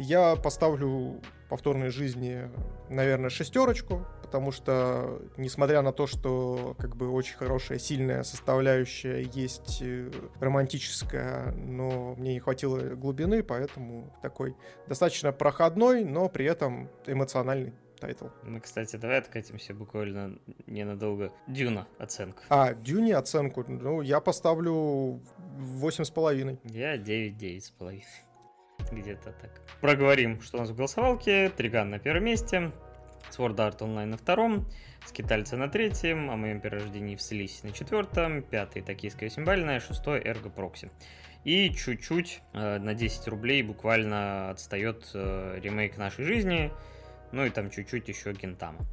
Я поставлю повторной жизни, наверное, шестерочку, потому что, несмотря на то, что как бы очень хорошая, сильная составляющая есть э, романтическая, но мне не хватило глубины, поэтому такой достаточно проходной, но при этом эмоциональный тайтл. Ну, кстати, давай откатимся буквально ненадолго. Дюна, оценка. А, Дюни оценку, ну, я поставлю восемь с половиной. Я 9, 9 с половиной. Где-то так. Проговорим, что у нас в голосовалке. Триган на первом месте. Sword Art Online на втором. Скитальцы на третьем. О моем перерождении в Слизь на четвертом. Пятый Токийская восьмибальная. Шестой Эрго Прокси. И чуть-чуть э, на 10 рублей буквально отстает э, ремейк нашей жизни. Ну и там чуть-чуть еще Гентама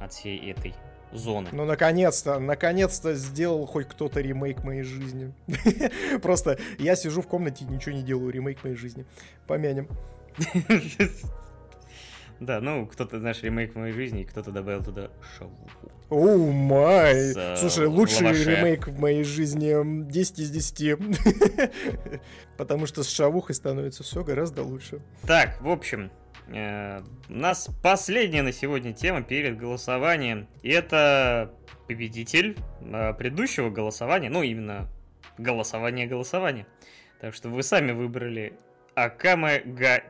от всей этой зоны. Ну, наконец-то, наконец-то сделал хоть кто-то ремейк моей жизни. <laughs> Просто я сижу в комнате и ничего не делаю, ремейк моей жизни. Помянем. <laughs> Да, ну, кто-то, знаешь, ремейк моей жизни, и кто-то добавил туда шавуху. Оу май! Э, Слушай, лучший лаваше. ремейк в моей жизни м, 10 из 10. <laughs> Потому что с шавухой становится все гораздо лучше. Так, в общем, у нас последняя на сегодня тема перед голосованием. И это победитель э, предыдущего голосования, ну, именно голосование-голосование. Так что вы сами выбрали Акаме Га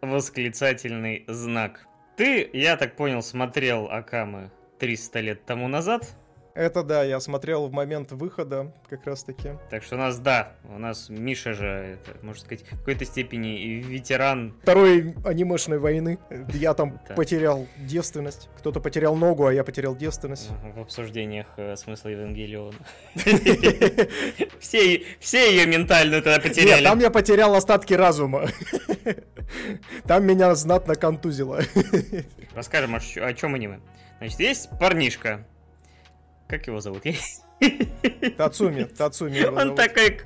восклицательный знак. Ты, я так понял, смотрел Акамы 300 лет тому назад. Это да, я смотрел в момент выхода как раз таки. Так что у нас, да, у нас Миша же, это, можно сказать, в какой-то степени ветеран Второй анимешной войны. <laughs> Я там потерял девственность. Кто-то потерял ногу, а я потерял девственность. в обсуждениях э, смысла Евангелиона. <laughs> Все, ее ментальную тогда Нет, потеряли. там я потерял остатки разума. Там меня знатно контузило. Расскажем, о чем аниме. Значит, есть парнишка. Как его зовут? Тацуми, Тацуми. его Он зовут. такой...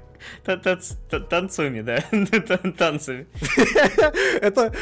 Танцуми, да. <laughs> Тан- Танцами. <laughs> Это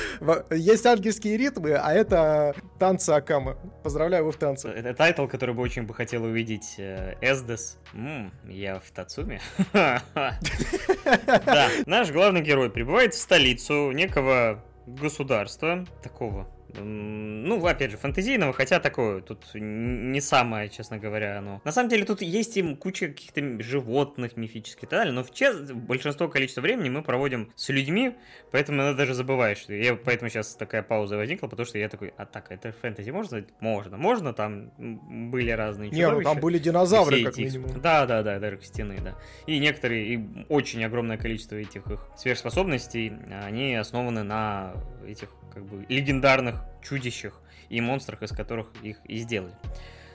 есть ангельские ритмы, а это танцы Акама. Поздравляю, вы в танце. Это тайтл, который бы очень бы хотел увидеть э, Эсдес. М, я в Тацуме. <laughs> Да, наш главный герой прибывает в столицу некого государства, такого, ну, опять же, фантазийного, хотя такое, тут не самое, честно говоря, оно. На самом деле, тут есть им куча каких-то животных мифических и так далее, но в чес- большинство количества времени мы проводим с людьми, поэтому иногда даже забываешь. что Я, поэтому сейчас такая пауза возникла, потому что я такой, а так, это фэнтези можно? Можно. Можно, там были разные Не, ну там чудовища. были И динозавры, все как эти их- минимум. Да, да, да, даже костяные, да. И некоторые, и очень огромное количество этих их сверхспособностей, они основаны на этих, как бы, легендарных чудищах и монстрах, из которых их и сделали.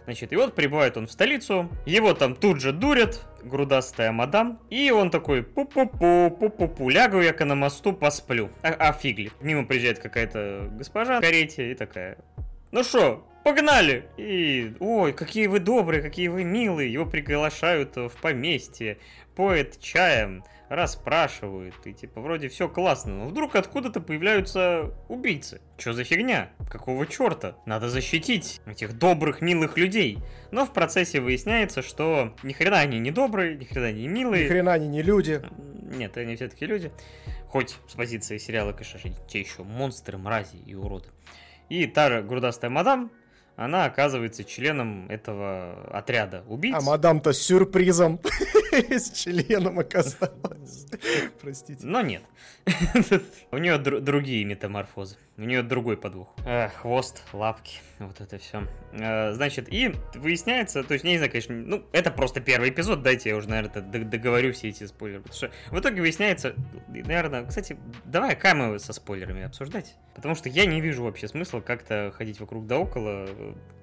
Значит, и вот прибывает он в столицу, его там тут же дурят, грудастая мадам, и он такой, пу-пу-пу, пу-пу-пу, лягу я-ка на мосту, посплю. А, а фигли. Мимо приезжает какая-то госпожа в карете и такая, ну что, погнали! И, ой, какие вы добрые, какие вы милые. Его приглашают в поместье, поет чаем расспрашивают, и типа вроде все классно, но вдруг откуда-то появляются убийцы. Что за фигня? Какого черта? Надо защитить этих добрых, милых людей. Но в процессе выясняется, что ни хрена они не добрые, ни хрена не милые. Ни хрена они не люди. Нет, они все-таки люди. Хоть с позиции сериала, конечно, те еще монстры, мрази и уроды. И та грудастая мадам, она оказывается членом этого отряда убийц. А мадам-то с сюрпризом <laughs> с членом оказалась. Простите. Но нет. <laughs> У нее другие метаморфозы. У нее другой подвох. Э, хвост, лапки, вот это все. Э, значит, и выясняется, то есть, не знаю, конечно, ну, это просто первый эпизод, дайте я уже, наверное, договорю все эти спойлеры. Потому что в итоге выясняется, наверное, кстати, давай камеры со спойлерами обсуждать. Потому что я не вижу вообще смысла как-то ходить вокруг да около.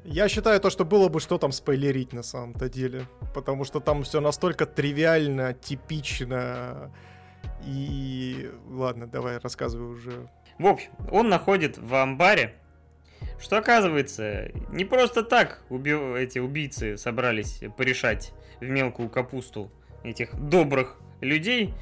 Я считаю то, что было бы что там спойлерить на самом-то деле. Потому что там все настолько тривиально, типично. И ладно, давай рассказывай уже в общем, он находит в амбаре, что оказывается, не просто так уби- эти убийцы собрались порешать в мелкую капусту этих добрых людей,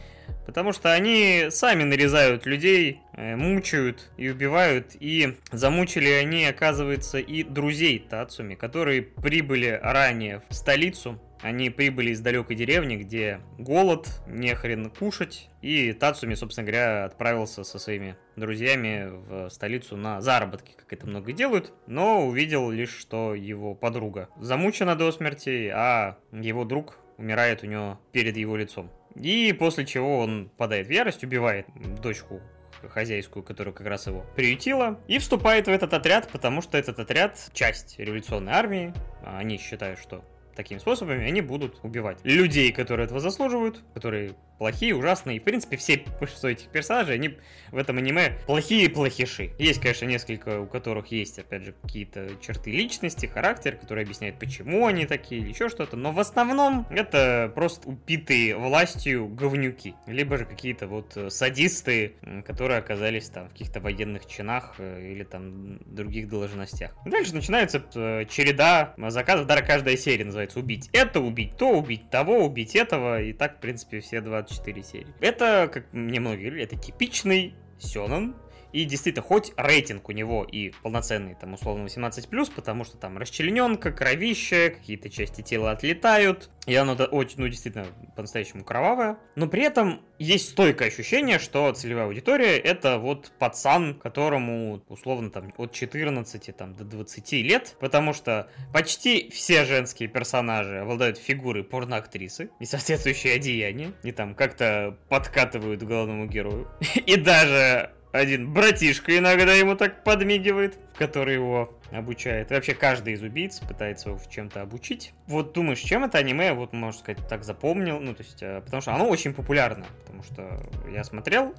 потому что они сами нарезают людей, э, мучают и убивают, и замучили они, оказывается, и друзей Тацуми, которые прибыли ранее в столицу. Они прибыли из далекой деревни, где голод, не хрен кушать, и Тацуми, собственно говоря, отправился со своими друзьями в столицу на заработки, как это много делают, но увидел лишь, что его подруга замучена до смерти, а его друг умирает у него перед его лицом. И после чего он падает в ярость, убивает дочку хозяйскую, которая как раз его приютила, и вступает в этот отряд, потому что этот отряд часть революционной армии. Они считают, что такими способами они будут убивать людей, которые этого заслуживают, которые плохие, ужасные. И, в принципе, все большинство этих персонажей, они в этом аниме плохие плохиши. Есть, конечно, несколько, у которых есть, опять же, какие-то черты личности, характер, которые объясняют, почему они такие или еще что-то. Но в основном это просто упитые властью говнюки. Либо же какие-то вот садисты, которые оказались там в каких-то военных чинах э, или там других должностях. Дальше начинается э, череда заказов. Даже каждая серия называется «Убить это, убить то, убить того, убить этого». И так, в принципе, все 20 4 серии. Это, как мне многие говорили, это типичный Сёнэн, и действительно, хоть рейтинг у него и полноценный, там, условно, 18+, потому что там расчлененка, кровище, какие-то части тела отлетают, и оно очень, ну, действительно, по-настоящему кровавое. Но при этом есть стойкое ощущение, что целевая аудитория — это вот пацан, которому, условно, там, от 14 там, до 20 лет, потому что почти все женские персонажи обладают фигурой порноактрисы и соответствующие одеяния, и там как-то подкатывают главному герою. <laughs> И даже один братишка иногда ему так подмигивает, который его обучает. И вообще каждый из убийц пытается его в чем-то обучить. Вот думаешь, чем это аниме, вот, можно сказать, так запомнил? Ну, то есть, э, потому что оно очень популярно. Потому что я смотрел,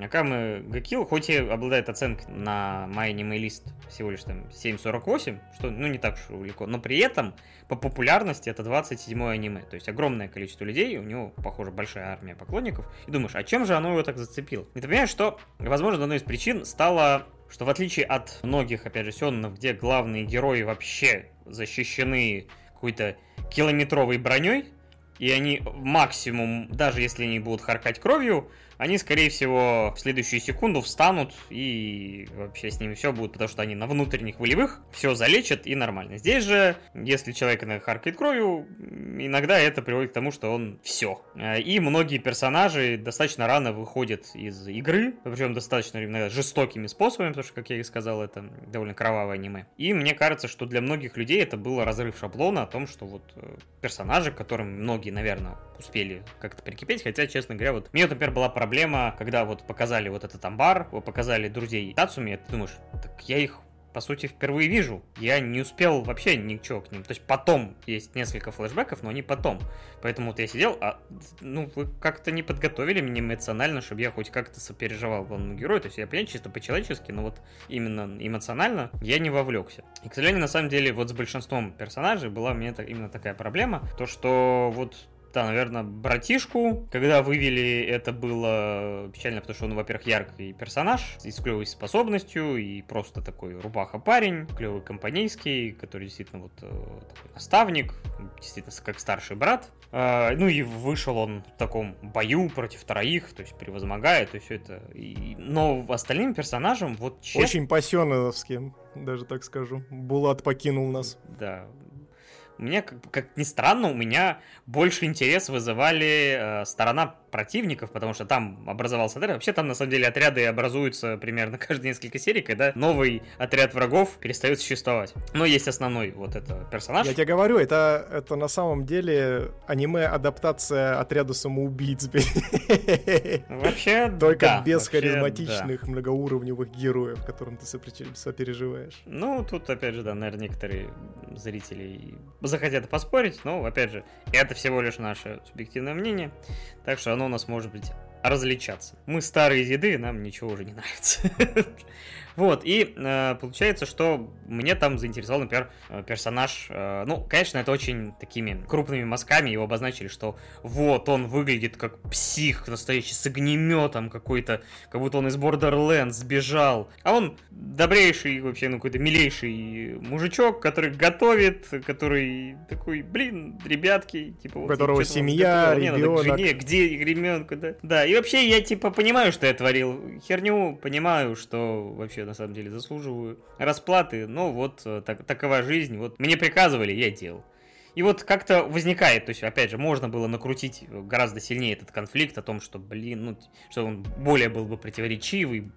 Акамы Гакил, хоть и обладает оценкой на MyAnimeList всего лишь там 7.48, что ну не так уж далеко, но при этом по популярности это 27 аниме. То есть огромное количество людей, у него, похоже, большая армия поклонников. И думаешь, а чем же оно его так зацепило? И ты понимаешь, что, возможно, одной из причин стало что в отличие от многих, опять же, сённов, где главные герои вообще защищены какой-то километровой броней, и они максимум, даже если они будут харкать кровью, они, скорее всего, в следующую секунду встанут и вообще с ними все будет, потому что они на внутренних волевых все залечат и нормально. Здесь же, если человек харкает кровью, иногда это приводит к тому, что он все. И многие персонажи достаточно рано выходят из игры, причем достаточно иногда жестокими способами, потому что, как я и сказал, это довольно кровавое аниме. И мне кажется, что для многих людей это было разрыв шаблона о том, что вот э, персонажи, которым многие, наверное, успели как-то прикипеть, хотя, честно говоря, вот мне, например, была проблема, когда вот показали вот этот амбар, показали друзей Тацуми, ты думаешь, так я их по сути, впервые вижу. Я не успел вообще ничего к ним. То есть потом есть несколько флешбеков, но они потом. Поэтому вот я сидел, а ну вы как-то не подготовили меня эмоционально, чтобы я хоть как-то сопереживал главному герою. То есть я понимаю, чисто по-человечески, но вот именно эмоционально я не вовлекся. И, к сожалению, на самом деле, вот с большинством персонажей была у меня именно такая проблема, то что вот да, наверное, братишку. Когда вывели, это было печально, потому что он, во-первых, яркий персонаж, и с клевой способностью, и просто такой рубаха-парень, клевый компанейский, который действительно вот э, такой наставник, действительно как старший брат. А, ну и вышел он в таком бою против троих, то есть превозмогая, то есть все это. Но остальным персонажам вот честно... Очень по-сёновским, даже так скажу. Булат покинул нас. Да, мне, как, как ни странно, у меня больше интерес вызывали э, сторона противников, потому что там образовался отряд. Вообще там на самом деле отряды образуются примерно <laughs> каждые несколько серий, когда новый отряд врагов перестает существовать. Но есть основной вот это персонаж. Я тебе говорю, это, это на самом деле аниме-адаптация отряда самоубийц. Вообще, Только да, без вообще, харизматичных да. многоуровневых героев, которым ты сопереживаешь. Ну, тут, опять же, да, наверное, некоторые зрители захотят поспорить, но, опять же, это всего лишь наше субъективное мнение, так что оно у нас может быть различаться. Мы старые деды, нам ничего уже не нравится. <laughs> Вот, и э, получается, что мне там заинтересовал, например, э, персонаж. Э, ну, конечно, это очень такими крупными мазками его обозначили, что вот он выглядит как псих настоящий, с огнеметом какой-то, как будто он из Borderlands сбежал. А он добрейший, вообще, ну, какой-то милейший мужичок, который готовит, который такой, блин, ребятки, типа... У которого семья, ребенок. Жене, где ребенку, да? Да, и вообще я, типа, понимаю, что я творил херню, понимаю, что вообще на самом деле заслуживаю расплаты, но вот э, так, такова жизнь, вот мне приказывали, я делал. И вот как-то возникает, то есть, опять же, можно было накрутить гораздо сильнее этот конфликт о том, что, блин, ну, что он более был бы противоречивый.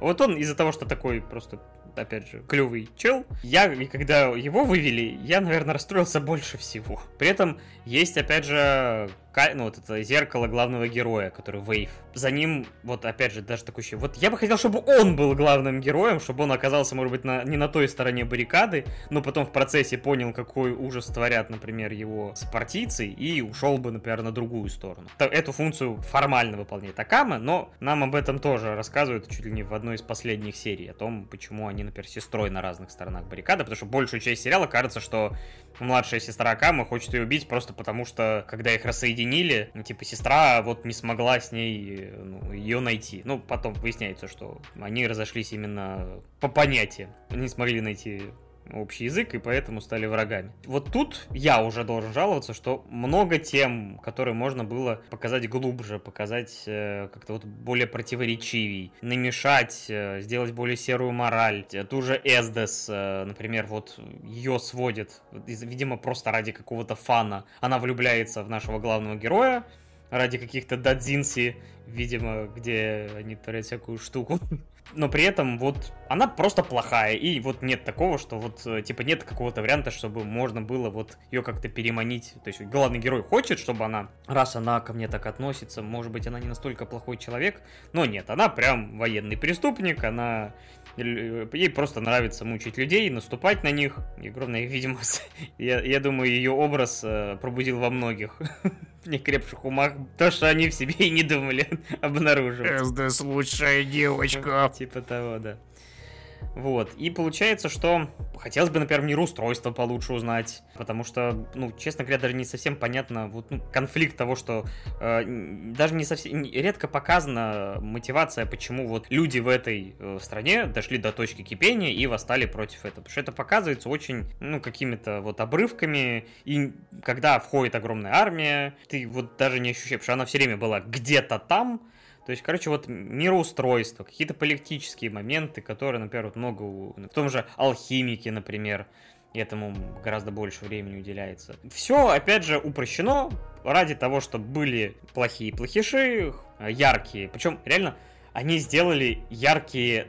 Вот он из-за того, что такой просто опять же, клевый чел. Я, и когда его вывели, я, наверное, расстроился больше всего. При этом есть, опять же, ну, вот это зеркало главного героя, который Вейв. За ним, вот опять же, даже такой еще... Вот я бы хотел, чтобы он был главным героем, чтобы он оказался, может быть, на, не на той стороне баррикады, но потом в процессе понял, какой ужас творят, например, его спартийцы, и ушел бы, например, на другую сторону. Эту функцию формально выполняет Акама, но нам об этом тоже рассказывают чуть ли не в одной из последних серий, о том, почему они, например, сестрой на разных сторонах баррикады, потому что большую часть сериала кажется, что младшая сестра Акама хочет ее убить просто потому, что когда их рассоединили, ну, типа, сестра вот не смогла с ней ну, ее найти. Ну, потом выясняется, что они разошлись именно по понятиям. Не смогли найти общий язык, и поэтому стали врагами. Вот тут я уже должен жаловаться, что много тем, которые можно было показать глубже, показать э, как-то вот более противоречивей, намешать, э, сделать более серую мораль. Ту же Эздес, э, например, вот ее сводит, видимо, просто ради какого-то фана. Она влюбляется в нашего главного героя, ради каких-то дадзинси, видимо, где они творят всякую штуку. <laughs> но при этом вот она просто плохая, и вот нет такого, что вот, э, типа, нет какого-то варианта, чтобы можно было вот ее как-то переманить, то есть главный герой хочет, чтобы она, раз она ко мне так относится, может быть, она не настолько плохой человек, но нет, она прям военный преступник, она Э, ей просто нравится мучить людей, наступать на них. И огромная <laughs> видимость. Я, я думаю, ее образ э, пробудил во многих <laughs> некрепших умах то, что они в себе и не думали <laughs> обнаруживать. СДС лучшая девочка. Типа того, да. Вот. И получается, что хотелось бы, например, мироустройство получше узнать, потому что, ну, честно говоря, даже не совсем понятно вот, ну, конфликт того, что э, даже не совсем, редко показана мотивация, почему вот люди в этой э, стране дошли до точки кипения и восстали против этого. Потому что это показывается очень, ну, какими-то вот обрывками, и когда входит огромная армия, ты вот даже не ощущаешь, что она все время была где-то там, то есть, короче, вот мироустройство, какие-то политические моменты, которые, например, вот много в том же алхимике, например, этому гораздо больше времени уделяется. Все, опять же, упрощено ради того, чтобы были плохие плохиши, яркие. Причем, реально, они сделали яркие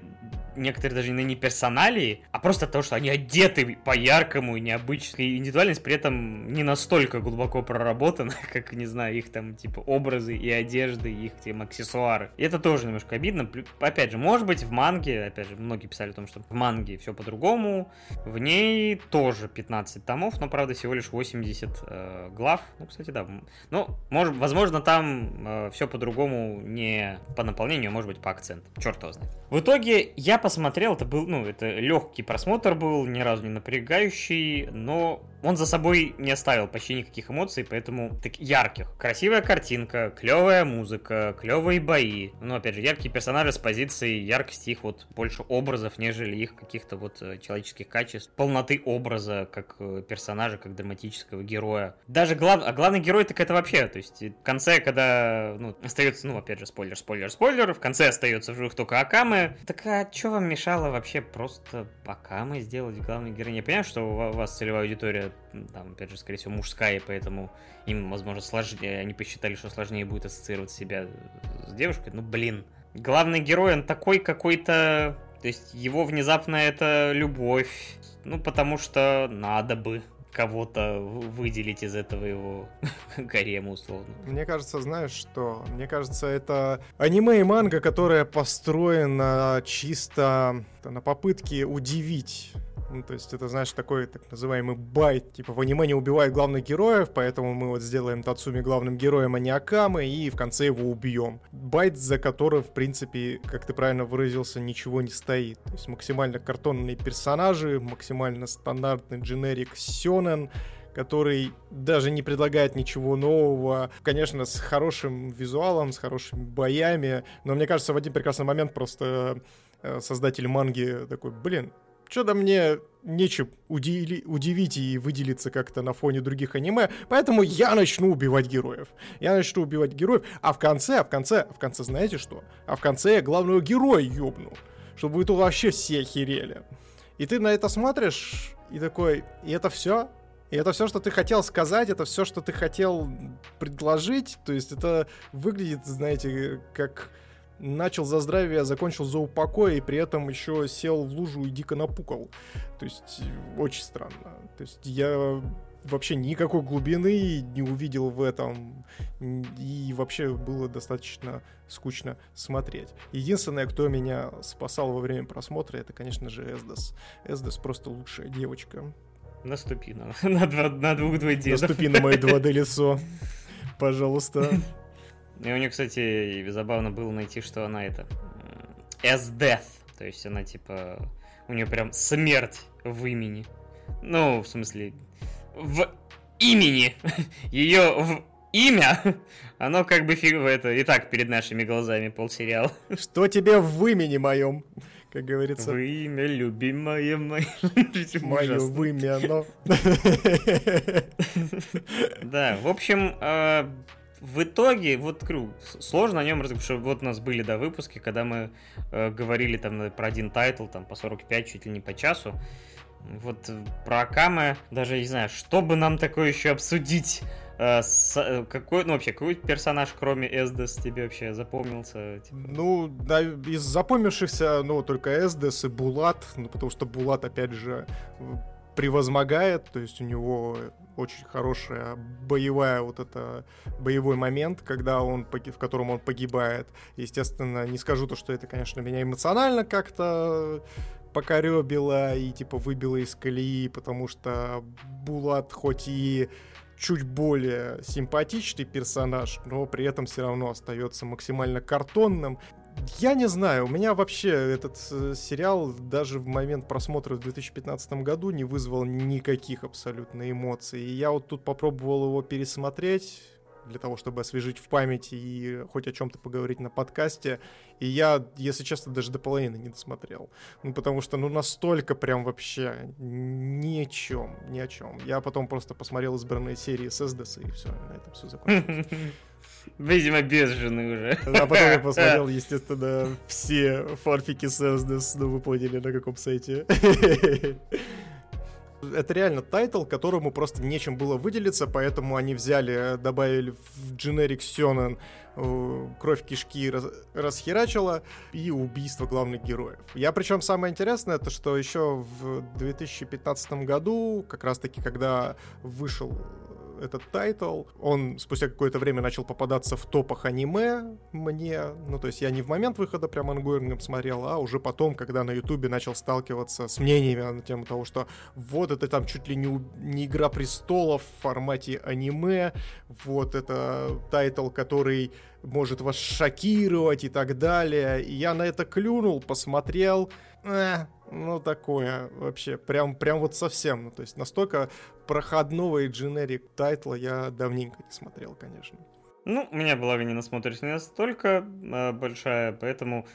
некоторые даже не персоналии, а просто то, что они одеты по-яркому и необычно. И индивидуальность при этом не настолько глубоко проработана, <laughs> как, не знаю, их там, типа, образы и одежды, и их, тем аксессуары. И это тоже немножко обидно. Опять же, может быть, в манге, опять же, многие писали о том, что в манге все по-другому. В ней тоже 15 томов, но, правда, всего лишь 80 э, глав. Ну, кстати, да. Ну, может, возможно, там э, все по-другому не по наполнению, а может быть, по акценту. Черт его знает. В итоге я посмотрел, это был, ну, это легкий просмотр был, ни разу не напрягающий, но он за собой не оставил почти никаких эмоций, поэтому так ярких. Красивая картинка, клевая музыка, клевые бои. Ну, опять же, яркие персонажи с позиции яркости их вот больше образов, нежели их каких-то вот э, человеческих качеств. Полноты образа, как э, персонажа, как драматического героя. Даже глав... а главный герой так это вообще, то есть в конце, когда, ну, остается, ну, опять же, спойлер, спойлер, спойлер, в конце остается в живых только Акамы. Так а что вам мешало вообще просто Акамы сделать главный герой? Я понимаю, что у вас целевая аудитория, там, опять же, скорее всего, мужская, и поэтому им, возможно, сложнее, они посчитали, что сложнее будет ассоциировать себя с девушкой. Ну, блин. Главный герой, он такой какой-то... То есть его внезапно это любовь. Ну, потому что надо бы кого-то выделить из этого его <laughs> гарема, условно. Мне кажется, знаешь что? Мне кажется, это аниме и манга, которая построена чисто на попытке удивить ну, то есть это, знаешь, такой так называемый bait. Типа в аниме не убивают главных героев, поэтому мы вот сделаем Тацуми главным героем, а не Акамы, и в конце его убьем. Bait, за который, в принципе, как ты правильно выразился, ничего не стоит. То есть максимально картонные персонажи, максимально стандартный дженерик Сёнэн, который даже не предлагает ничего нового. Конечно, с хорошим визуалом, с хорошими боями. Но мне кажется, в один прекрасный момент просто э, создатель манги такой, блин, что-то мне нечем удили, удивить и выделиться как-то на фоне других аниме, поэтому я начну убивать героев. Я начну убивать героев, а в конце, а в конце, а в конце знаете что? А в конце я главного героя ёбну, чтобы тут вообще все охерели. И ты на это смотришь и такой, и это все? И это все, что ты хотел сказать, это все, что ты хотел предложить. То есть это выглядит, знаете, как начал за здравие, закончил за упокой, и при этом еще сел в лужу и дико напукал. То есть очень странно. То есть я вообще никакой глубины не увидел в этом. И вообще было достаточно скучно смотреть. Единственное, кто меня спасал во время просмотра, это, конечно же, Эсдес. Эсдес просто лучшая девочка. Наступи на, <laughs> на, два, на двух двойдедов. Наступи на мое 2D лицо. Пожалуйста. <laughs> И у нее, кстати, забавно было найти, что она это... S-Death. То есть она, типа... У нее прям смерть в имени. Ну, в смысле... В имени. <laughs> Ее в имя, <laughs> оно как бы фиг это и так перед нашими глазами полсериала. <laughs> Что тебе в имени моем, как говорится? Вымя, любимое мое. Мое вымя, но. Да, в общем, а, в итоге, вот говорю, сложно о нем потому что вот у нас были, да, выпуски, когда мы э, говорили там про один тайтл, там по 45, чуть ли не по часу. Вот э, про Акаме, даже не знаю, что бы нам такое еще обсудить. Э, с, э, какой, ну вообще, какой персонаж, кроме Эсдес, тебе вообще запомнился? Типа? Ну, да, из запомнившихся, ну, только Эсдес и Булат, ну, потому что Булат, опять же, превозмогает, то есть у него очень хорошая боевая вот это боевой момент, когда он в котором он погибает. Естественно, не скажу то, что это, конечно, меня эмоционально как-то покоребило и типа выбило из колеи, потому что Булат хоть и чуть более симпатичный персонаж, но при этом все равно остается максимально картонным. Я не знаю, у меня вообще этот э, сериал даже в момент просмотра в 2015 году не вызвал никаких абсолютно эмоций. И я вот тут попробовал его пересмотреть для того, чтобы освежить в памяти и хоть о чем-то поговорить на подкасте. И я, если честно, даже до половины не досмотрел. Ну, потому что, ну, настолько прям вообще ни о чем, ни о чем. Я потом просто посмотрел избранные серии с СДС, и все, на этом все закончилось. <laughs> Видимо, без жены уже. А потом я посмотрел, <laughs> естественно, все фанфики с Эсдес, ну, вы поняли, на каком сайте. <laughs> Это реально тайтл, которому просто нечем было выделиться, поэтому они взяли, добавили в generic Сёнэн э, кровь кишки раз, расхерачила и убийство главных героев. Я причем самое интересное, это что еще в 2015 году, как раз таки, когда вышел этот тайтл. Он спустя какое-то время начал попадаться в топах аниме мне. Ну, то есть я не в момент выхода прям ongoing ом смотрел, а уже потом, когда на ютубе начал сталкиваться с мнениями на тему того, что вот это там чуть ли не, не Игра Престолов в формате аниме, вот это тайтл, который может вас шокировать и так далее. И я на это клюнул, посмотрел. Э, ну, такое вообще, прям, прям вот совсем. Ну, то есть настолько проходного и дженерик тайтла я давненько не смотрел, конечно. Ну, у меня была не насмотренность не настолько э, большая, поэтому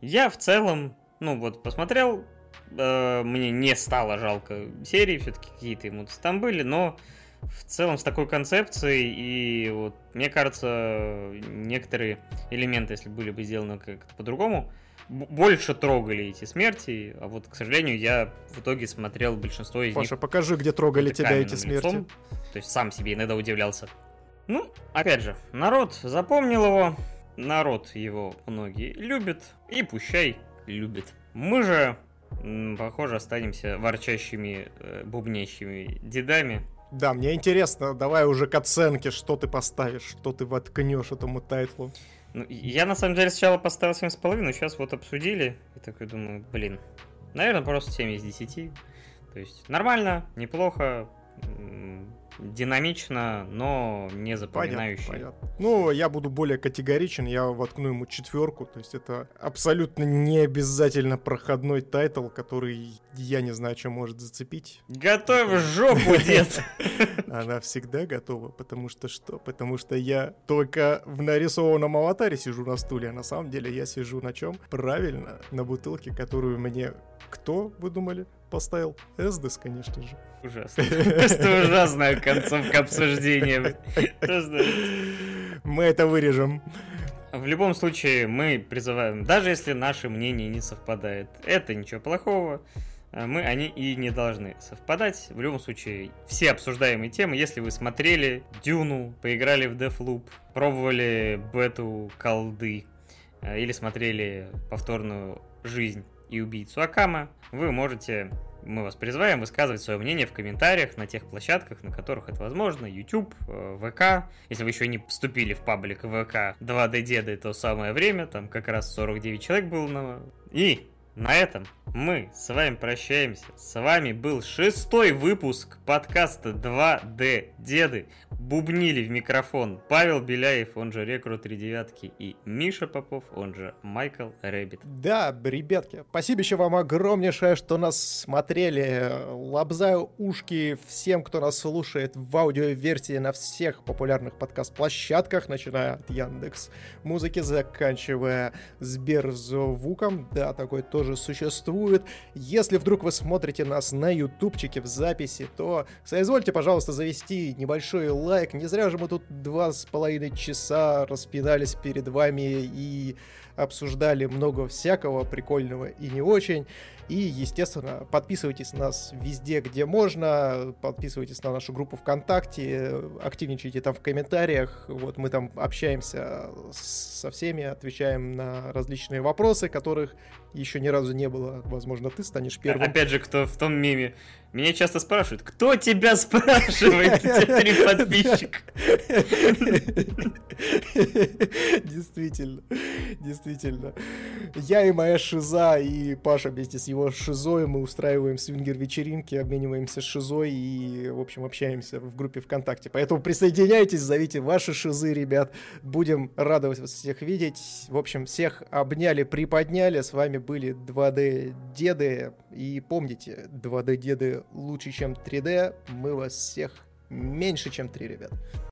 я в целом, ну вот, посмотрел, э, мне не стало жалко серии, все-таки какие-то эмоции там были, но в целом с такой концепцией, и вот мне кажется, некоторые элементы, если были бы сделаны как-то по-другому, больше трогали эти смерти, а вот, к сожалению, я в итоге смотрел большинство из Паша, них... Паша, покажи, где трогали тебя эти смерти. Лицом, то есть сам себе иногда удивлялся. Ну, опять же, народ запомнил его, народ его многие любят, и пущай любит. Мы же, похоже, останемся ворчащими, э, бубнящими дедами, да, мне интересно, давай уже к оценке, что ты поставишь, что ты воткнешь этому тайтлу. Ну, я на самом деле сначала поставил 7,5, сейчас вот обсудили, и такой думаю, блин, наверное, просто 7 из 10. То есть нормально, неплохо, динамично, но не запоминающий. Понятно, понятно. Ну, я буду более категоричен, я воткну ему четверку, то есть это абсолютно не обязательно проходной тайтл, который я не знаю, что может зацепить. Готовь жопу, <laughs> дед! Она всегда готова, потому что что? Потому что я только в нарисованном аватаре сижу на стуле, а на самом деле я сижу на чем? Правильно, на бутылке, которую мне кто, вы думали, поставил? Эсдес, конечно же. Ужасно. Это ужасная концовка обсуждения. Мы это вырежем. В любом случае, мы призываем, даже если наши мнения не совпадают, это ничего плохого. А мы, они и не должны совпадать. В любом случае, все обсуждаемые темы, если вы смотрели Дюну, поиграли в Deathloop, пробовали бету колды, э, или смотрели повторную жизнь и убийцу Акаме, вы можете, мы вас призываем высказывать свое мнение в комментариях на тех площадках, на которых это возможно, YouTube, э, ВК. Если вы еще не вступили в паблик ВК 2D Деды, то самое время, там как раз 49 человек было на... И на этом мы с вами прощаемся. С вами был шестой выпуск подкаста 2D Деды. Бубнили в микрофон Павел Беляев, он же Рекрут 3 девятки, и Миша Попов, он же Майкл Рэббит. Да, ребятки, спасибо еще вам огромнейшее, что нас смотрели. Лобзаю ушки всем, кто нас слушает в аудиоверсии на всех популярных подкаст-площадках, начиная от Яндекс музыки, заканчивая Сберзвуком. Да, такой тоже существует существует. Если вдруг вы смотрите нас на ютубчике в записи, то соизвольте, пожалуйста, завести небольшой лайк. Не зря же мы тут два с половиной часа распинались перед вами и обсуждали много всякого прикольного и не очень. И, естественно, подписывайтесь на нас везде, где можно, подписывайтесь на нашу группу ВКонтакте, активничайте там в комментариях, вот мы там общаемся со всеми, отвечаем на различные вопросы, которых еще ни разу не было. Возможно, ты станешь первым. Опять же, кто в том меме меня часто спрашивают, кто тебя спрашивает? Три <laughs> подписчика. Действительно, действительно. Я и моя шиза, и Паша вместе с его шизой, мы устраиваем свингер-вечеринки, обмениваемся шизой и, в общем, общаемся в группе ВКонтакте. Поэтому присоединяйтесь, зовите ваши шизы, ребят. Будем радовать вас всех видеть. В общем, всех обняли, приподняли. С вами были 2D-деды. И помните, 2D-деды лучше, чем 3D. Мы вас всех меньше, чем 3, ребят.